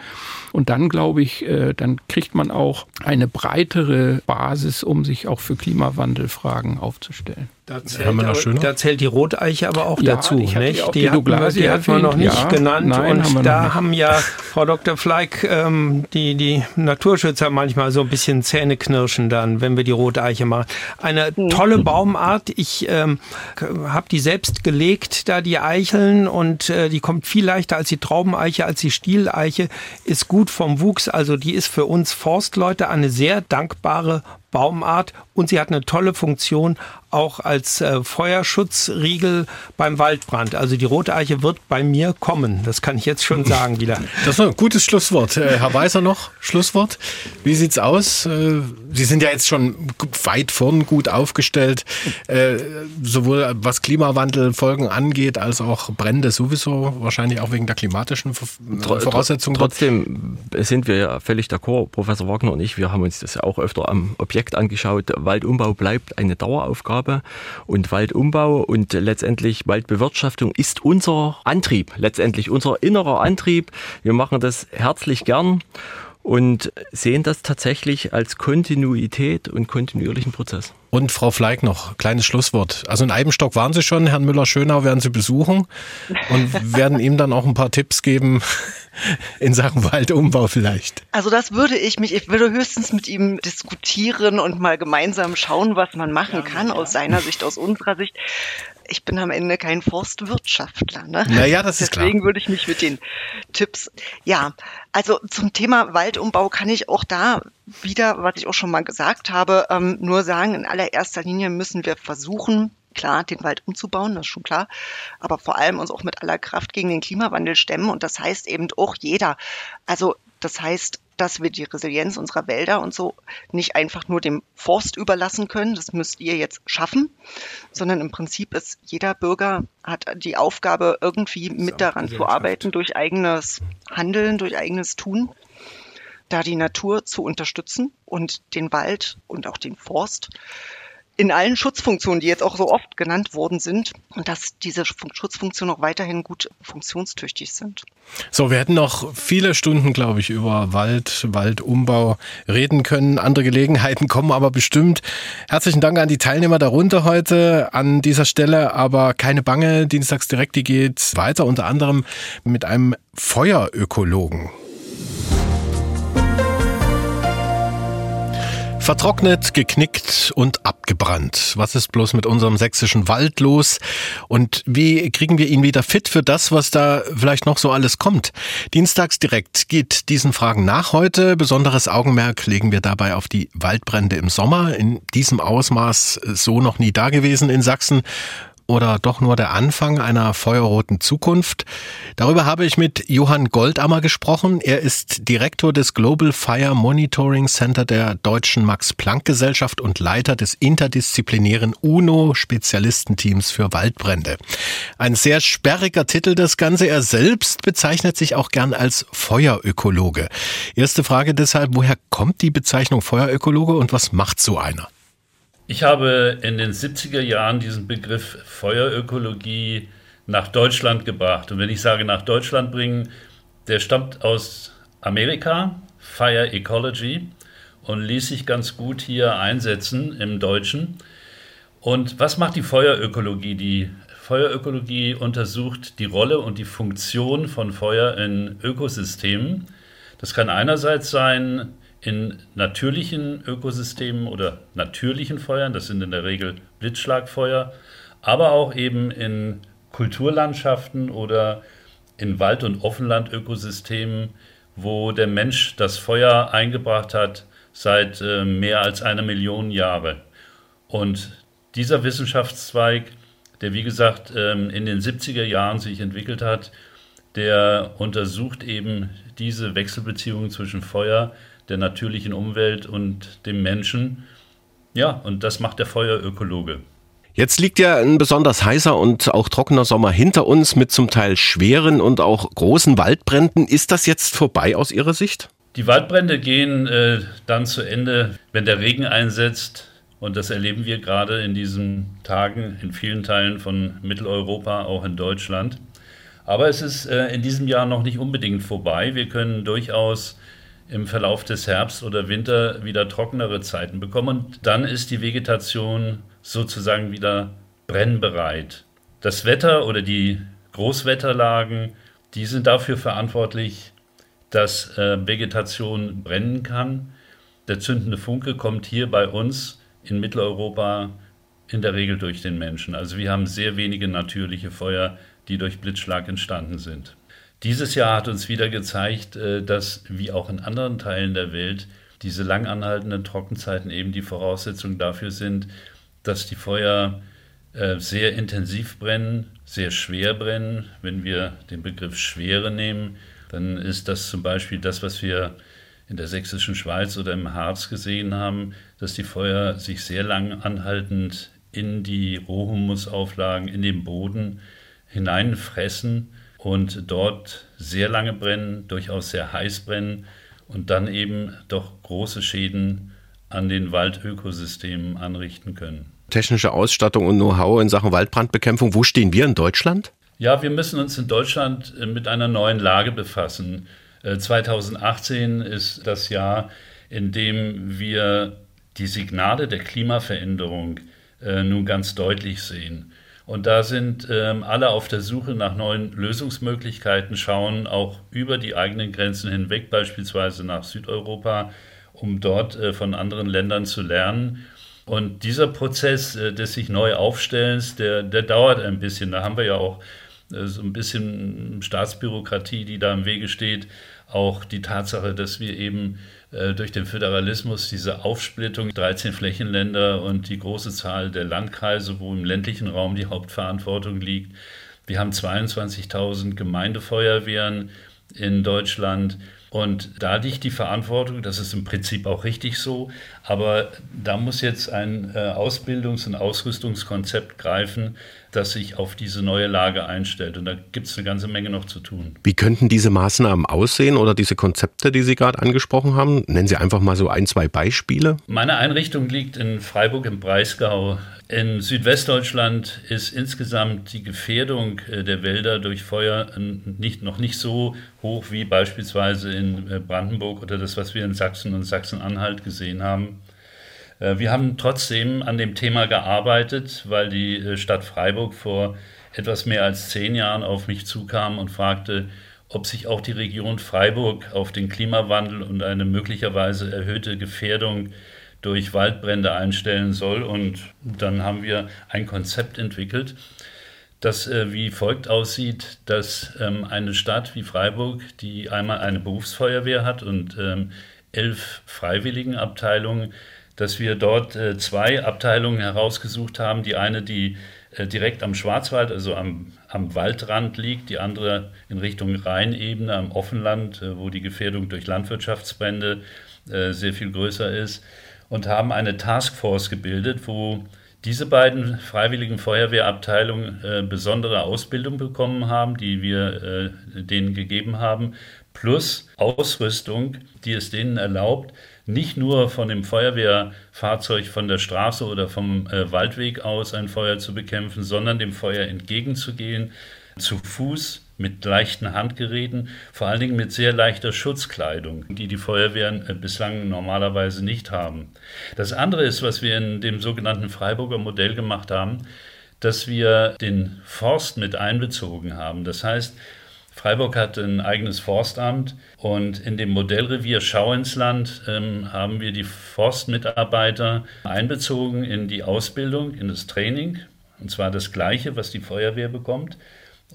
Und dann, glaube ich, äh, dann kriegt man auch eine breitere Basis, um sich auch für Klimawandelfragen aufzustellen. Da zählt, da zählt, die Roteiche aber auch ja, dazu. Nicht? Die, die, die, hat, die hat man noch nicht ja, genannt. Nein, und haben da nicht. haben ja, Frau Dr. Fleig, ähm, die, die Naturschützer manchmal so ein bisschen Zähneknirschen dann, wenn wir die Roteiche machen. Eine mhm. tolle Baumart. Ich ähm, habe die selbst gelegt, da die Eicheln. Und äh, die kommt viel leichter als die Traubeneiche, als die Stieleiche. Ist gut vom Wuchs. Also die ist für uns Forstleute eine sehr dankbare Baumart und sie hat eine tolle Funktion auch als äh, Feuerschutzriegel beim Waldbrand. Also die rote Eiche wird bei mir kommen. Das kann ich jetzt schon sagen wieder. Das ist ein gutes Schlusswort. Äh, Herr Weiser noch Schlusswort. Wie sieht's aus? Äh, Sie sind ja jetzt schon weit vorn gut aufgestellt, äh, sowohl was Klimawandelfolgen angeht, als auch Brände sowieso, wahrscheinlich auch wegen der klimatischen Voraussetzungen. Trotzdem sind wir ja völlig d'accord, Professor Wagner und ich, wir haben uns das ja auch öfter am Objekt angeschaut. Waldumbau bleibt eine Daueraufgabe und Waldumbau und letztendlich Waldbewirtschaftung ist unser Antrieb, letztendlich unser innerer Antrieb. Wir machen das herzlich gern und sehen das tatsächlich als Kontinuität und kontinuierlichen Prozess. Und Frau Fleig noch, kleines Schlusswort. Also in Eibenstock waren Sie schon, Herrn Müller-Schönau werden Sie besuchen und werden ihm dann auch ein paar Tipps geben in Sachen Waldumbau vielleicht. Also das würde ich mich, ich würde höchstens mit ihm diskutieren und mal gemeinsam schauen, was man machen kann aus seiner Sicht, aus unserer Sicht ich bin am Ende kein Forstwirtschaftler. Ne? Naja, das ist klar. Deswegen würde ich mich mit den Tipps, ja, also zum Thema Waldumbau kann ich auch da wieder, was ich auch schon mal gesagt habe, ähm, nur sagen, in allererster Linie müssen wir versuchen, klar, den Wald umzubauen, das ist schon klar, aber vor allem uns auch mit aller Kraft gegen den Klimawandel stemmen und das heißt eben auch jeder. Also das heißt, dass wir die Resilienz unserer Wälder und so nicht einfach nur dem Forst überlassen können, das müsst ihr jetzt schaffen, sondern im Prinzip ist jeder Bürger hat die Aufgabe, irgendwie mit daran zu arbeiten, durch eigenes Handeln, durch eigenes Tun, da die Natur zu unterstützen und den Wald und auch den Forst in allen Schutzfunktionen, die jetzt auch so oft genannt worden sind, und dass diese Schutzfunktionen auch weiterhin gut funktionstüchtig sind. So, wir hätten noch viele Stunden, glaube ich, über Wald, Waldumbau reden können. Andere Gelegenheiten kommen aber bestimmt. Herzlichen Dank an die Teilnehmer darunter heute an dieser Stelle, aber keine Bange, Dienstags direkt, die geht weiter, unter anderem mit einem Feuerökologen. Vertrocknet, geknickt und abgebrannt. Was ist bloß mit unserem sächsischen Wald los? Und wie kriegen wir ihn wieder fit für das, was da vielleicht noch so alles kommt? Dienstags direkt geht diesen Fragen nach heute. Besonderes Augenmerk legen wir dabei auf die Waldbrände im Sommer. In diesem Ausmaß so noch nie dagewesen in Sachsen oder doch nur der Anfang einer feuerroten Zukunft? Darüber habe ich mit Johann Goldammer gesprochen. Er ist Direktor des Global Fire Monitoring Center der Deutschen Max-Planck-Gesellschaft und Leiter des interdisziplinären UNO-Spezialistenteams für Waldbrände. Ein sehr sperriger Titel das Ganze. Er selbst bezeichnet sich auch gern als Feuerökologe. Erste Frage deshalb, woher kommt die Bezeichnung Feuerökologe und was macht so einer? Ich habe in den 70er Jahren diesen Begriff Feuerökologie nach Deutschland gebracht. Und wenn ich sage nach Deutschland bringen, der stammt aus Amerika, Fire Ecology, und ließ sich ganz gut hier einsetzen im Deutschen. Und was macht die Feuerökologie? Die Feuerökologie untersucht die Rolle und die Funktion von Feuer in Ökosystemen. Das kann einerseits sein, in natürlichen Ökosystemen oder natürlichen Feuern, das sind in der Regel Blitzschlagfeuer, aber auch eben in Kulturlandschaften oder in Wald- und Offenlandökosystemen, wo der Mensch das Feuer eingebracht hat seit äh, mehr als einer Million Jahre. Und dieser Wissenschaftszweig, der wie gesagt ähm, in den 70er Jahren sich entwickelt hat, der untersucht eben diese Wechselbeziehungen zwischen Feuer, der natürlichen Umwelt und dem Menschen. Ja, und das macht der Feuerökologe. Jetzt liegt ja ein besonders heißer und auch trockener Sommer hinter uns mit zum Teil schweren und auch großen Waldbränden. Ist das jetzt vorbei aus Ihrer Sicht? Die Waldbrände gehen äh, dann zu Ende, wenn der Regen einsetzt. Und das erleben wir gerade in diesen Tagen in vielen Teilen von Mitteleuropa, auch in Deutschland. Aber es ist äh, in diesem Jahr noch nicht unbedingt vorbei. Wir können durchaus im Verlauf des Herbst oder Winter wieder trockenere Zeiten bekommen. Und dann ist die Vegetation sozusagen wieder brennbereit. Das Wetter oder die Großwetterlagen, die sind dafür verantwortlich, dass äh, Vegetation brennen kann. Der zündende Funke kommt hier bei uns in Mitteleuropa in der Regel durch den Menschen. Also wir haben sehr wenige natürliche Feuer, die durch Blitzschlag entstanden sind. Dieses Jahr hat uns wieder gezeigt, äh, dass wie auch in anderen Teilen der Welt diese lang anhaltenden Trockenzeiten eben die Voraussetzung dafür sind, dass die Feuer äh, sehr intensiv brennen, sehr schwer brennen. Wenn wir den Begriff Schwere nehmen, dann ist das zum Beispiel das, was wir in der sächsischen Schweiz oder im Harz gesehen haben, dass die Feuer sich sehr lang anhaltend in die Rohhumusauflagen, in den Boden hineinfressen und dort sehr lange brennen, durchaus sehr heiß brennen und dann eben doch große Schäden an den Waldökosystemen anrichten können. Technische Ausstattung und Know-how in Sachen Waldbrandbekämpfung, wo stehen wir in Deutschland? Ja, wir müssen uns in Deutschland äh, mit einer neuen Lage befassen. 2018 äh, ist das Jahr, in dem wir die Signale der Klimaveränderung äh, nun ganz deutlich sehen. Und da sind ähm, alle auf der Suche nach neuen Lösungsmöglichkeiten, schauen auch über die eigenen Grenzen hinweg, beispielsweise nach Südeuropa, um dort äh, von anderen Ländern zu lernen. Und dieser Prozess äh, des sich neu Aufstellens, der, der dauert ein bisschen. Da haben wir ja auch äh, so ein bisschen Staatsbürokratie, die da im Wege steht. Auch die Tatsache, dass wir eben durch den Föderalismus diese Aufsplittung, 13 Flächenländer und die große Zahl der Landkreise, wo im ländlichen Raum die Hauptverantwortung liegt. Wir haben 22.000 Gemeindefeuerwehren in Deutschland. Und da liegt die Verantwortung, das ist im Prinzip auch richtig so, aber da muss jetzt ein äh, Ausbildungs- und Ausrüstungskonzept greifen, das sich auf diese neue Lage einstellt. Und da gibt es eine ganze Menge noch zu tun. Wie könnten diese Maßnahmen aussehen oder diese Konzepte, die Sie gerade angesprochen haben? Nennen Sie einfach mal so ein, zwei Beispiele. Meine Einrichtung liegt in Freiburg im Breisgau. In Südwestdeutschland ist insgesamt die Gefährdung äh, der Wälder durch Feuer nicht, noch nicht so hoch wie beispielsweise in äh, Brandenburg oder das, was wir in Sachsen und Sachsen-Anhalt gesehen haben. Äh, wir haben trotzdem an dem Thema gearbeitet, weil die Stadt Freiburg vor etwas mehr als zehn Jahren auf mich zukam und fragte, ob sich auch die Region Freiburg auf den Klimawandel und eine möglicherweise erhöhte Gefährdung durch Waldbrände einstellen soll. Und dann haben wir ein Konzept entwickelt, das äh, wie folgt aussieht, dass ähm, eine Stadt wie Freiburg, die einmal eine Berufsfeuerwehr hat und ähm, elf Freiwilligenabteilungen, dass wir dort äh, zwei Abteilungen herausgesucht haben. Die eine, die äh, direkt am Schwarzwald, also am, am Waldrand liegt, die andere in Richtung Rheinebene, am Offenland, äh, wo die Gefährdung durch Landwirtschaftsbrände äh, sehr viel größer ist, und haben eine Taskforce gebildet, wo diese beiden freiwilligen Feuerwehrabteilungen äh, besondere Ausbildung bekommen haben, die wir äh, denen gegeben haben, plus Ausrüstung, die es denen erlaubt, nicht nur von dem Feuerwehrfahrzeug von der Straße oder vom äh, Waldweg aus ein Feuer zu bekämpfen, sondern dem Feuer entgegenzugehen, zu Fuß, mit leichten Handgeräten, vor allen Dingen mit sehr leichter Schutzkleidung, die die Feuerwehren äh, bislang normalerweise nicht haben. Das andere ist, was wir in dem sogenannten Freiburger Modell gemacht haben, dass wir den Forst mit einbezogen haben. Das heißt, Freiburg hat ein eigenes Forstamt und in dem Modellrevier Schauinsland ähm, haben wir die Forstmitarbeiter einbezogen in die Ausbildung, in das Training. Und zwar das Gleiche, was die Feuerwehr bekommt.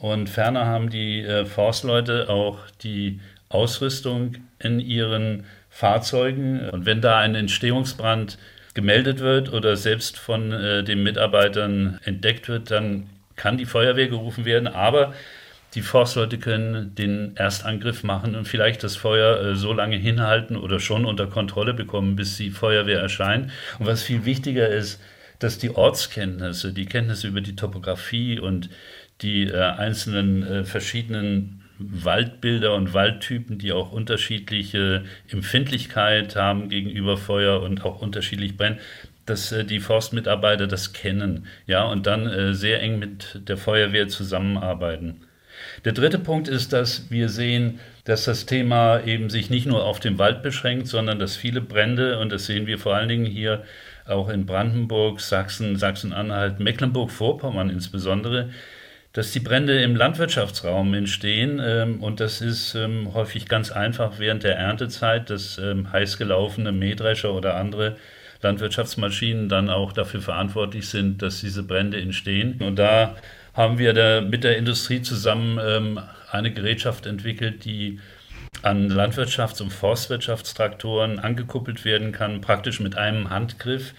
Und ferner haben die äh, Forstleute auch die Ausrüstung in ihren Fahrzeugen. Und wenn da ein Entstehungsbrand gemeldet wird oder selbst von äh, den Mitarbeitern entdeckt wird, dann kann die Feuerwehr gerufen werden. Aber die Forstleute können den Erstangriff machen und vielleicht das Feuer äh, so lange hinhalten oder schon unter Kontrolle bekommen, bis die Feuerwehr erscheint. Und was viel wichtiger ist, dass die Ortskenntnisse, die Kenntnisse über die Topografie und die äh, einzelnen äh, verschiedenen Waldbilder und Waldtypen, die auch unterschiedliche Empfindlichkeit haben gegenüber Feuer und auch unterschiedlich brennen, dass äh, die Forstmitarbeiter das kennen, ja, und dann äh, sehr eng mit der Feuerwehr zusammenarbeiten. Der dritte Punkt ist, dass wir sehen, dass das Thema eben sich nicht nur auf den Wald beschränkt, sondern dass viele Brände, und das sehen wir vor allen Dingen hier auch in Brandenburg, Sachsen, Sachsen-Anhalt, Mecklenburg-Vorpommern insbesondere, dass die Brände im Landwirtschaftsraum entstehen. Ähm, und das ist ähm, häufig ganz einfach während der Erntezeit, dass ähm, heiß Mähdrescher oder andere Landwirtschaftsmaschinen dann auch dafür verantwortlich sind, dass diese Brände entstehen. Und da haben wir da mit der Industrie zusammen ähm, eine Gerätschaft entwickelt, die an Landwirtschafts- und Forstwirtschaftstraktoren angekuppelt werden kann, praktisch mit einem Handgriff.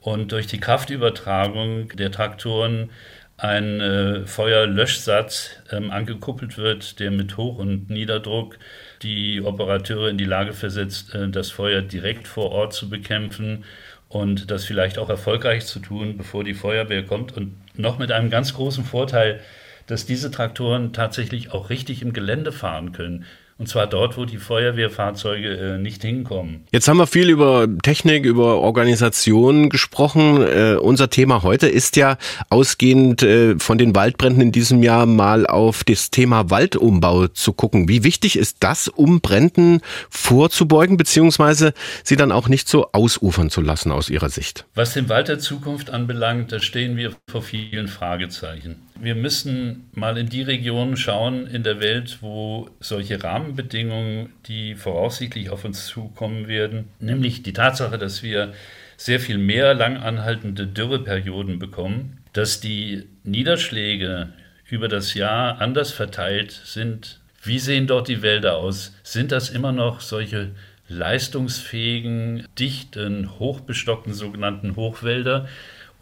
Und durch die Kraftübertragung der Traktoren ein äh, Feuerlöschsatz ähm, angekuppelt wird, der mit Hoch- und Niederdruck die Operateure in die Lage versetzt, äh, das Feuer direkt vor Ort zu bekämpfen und das vielleicht auch erfolgreich zu tun, bevor die Feuerwehr kommt. Und noch mit einem ganz großen Vorteil, dass diese Traktoren tatsächlich auch richtig im Gelände fahren können. Und zwar dort, wo die Feuerwehrfahrzeuge äh, nicht hinkommen. Jetzt haben wir viel über Technik, über Organisation gesprochen. Äh, unser Thema heute ist ja ausgehend äh, von den Waldbränden in diesem Jahr mal auf das Thema Waldumbau zu gucken. Wie wichtig ist das, um Bränden vorzubeugen, beziehungsweise sie dann auch nicht so ausufern zu lassen aus Ihrer Sicht? Was den Wald der Zukunft anbelangt, da stehen wir vor vielen Fragezeichen. Wir müssen mal in die Regionen schauen in der Welt, wo solche Rahmenbedingungen, die voraussichtlich auf uns zukommen werden, nämlich die Tatsache, dass wir sehr viel mehr langanhaltende Dürreperioden bekommen, dass die Niederschläge über das Jahr anders verteilt sind. Wie sehen dort die Wälder aus? Sind das immer noch solche leistungsfähigen, dichten, hochbestockten sogenannten Hochwälder?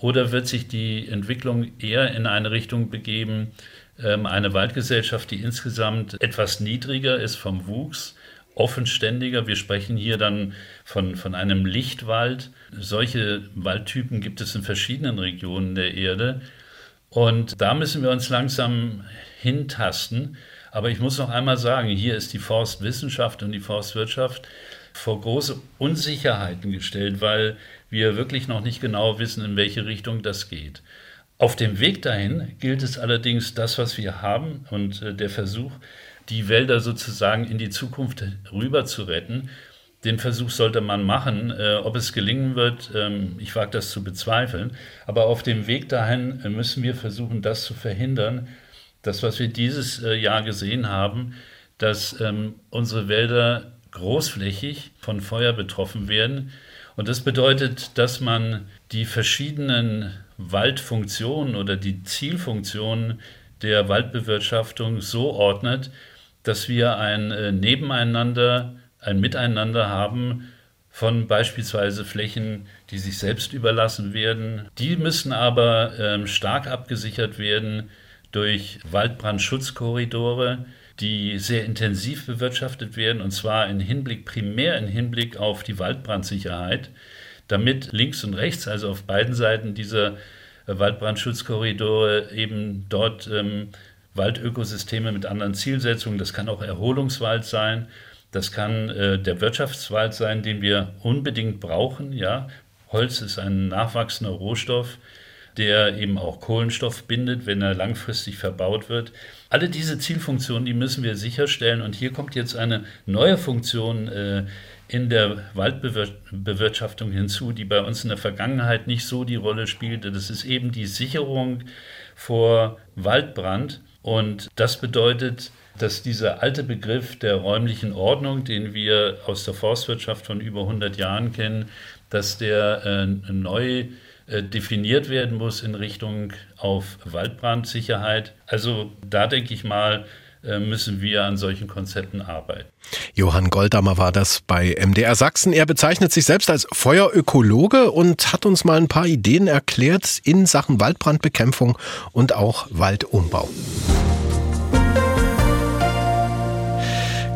Oder wird sich die Entwicklung eher in eine Richtung begeben, ähm, eine Waldgesellschaft, die insgesamt etwas niedriger ist vom Wuchs, offenständiger. Wir sprechen hier dann von, von einem Lichtwald. Solche Waldtypen gibt es in verschiedenen Regionen der Erde. Und da müssen wir uns langsam hintasten. Aber ich muss noch einmal sagen, hier ist die Forstwissenschaft und die Forstwirtschaft vor große Unsicherheiten gestellt, weil wir wirklich noch nicht genau wissen, in welche Richtung das geht. Auf dem Weg dahin gilt es allerdings, das, was wir haben und äh, der Versuch, die Wälder sozusagen in die Zukunft rüber zu retten, den Versuch sollte man machen. Äh, ob es gelingen wird, ähm, ich wage das zu bezweifeln. Aber auf dem Weg dahin äh, müssen wir versuchen, das zu verhindern. Das, was wir dieses Jahr gesehen haben, dass ähm, unsere Wälder großflächig von Feuer betroffen werden Und das bedeutet, dass man die verschiedenen Waldfunktionen oder die Zielfunktionen der Waldbewirtschaftung so ordnet, dass wir ein äh, Nebeneinander, ein Miteinander haben von beispielsweise Flächen, die sich selbst überlassen werden. Die müssen aber ähm, stark abgesichert werden durch Waldbrandschutzkorridore, die sehr intensiv bewirtschaftet werden, und zwar in Hinblick, primär in Hinblick auf die Waldbrandsicherheit, damit links und rechts, also auf beiden Seiten dieser Waldbrandschutzkorridore eben dort ähm, Waldökosysteme mit anderen Zielsetzungen, das kann auch Erholungswald sein, das kann äh, der Wirtschaftswald sein, den wir unbedingt brauchen. Ja, Holz ist ein nachwachsender Rohstoff, der eben auch Kohlenstoff bindet, wenn er langfristig verbaut wird. Alle diese Zielfunktionen, die müssen wir sicherstellen. Und hier kommt jetzt eine neue Funktion äh, in der Waldbewirtschaftung hinzu, die bei uns in der Vergangenheit nicht so die Rolle spielte. Das ist eben die Sicherung vor Waldbrand. Und das bedeutet, dass dieser alte Begriff der räumlichen Ordnung, den wir aus der Forstwirtschaft von über 100 Jahren kennen, dass der äh, neu definiert werden muss in Richtung auf Waldbrandsicherheit. Also da denke ich mal, äh, müssen wir an solchen Konzepten arbeiten. Johann Goldammer war das bei MDR Sachsen. Er bezeichnet sich selbst als Feuerökologe und hat uns mal ein paar Ideen erklärt in Sachen Waldbrandbekämpfung und auch Waldumbau.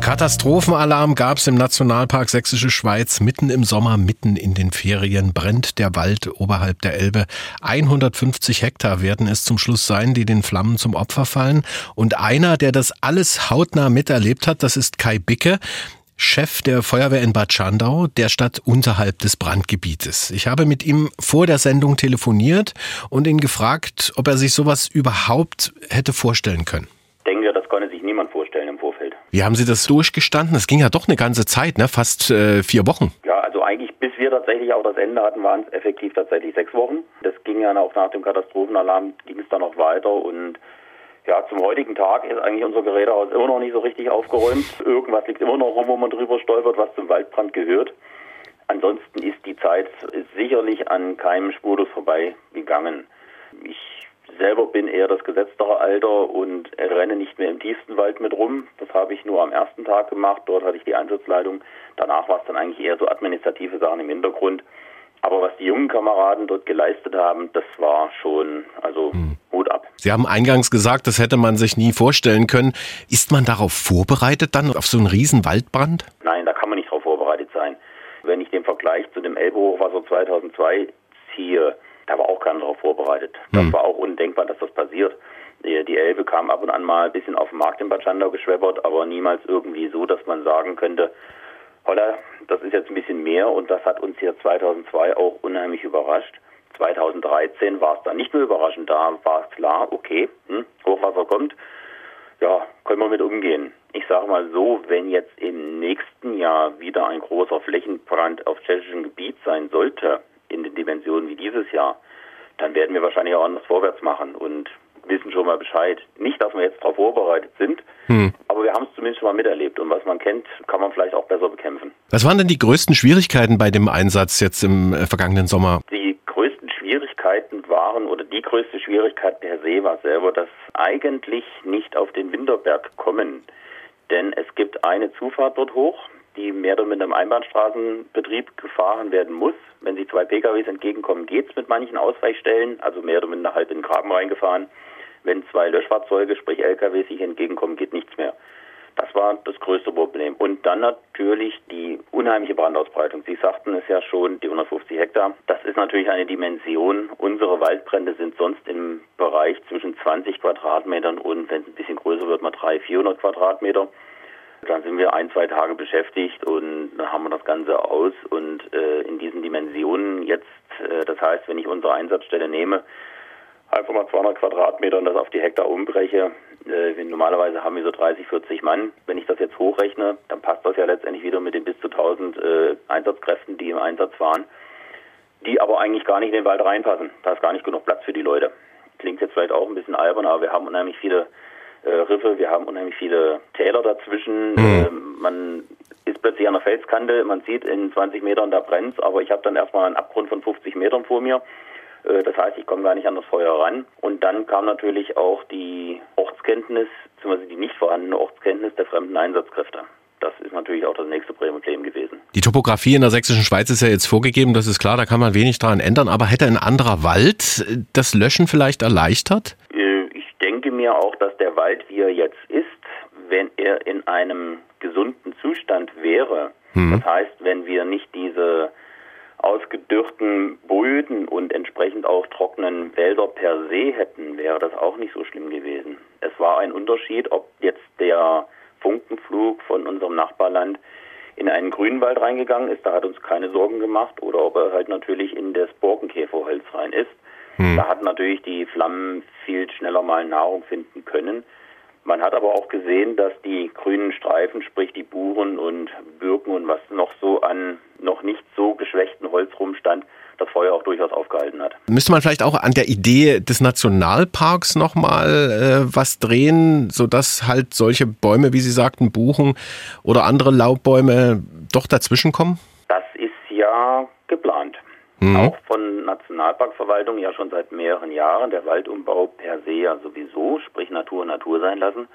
Katastrophenalarm gab es im Nationalpark Sächsische Schweiz. Mitten im Sommer, mitten in den Ferien brennt der Wald oberhalb der Elbe. 150 Hektar werden es zum Schluss sein, die den Flammen zum Opfer fallen. Und einer, der das alles hautnah miterlebt hat, das ist Kai Bicke. Chef der Feuerwehr in Bad Schandau, der Stadt unterhalb des Brandgebietes. Ich habe mit ihm vor der Sendung telefoniert und ihn gefragt, ob er sich sowas überhaupt hätte vorstellen können. Wie haben Sie das durchgestanden? Das ging ja doch eine ganze Zeit, ne? fast äh, vier Wochen. Ja, also eigentlich bis wir tatsächlich auch das Ende hatten, waren es effektiv tatsächlich sechs Wochen. Das ging ja auch nach dem Katastrophenalarm, ging es dann noch weiter und ja, zum heutigen Tag ist eigentlich unser Gerätehaus immer noch nicht so richtig aufgeräumt. Irgendwas liegt immer noch rum, wo man drüber stolpert, was zum Waldbrand gehört. Ansonsten ist die Zeit sicherlich an keinem spurlos vorbeigegangen. Ich selber bin eher das gesetztere Alter und renne nicht mehr im tiefsten Wald mit rum. Das habe ich nur am ersten Tag gemacht. Dort hatte ich die Einschutzleitung. Danach war es dann eigentlich eher so administrative Sachen im Hintergrund. Aber was die jungen Kameraden dort geleistet haben, das war schon, also hm. Hut ab. Sie haben eingangs gesagt, das hätte man sich nie vorstellen können. Ist man darauf vorbereitet dann, auf so einen riesen Waldbrand? Nein, da kann man nicht darauf vorbereitet sein. Wenn ich den Vergleich zu dem Elbe-Hochwasser 2002 ziehe, da war auch keiner darauf vorbereitet. Das hm. war auch undenkbar, dass das passiert. Die Elbe kam ab und an mal ein bisschen auf den Markt in Bad Schandau geschweppert, aber niemals irgendwie so, dass man sagen könnte, holla, das ist jetzt ein bisschen mehr und das hat uns hier 2002 auch unheimlich überrascht. 2013 war es dann nicht nur überraschend, da war es klar, okay, hm, Hochwasser kommt, ja, können wir mit umgehen. Ich sage mal so, wenn jetzt im nächsten Jahr wieder ein großer Flächenbrand auf tschechischem Gebiet sein sollte, in den Dimensionen wie dieses Jahr, dann werden wir wahrscheinlich auch anders vorwärts machen und wissen schon mal Bescheid. Nicht, dass wir jetzt darauf vorbereitet sind, hm. aber wir haben es zumindest schon mal miterlebt und was man kennt, kann man vielleicht auch besser bekämpfen. Was waren denn die größten Schwierigkeiten bei dem Einsatz jetzt im äh, vergangenen Sommer? Die größten Schwierigkeiten waren oder die größte Schwierigkeit per se war selber, dass eigentlich nicht auf den Winterberg kommen. Denn es gibt eine Zufahrt dort hoch, die mehr oder minder im Einbahnstraßenbetrieb gefahren werden muss. Wenn Sie zwei PKWs entgegenkommen, geht es mit manchen Ausweichstellen, also mehr oder minder halb in den Graben reingefahren. Wenn zwei Löschfahrzeuge, sprich LKWs, sich entgegenkommen, geht nichts mehr. Das war das größte Problem. Und dann natürlich die unheimliche Brandausbreitung. Sie sagten es ja schon, die 150 Hektar. Das ist natürlich eine Dimension. Unsere Waldbrände sind sonst im Bereich zwischen 20 Quadratmetern und, wenn es ein bisschen größer wird, mal 300, 400 Quadratmeter. Dann sind wir ein, zwei Tage beschäftigt und dann haben wir das Ganze aus. Und äh, in diesen Dimensionen jetzt, äh, das heißt, wenn ich unsere Einsatzstelle nehme, einfach mal 200 Quadratmeter und das auf die Hektar umbreche, äh, normalerweise haben wir so 30, 40 Mann. Wenn ich das jetzt hochrechne, dann passt das ja letztendlich wieder mit den bis zu 1000 äh, Einsatzkräften, die im Einsatz waren, die aber eigentlich gar nicht in den Wald reinpassen. Da ist gar nicht genug Platz für die Leute. Klingt jetzt vielleicht auch ein bisschen albern, aber wir haben unheimlich viele äh, Riffe, wir haben unheimlich viele Täler dazwischen. Mhm. Äh, man ist plötzlich an der Felskante, man sieht in 20 Metern, da brennt aber ich habe dann erstmal einen Abgrund von 50 Metern vor mir. Äh, das heißt, ich komme gar nicht an das Feuer ran. Und dann kam natürlich auch die Ortskenntnis, beziehungsweise die nicht vorhandene Ortskenntnis der fremden Einsatzkräfte. Das ist natürlich auch das nächste Problem gewesen. Die Topografie in der sächsischen Schweiz ist ja jetzt vorgegeben, das ist klar, da kann man wenig daran ändern. Aber hätte ein anderer Wald das Löschen vielleicht erleichtert? Äh, mir auch, dass der Wald, wie er jetzt ist, wenn er in einem gesunden Zustand wäre, mhm. das heißt, wenn wir nicht diese ausgedürrten Böden und entsprechend auch trockenen Wälder per se hätten, wäre das auch nicht so schlimm gewesen. Es war ein Unterschied, ob jetzt der Funkenflug von unserem Nachbarland in einen Grünwald reingegangen ist, da hat uns keine Sorgen gemacht, oder ob er halt natürlich in das Borkenkäferholz rein ist. Hm. Da hat natürlich die Flammen viel schneller mal Nahrung finden können. Man hat aber auch gesehen, dass die grünen Streifen, sprich die Buchen und Birken und was noch so an noch nicht so geschwächten Holz rumstand, das Feuer auch durchaus aufgehalten hat. Müsste man vielleicht auch an der Idee des Nationalparks nochmal äh, was drehen, sodass halt solche Bäume, wie Sie sagten, Buchen oder andere Laubbäume doch dazwischenkommen? Das ist ja geplant. Mhm. Auch von Nationalparkverwaltung ja schon seit mehreren Jahren. Der Waldumbau per se ja sowieso, sprich Natur Natur sein lassen.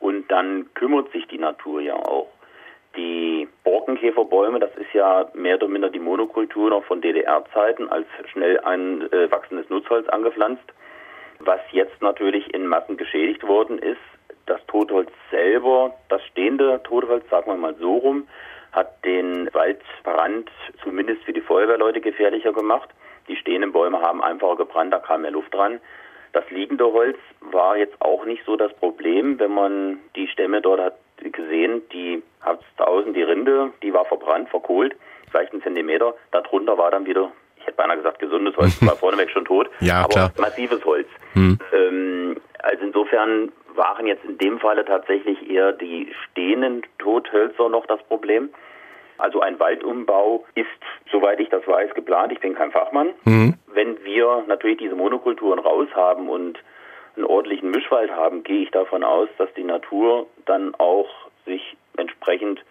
Und dann kümmert sich die Natur ja auch. Die Borkenkäferbäume, das ist ja mehr oder minder die Monokultur noch von DDR-Zeiten als schnell ein äh, wachsendes Nutzholz angepflanzt. Was jetzt natürlich in Massen geschädigt worden ist, das Totholz selber, das stehende Totholz, sagen wir mal so rum, hat den Waldbrand zumindest für die Feuerwehrleute gefährlicher gemacht. Die stehenden Bäume haben einfacher gebrannt, da kam mehr Luft dran. Das liegende Holz war jetzt auch nicht so das Problem, wenn man die Stämme dort hat gesehen, die hat außen die Rinde, die war verbrannt, verkohlt, vielleicht einen Zentimeter. Darunter war dann wieder, ich hätte beinahe gesagt, gesundes Holz, war vorneweg schon tot, ja, aber massives Holz. Hm. Ähm, also insofern waren jetzt in dem Falle tatsächlich eher die stehenden Tothölzer noch das Problem. Also ein Waldumbau ist, soweit ich das weiß, geplant. Ich bin kein Fachmann. Mhm. Wenn wir natürlich diese Monokulturen raus haben und einen ordentlichen Mischwald haben, gehe ich davon aus, dass die Natur dann auch sich entsprechend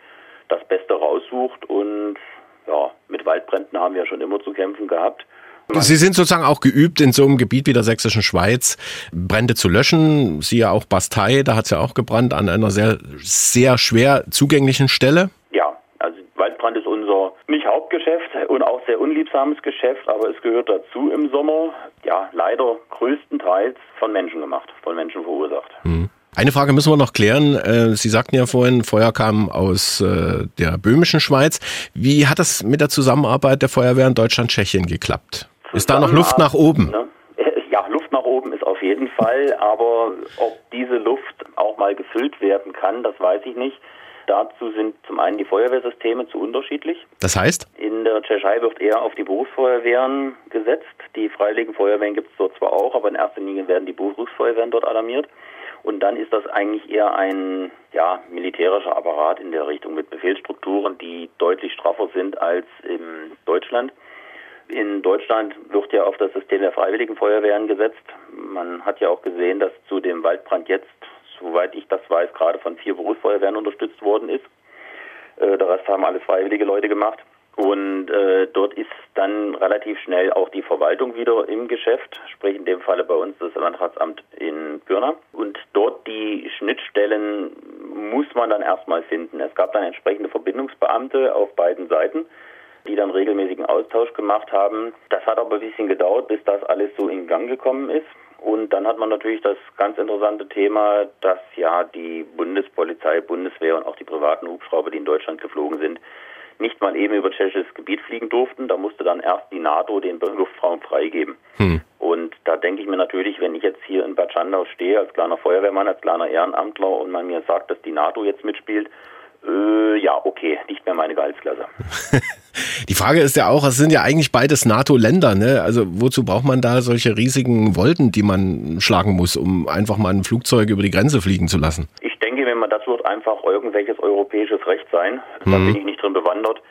das Beste raussucht und ja, mit Waldbränden haben wir ja schon immer zu kämpfen gehabt. Sie sind sozusagen auch geübt, in so einem Gebiet wie der sächsischen Schweiz Brände zu löschen. Sie ja auch Bastei, da hat es ja auch gebrannt an einer sehr, sehr schwer zugänglichen Stelle. Ja, also Waldbrand ist unser nicht Hauptgeschäft und auch sehr unliebsames Geschäft, aber es gehört dazu im Sommer. Ja, leider größtenteils von Menschen gemacht, von Menschen verursacht. Mhm. Eine Frage müssen wir noch klären. Äh, Sie sagten ja vorhin, Feuer kam aus äh, der böhmischen Schweiz. Wie hat das mit der Zusammenarbeit der Feuerwehr in Deutschland-Tschechien geklappt? Ist da noch Luft nach oben? Ne? Ja, Luft nach oben ist auf jeden Fall, aber ob diese Luft auch mal gefüllt werden kann, das weiß ich nicht. Dazu sind zum einen die Feuerwehrsysteme zu unterschiedlich. Das heißt? In der Tschechei wird eher auf die Berufsfeuerwehren gesetzt. Die Freiwilligen Feuerwehren gibt es dort zwar auch, aber in erster Linie werden die Berufsfeuerwehren dort alarmiert. Und dann ist das eigentlich eher ein ja, militärischer Apparat in der Richtung mit Befehlsstrukturen, die deutlich straffer sind als in Deutschland. In Deutschland wird ja auf das System der Freiwilligen Feuerwehren gesetzt. Man hat ja auch gesehen, dass zu dem Waldbrand jetzt, soweit ich das weiß, gerade von vier Berufsfeuerwehren unterstützt worden ist. Äh, der Rest haben alles freiwillige Leute gemacht. Und äh, dort ist dann relativ schnell auch die Verwaltung wieder im Geschäft, sprich in dem Falle bei uns das Landratsamt in Pirna. Und dort die Schnittstellen muss man dann erstmal finden. Es gab dann entsprechende Verbindungsbeamte auf beiden Seiten die dann regelmäßigen Austausch gemacht haben. Das hat aber ein bisschen gedauert, bis das alles so in Gang gekommen ist. Und dann hat man natürlich das ganz interessante Thema, dass ja die Bundespolizei, Bundeswehr und auch die privaten Hubschrauber, die in Deutschland geflogen sind, nicht mal eben über tschechisches Gebiet fliegen durften. Da musste dann erst die NATO den Luftraum freigeben. Hm. Und da denke ich mir natürlich, wenn ich jetzt hier in Bad Schandau stehe, als kleiner Feuerwehrmann, als kleiner Ehrenamtler und man mir sagt, dass die NATO jetzt mitspielt, äh, ja, okay, nicht mehr meine Gehaltsklasse. Die Frage ist ja auch, es sind ja eigentlich beides NATO-Länder, ne? Also wozu braucht man da solche riesigen Wolken, die man schlagen muss, um einfach mal ein Flugzeug über die Grenze fliegen zu lassen? Ich wenn man das wird einfach irgendwelches europäisches Recht sein. Da mhm. bin ich nicht drin bewandert.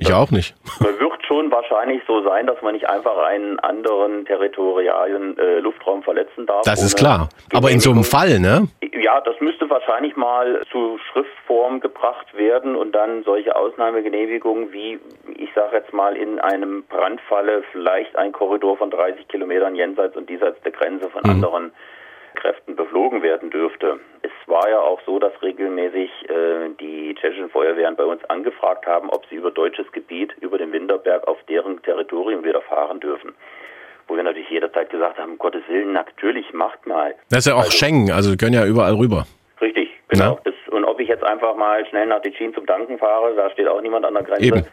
Ich auch nicht. Man wird schon wahrscheinlich so sein, dass man nicht einfach einen anderen territorialen äh, Luftraum verletzen darf. Das ist klar. Aber in so einem Fall, ne? Ja, das müsste wahrscheinlich mal zu Schriftform gebracht werden und dann solche Ausnahmegenehmigungen wie, ich sage jetzt mal, in einem Brandfalle vielleicht ein Korridor von 30 Kilometern jenseits und diesseits der Grenze von mhm. anderen Kräften beflogen werden dürfte. Es war ja auch so, dass regelmäßig äh, die tschechischen Feuerwehren bei uns angefragt haben, ob sie über deutsches Gebiet, über den Winterberg auf deren Territorium wieder fahren dürfen. Wo wir natürlich jederzeit gesagt haben, um Gottes Willen, natürlich macht mal. Das ist ja auch also, Schengen, also können ja überall rüber. Richtig, genau. Das, und ob ich jetzt einfach mal schnell nach Tichin zum Danken fahre, da steht auch niemand an der Grenze. Eben.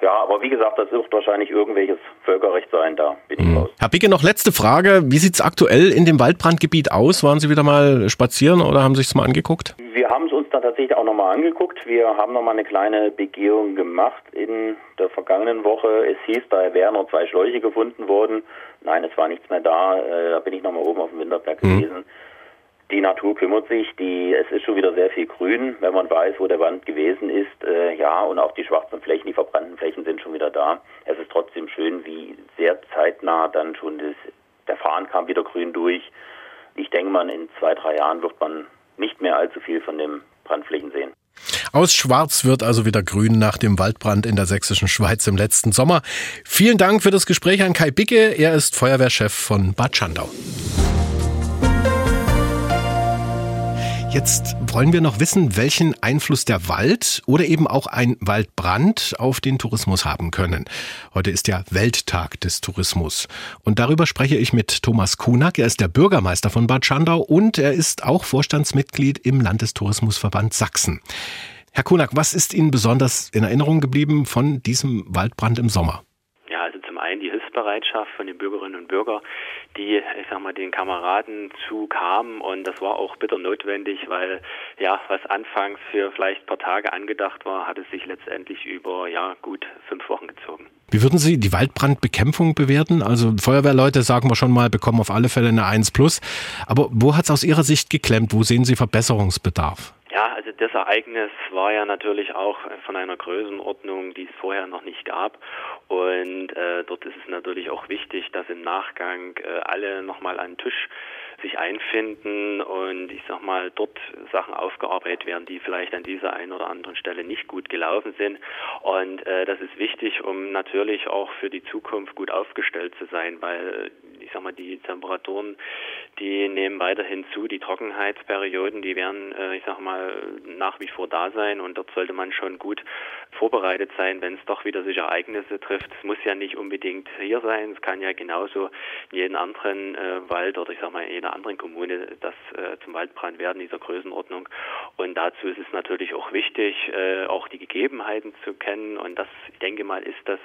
Ja, aber wie gesagt, das wird wahrscheinlich irgendwelches Völkerrecht sein, da bin ich mhm. raus. Herr Bicke, noch letzte Frage. Wie sieht es aktuell in dem Waldbrandgebiet aus? Waren Sie wieder mal spazieren oder haben Sie es mal angeguckt? Wir haben es uns dann tatsächlich auch nochmal angeguckt. Wir haben nochmal eine kleine Begehung gemacht in der vergangenen Woche. Es hieß, da wären noch zwei Schläuche gefunden worden. Nein, es war nichts mehr da. Äh, da bin ich nochmal oben auf dem Winterberg mhm. gewesen. Die Natur kümmert sich, die, es ist schon wieder sehr viel grün, wenn man weiß, wo der Wand gewesen ist. Äh, ja, und auch die schwarzen Flächen, die verbrannten Flächen sind schon wieder da. Es ist trotzdem schön, wie sehr zeitnah dann schon das, der Fahren kam wieder grün durch. Ich denke mal, in zwei, drei Jahren wird man nicht mehr allzu viel von den Brandflächen sehen. Aus Schwarz wird also wieder grün nach dem Waldbrand in der sächsischen Schweiz im letzten Sommer. Vielen Dank für das Gespräch an Kai Bicke. Er ist Feuerwehrchef von Bad Schandau. Jetzt wollen wir noch wissen, welchen Einfluss der Wald oder eben auch ein Waldbrand auf den Tourismus haben können. Heute ist ja Welttag des Tourismus. Und darüber spreche ich mit Thomas Kunak. Er ist der Bürgermeister von Bad Schandau und er ist auch Vorstandsmitglied im Landestourismusverband Sachsen. Herr Kunak, was ist Ihnen besonders in Erinnerung geblieben von diesem Waldbrand im Sommer? Hilfsbereitschaft von den Bürgerinnen und Bürgern, die, ich sag mal, den Kameraden zukamen und das war auch bitter notwendig, weil ja, was anfangs für vielleicht ein paar Tage angedacht war, hat es sich letztendlich über ja gut fünf Wochen gezogen. Wie würden Sie die Waldbrandbekämpfung bewerten? Also Feuerwehrleute, sagen wir schon mal, bekommen auf alle Fälle eine 1 plus. Aber wo hat es aus Ihrer Sicht geklemmt? Wo sehen Sie Verbesserungsbedarf? Ja, also das Ereignis war ja natürlich auch von einer Größenordnung, die es vorher noch nicht gab. Und äh, dort ist es natürlich auch wichtig, dass im Nachgang äh, alle nochmal an den Tisch sich einfinden und ich sag mal dort Sachen aufgearbeitet werden, die vielleicht an dieser einen oder anderen Stelle nicht gut gelaufen sind. Und äh, das ist wichtig, um natürlich auch für die Zukunft gut aufgestellt zu sein, weil ich sag mal die Temperaturen, die nehmen weiterhin zu, die Trockenheitsperioden, die werden, äh, ich sag mal, nach wie vor da sein und dort sollte man schon gut vorbereitet sein, wenn es doch wieder solche Ereignisse trifft. Es muss ja nicht unbedingt hier sein, es kann ja genauso in jedem anderen äh, Wald oder ich sag mal in jeder anderen Kommune das äh, zum Waldbrand werden dieser Größenordnung. Und dazu ist es natürlich auch wichtig, äh, auch die Gegebenheiten zu kennen und das, ich denke mal, ist das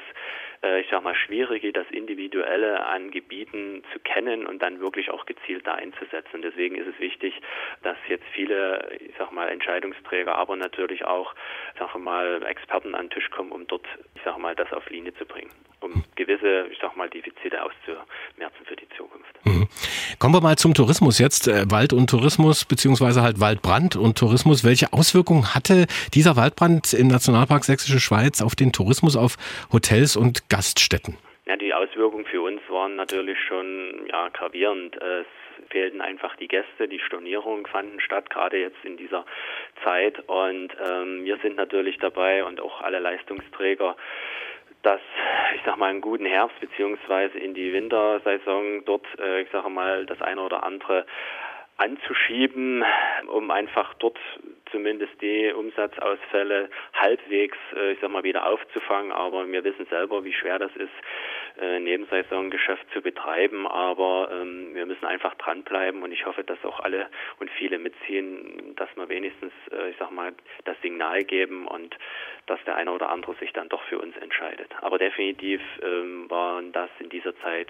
äh, ich sag mal, Schwierige, das Individuelle an Gebieten zu kennen und dann wirklich auch gezielt da einzusetzen. Deswegen ist es wichtig, dass jetzt viele, ich sag mal, Entscheidungsträger, aber natürlich auch, ich sag mal, Experten an den Tisch kommen, um dort, ich sag mal, das auf Linie zu bringen, um gewisse, ich sag mal, Defizite auszumerzen für die Zukunft. Mhm. Kommen wir mal zum Tourismus jetzt. Äh, Wald und Tourismus, beziehungsweise halt Waldbrand und Tourismus. Welche Auswirkungen hatte dieser Waldbrand im Nationalpark Sächsische Schweiz auf den Tourismus, auf Hotels und Gaststätten? Ja, die Auswirkungen für uns waren natürlich schon ja, gravierend. Es fehlten einfach die Gäste, die Stornierungen fanden statt, gerade jetzt in dieser Zeit. Und ähm, wir sind natürlich dabei und auch alle Leistungsträger, dass ich sag mal einen guten Herbst beziehungsweise in die Wintersaison dort, äh, ich sage mal, das eine oder andere anzuschieben, um einfach dort zumindest die Umsatzausfälle halbwegs, äh, ich sag mal, wieder aufzufangen. Aber wir wissen selber, wie schwer das ist, äh, Nebensaisongeschäft zu betreiben. Aber ähm, wir müssen einfach dranbleiben und ich hoffe, dass auch alle und viele mitziehen, dass wir wenigstens, äh, ich sag mal, das Signal geben und dass der eine oder andere sich dann doch für uns entscheidet. Aber definitiv ähm, waren das in dieser Zeit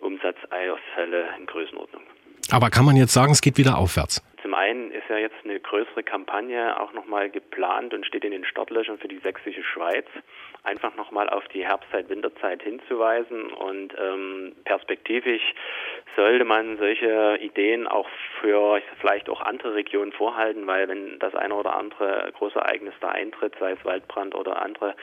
Umsatzausfälle in Größenordnung. Aber kann man jetzt sagen, es geht wieder aufwärts? Zum einen ist ja jetzt eine größere Kampagne auch nochmal geplant und steht in den Startlöchern für die sächsische Schweiz, einfach nochmal auf die Herbstzeit, Winterzeit hinzuweisen und ähm, perspektivisch sollte man solche Ideen auch für vielleicht auch andere Regionen vorhalten, weil wenn das eine oder andere große Ereignis da eintritt, sei es Waldbrand oder andere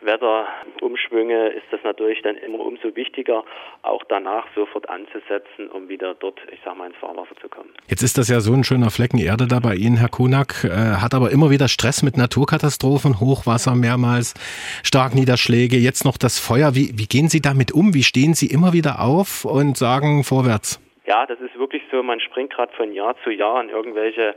Wetterumschwünge, ist das natürlich dann immer umso wichtiger, auch danach sofort anzusetzen, um wieder dort, ich sag mal, ins Fahrwasser zu kommen. Jetzt ist das ja so ein schöner Flecken Erde da bei Ihnen, Herr Kunak, äh, hat aber immer wieder Stress mit Naturkatastrophen, Hochwasser mehrmals, Starkniederschläge, jetzt noch das Feuer. Wie, wie gehen Sie damit um? Wie stehen Sie immer wieder auf und sagen vorwärts? Ja, das ist wirklich so, man springt gerade von Jahr zu Jahr in irgendwelche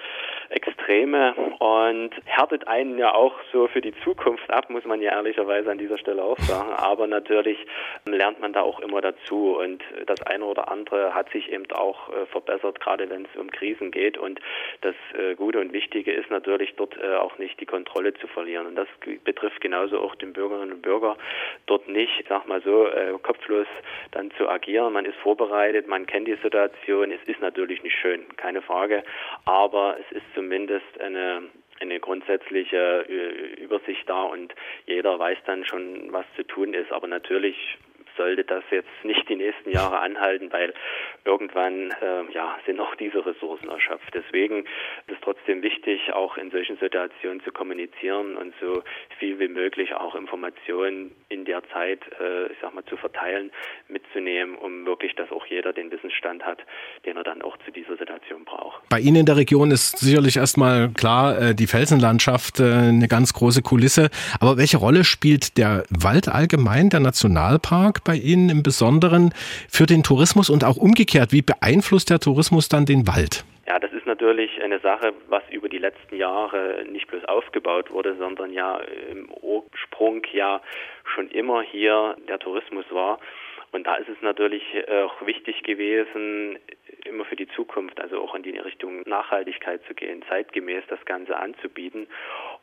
Extreme und härtet einen ja auch so für die Zukunft ab, muss man ja ehrlicherweise an dieser Stelle auch sagen. Aber natürlich lernt man da auch immer dazu und das eine oder andere hat sich eben auch äh, verbessert, gerade wenn es um Krisen geht. Und das äh, Gute und Wichtige ist natürlich dort äh, auch nicht die Kontrolle zu verlieren. Und das betrifft genauso auch den Bürgerinnen und Bürger, dort nicht, ich sag mal so, kopflos dann zu agieren. Man ist vorbereitet, man kennt die Situation. Es ist natürlich nicht schön, keine Frage, aber es ist zumindest eine eine grundsätzliche äh, Übersicht da und jeder weiß dann schon, was zu tun ist. Aber natürlich sollte das jetzt nicht die nächsten Jahre anhalten, weil irgendwann äh, ja, sind auch diese Ressourcen erschöpft. Deswegen ist es trotzdem wichtig, auch in solchen Situationen zu kommunizieren und so viel wie möglich auch Informationen in der Zeit, äh, ich sag mal, zu verteilen, mitzunehmen, um wirklich, dass auch jeder den Wissensstand hat, den er dann auch zu dieser Situation braucht. Bei Ihnen in der Region ist sicherlich erstmal klar, äh, die Felsenlandschaft äh, eine ganz große Kulisse. Aber welche Rolle spielt der Wald allgemein, der Nationalpark bei Ihnen im Besonderen für den Tourismus und auch umgekehrt? Wie beeinflusst der Tourismus dann den Wald? Ja, das ist natürlich eine Sache, was über die letzten Jahre nicht bloß aufgebaut wurde, sondern ja im Ursprung ja schon immer hier der Tourismus war. Und da ist es natürlich auch wichtig gewesen, immer für die Zukunft, also auch in die Richtung Nachhaltigkeit zu gehen, zeitgemäß das Ganze anzubieten.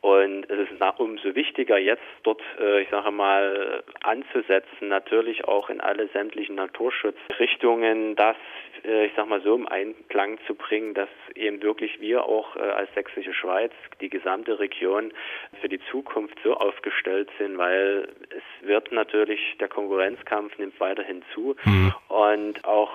Und es ist umso wichtiger, jetzt dort, äh, ich sage mal, anzusetzen, natürlich auch in alle sämtlichen Naturschutzrichtungen, das, äh, ich sage mal so, im Einklang zu bringen, dass eben wirklich wir auch äh, als Sächsische Schweiz, die gesamte Region für die Zukunft so aufgestellt sind, weil es wird natürlich, der Konkurrenzkampf nimmt weiterhin zu mhm. und auch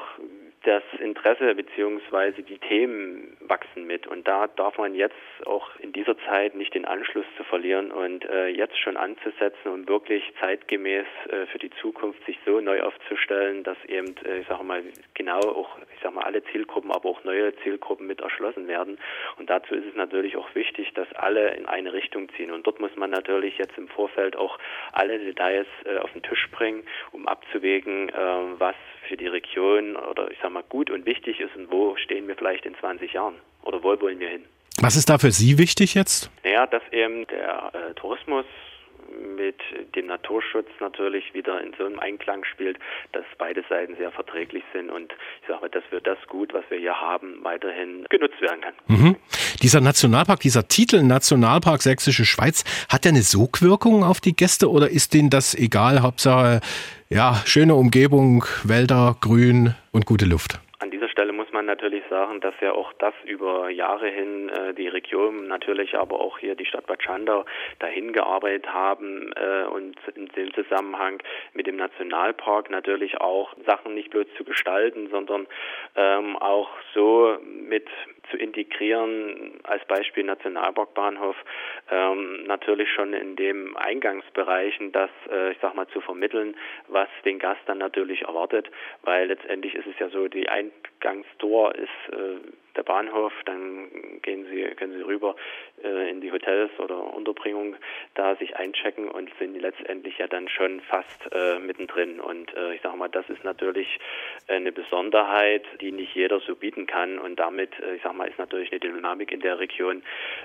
das Interesse bzw. die Themen wachsen mit. Und da darf man jetzt auch in dieser Zeit nicht den Anschluss zu verlieren und äh, jetzt schon anzusetzen und wirklich zeitgemäß äh, für die Zukunft sich so neu aufzustellen, dass eben, äh, ich sage mal, genau auch, ich sage mal, alle Zielgruppen, aber auch neue Zielgruppen mit erschlossen werden. Und dazu ist es natürlich auch wichtig, dass alle in eine Richtung ziehen. Und dort muss man natürlich jetzt im Vorfeld auch alle Details äh, auf den Tisch bringen, um abzuwägen, äh, was für die Region oder ich sage mal gut und wichtig ist und wo stehen wir vielleicht in 20 Jahren oder wo wollen wir hin. Was ist da für Sie wichtig jetzt? Naja, dass eben der äh, Tourismus mit dem Naturschutz natürlich wieder in so einem Einklang spielt, dass beide Seiten sehr verträglich sind und ich sage mal, dass wir das Gut, was wir hier haben, weiterhin genutzt werden kann. Mhm. Dieser Nationalpark, dieser Titel Nationalpark Sächsische Schweiz, hat der eine Sogwirkung auf die Gäste oder ist denen das egal? Hauptsache, ja, schöne Umgebung, Wälder, Grün und gute Luft man natürlich sagen, dass ja auch das über Jahre hin äh, die Region, natürlich aber auch hier die Stadt Bad Schandau dahin gearbeitet haben äh, und in dem Zusammenhang mit dem Nationalpark natürlich auch Sachen nicht bloß zu gestalten, sondern ähm, auch so mit zu integrieren, als Beispiel Nationalparkbahnhof, ähm, natürlich schon in dem Eingangsbereichen das, äh, ich sag mal, zu vermitteln, was den Gast dann natürlich erwartet, weil letztendlich ist es ja so, die Eingangstor ist äh, der Bahnhof, dann gehen Sie, können Sie rüber äh, in die Hotels oder Unterbringung, da sich einchecken und sind letztendlich ja dann schon fast äh, mittendrin. Und äh, ich sage mal, das ist natürlich eine Besonderheit, die nicht jeder so bieten kann. Und damit, äh, ich sage mal, ist natürlich eine Dynamik in der Region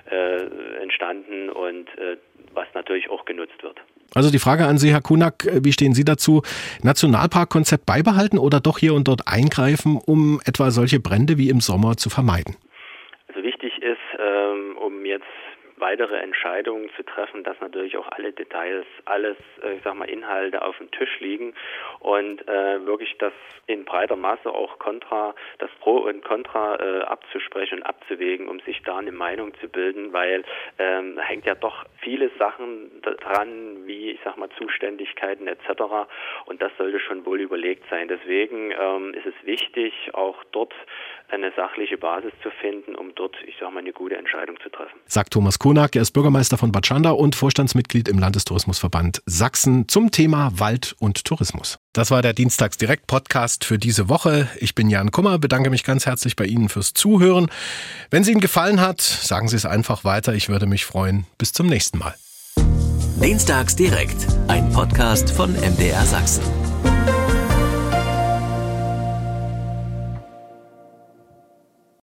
äh, entstanden und äh, was natürlich auch genutzt wird. Also die Frage an Sie, Herr Kunak, wie stehen Sie dazu? Nationalparkkonzept beibehalten oder doch hier und dort eingreifen, um etwa solche Brände wie im Sommer zu vermeiden? Also wichtig ist, ähm, um jetzt weitere Entscheidungen zu treffen, dass natürlich auch alle Details, alles, äh, ich sag mal, Inhalte auf dem Tisch liegen und äh, wirklich das in breiter Masse auch Contra, das Pro und Contra äh, abzusprechen und abzuwägen, um sich da eine Meinung zu bilden, weil ähm, hängt ja doch viele Sachen dran, wie ich sag mal Zuständigkeiten etc. Und das sollte schon wohl überlegt sein. Deswegen ähm, ist es wichtig, auch dort eine sachliche Basis zu finden, um dort, ich sage mal, eine gute Entscheidung zu treffen. Sagt Thomas Konak, er ist Bürgermeister von Bad Schandau und Vorstandsmitglied im Landestourismusverband Sachsen zum Thema Wald und Tourismus. Das war der Dienstagsdirekt-Podcast für diese Woche. Ich bin Jan Kummer, bedanke mich ganz herzlich bei Ihnen fürs Zuhören. Wenn es Ihnen gefallen hat, sagen Sie es einfach weiter. Ich würde mich freuen. Bis zum nächsten Mal. Dienstagsdirekt, ein Podcast von MDR Sachsen.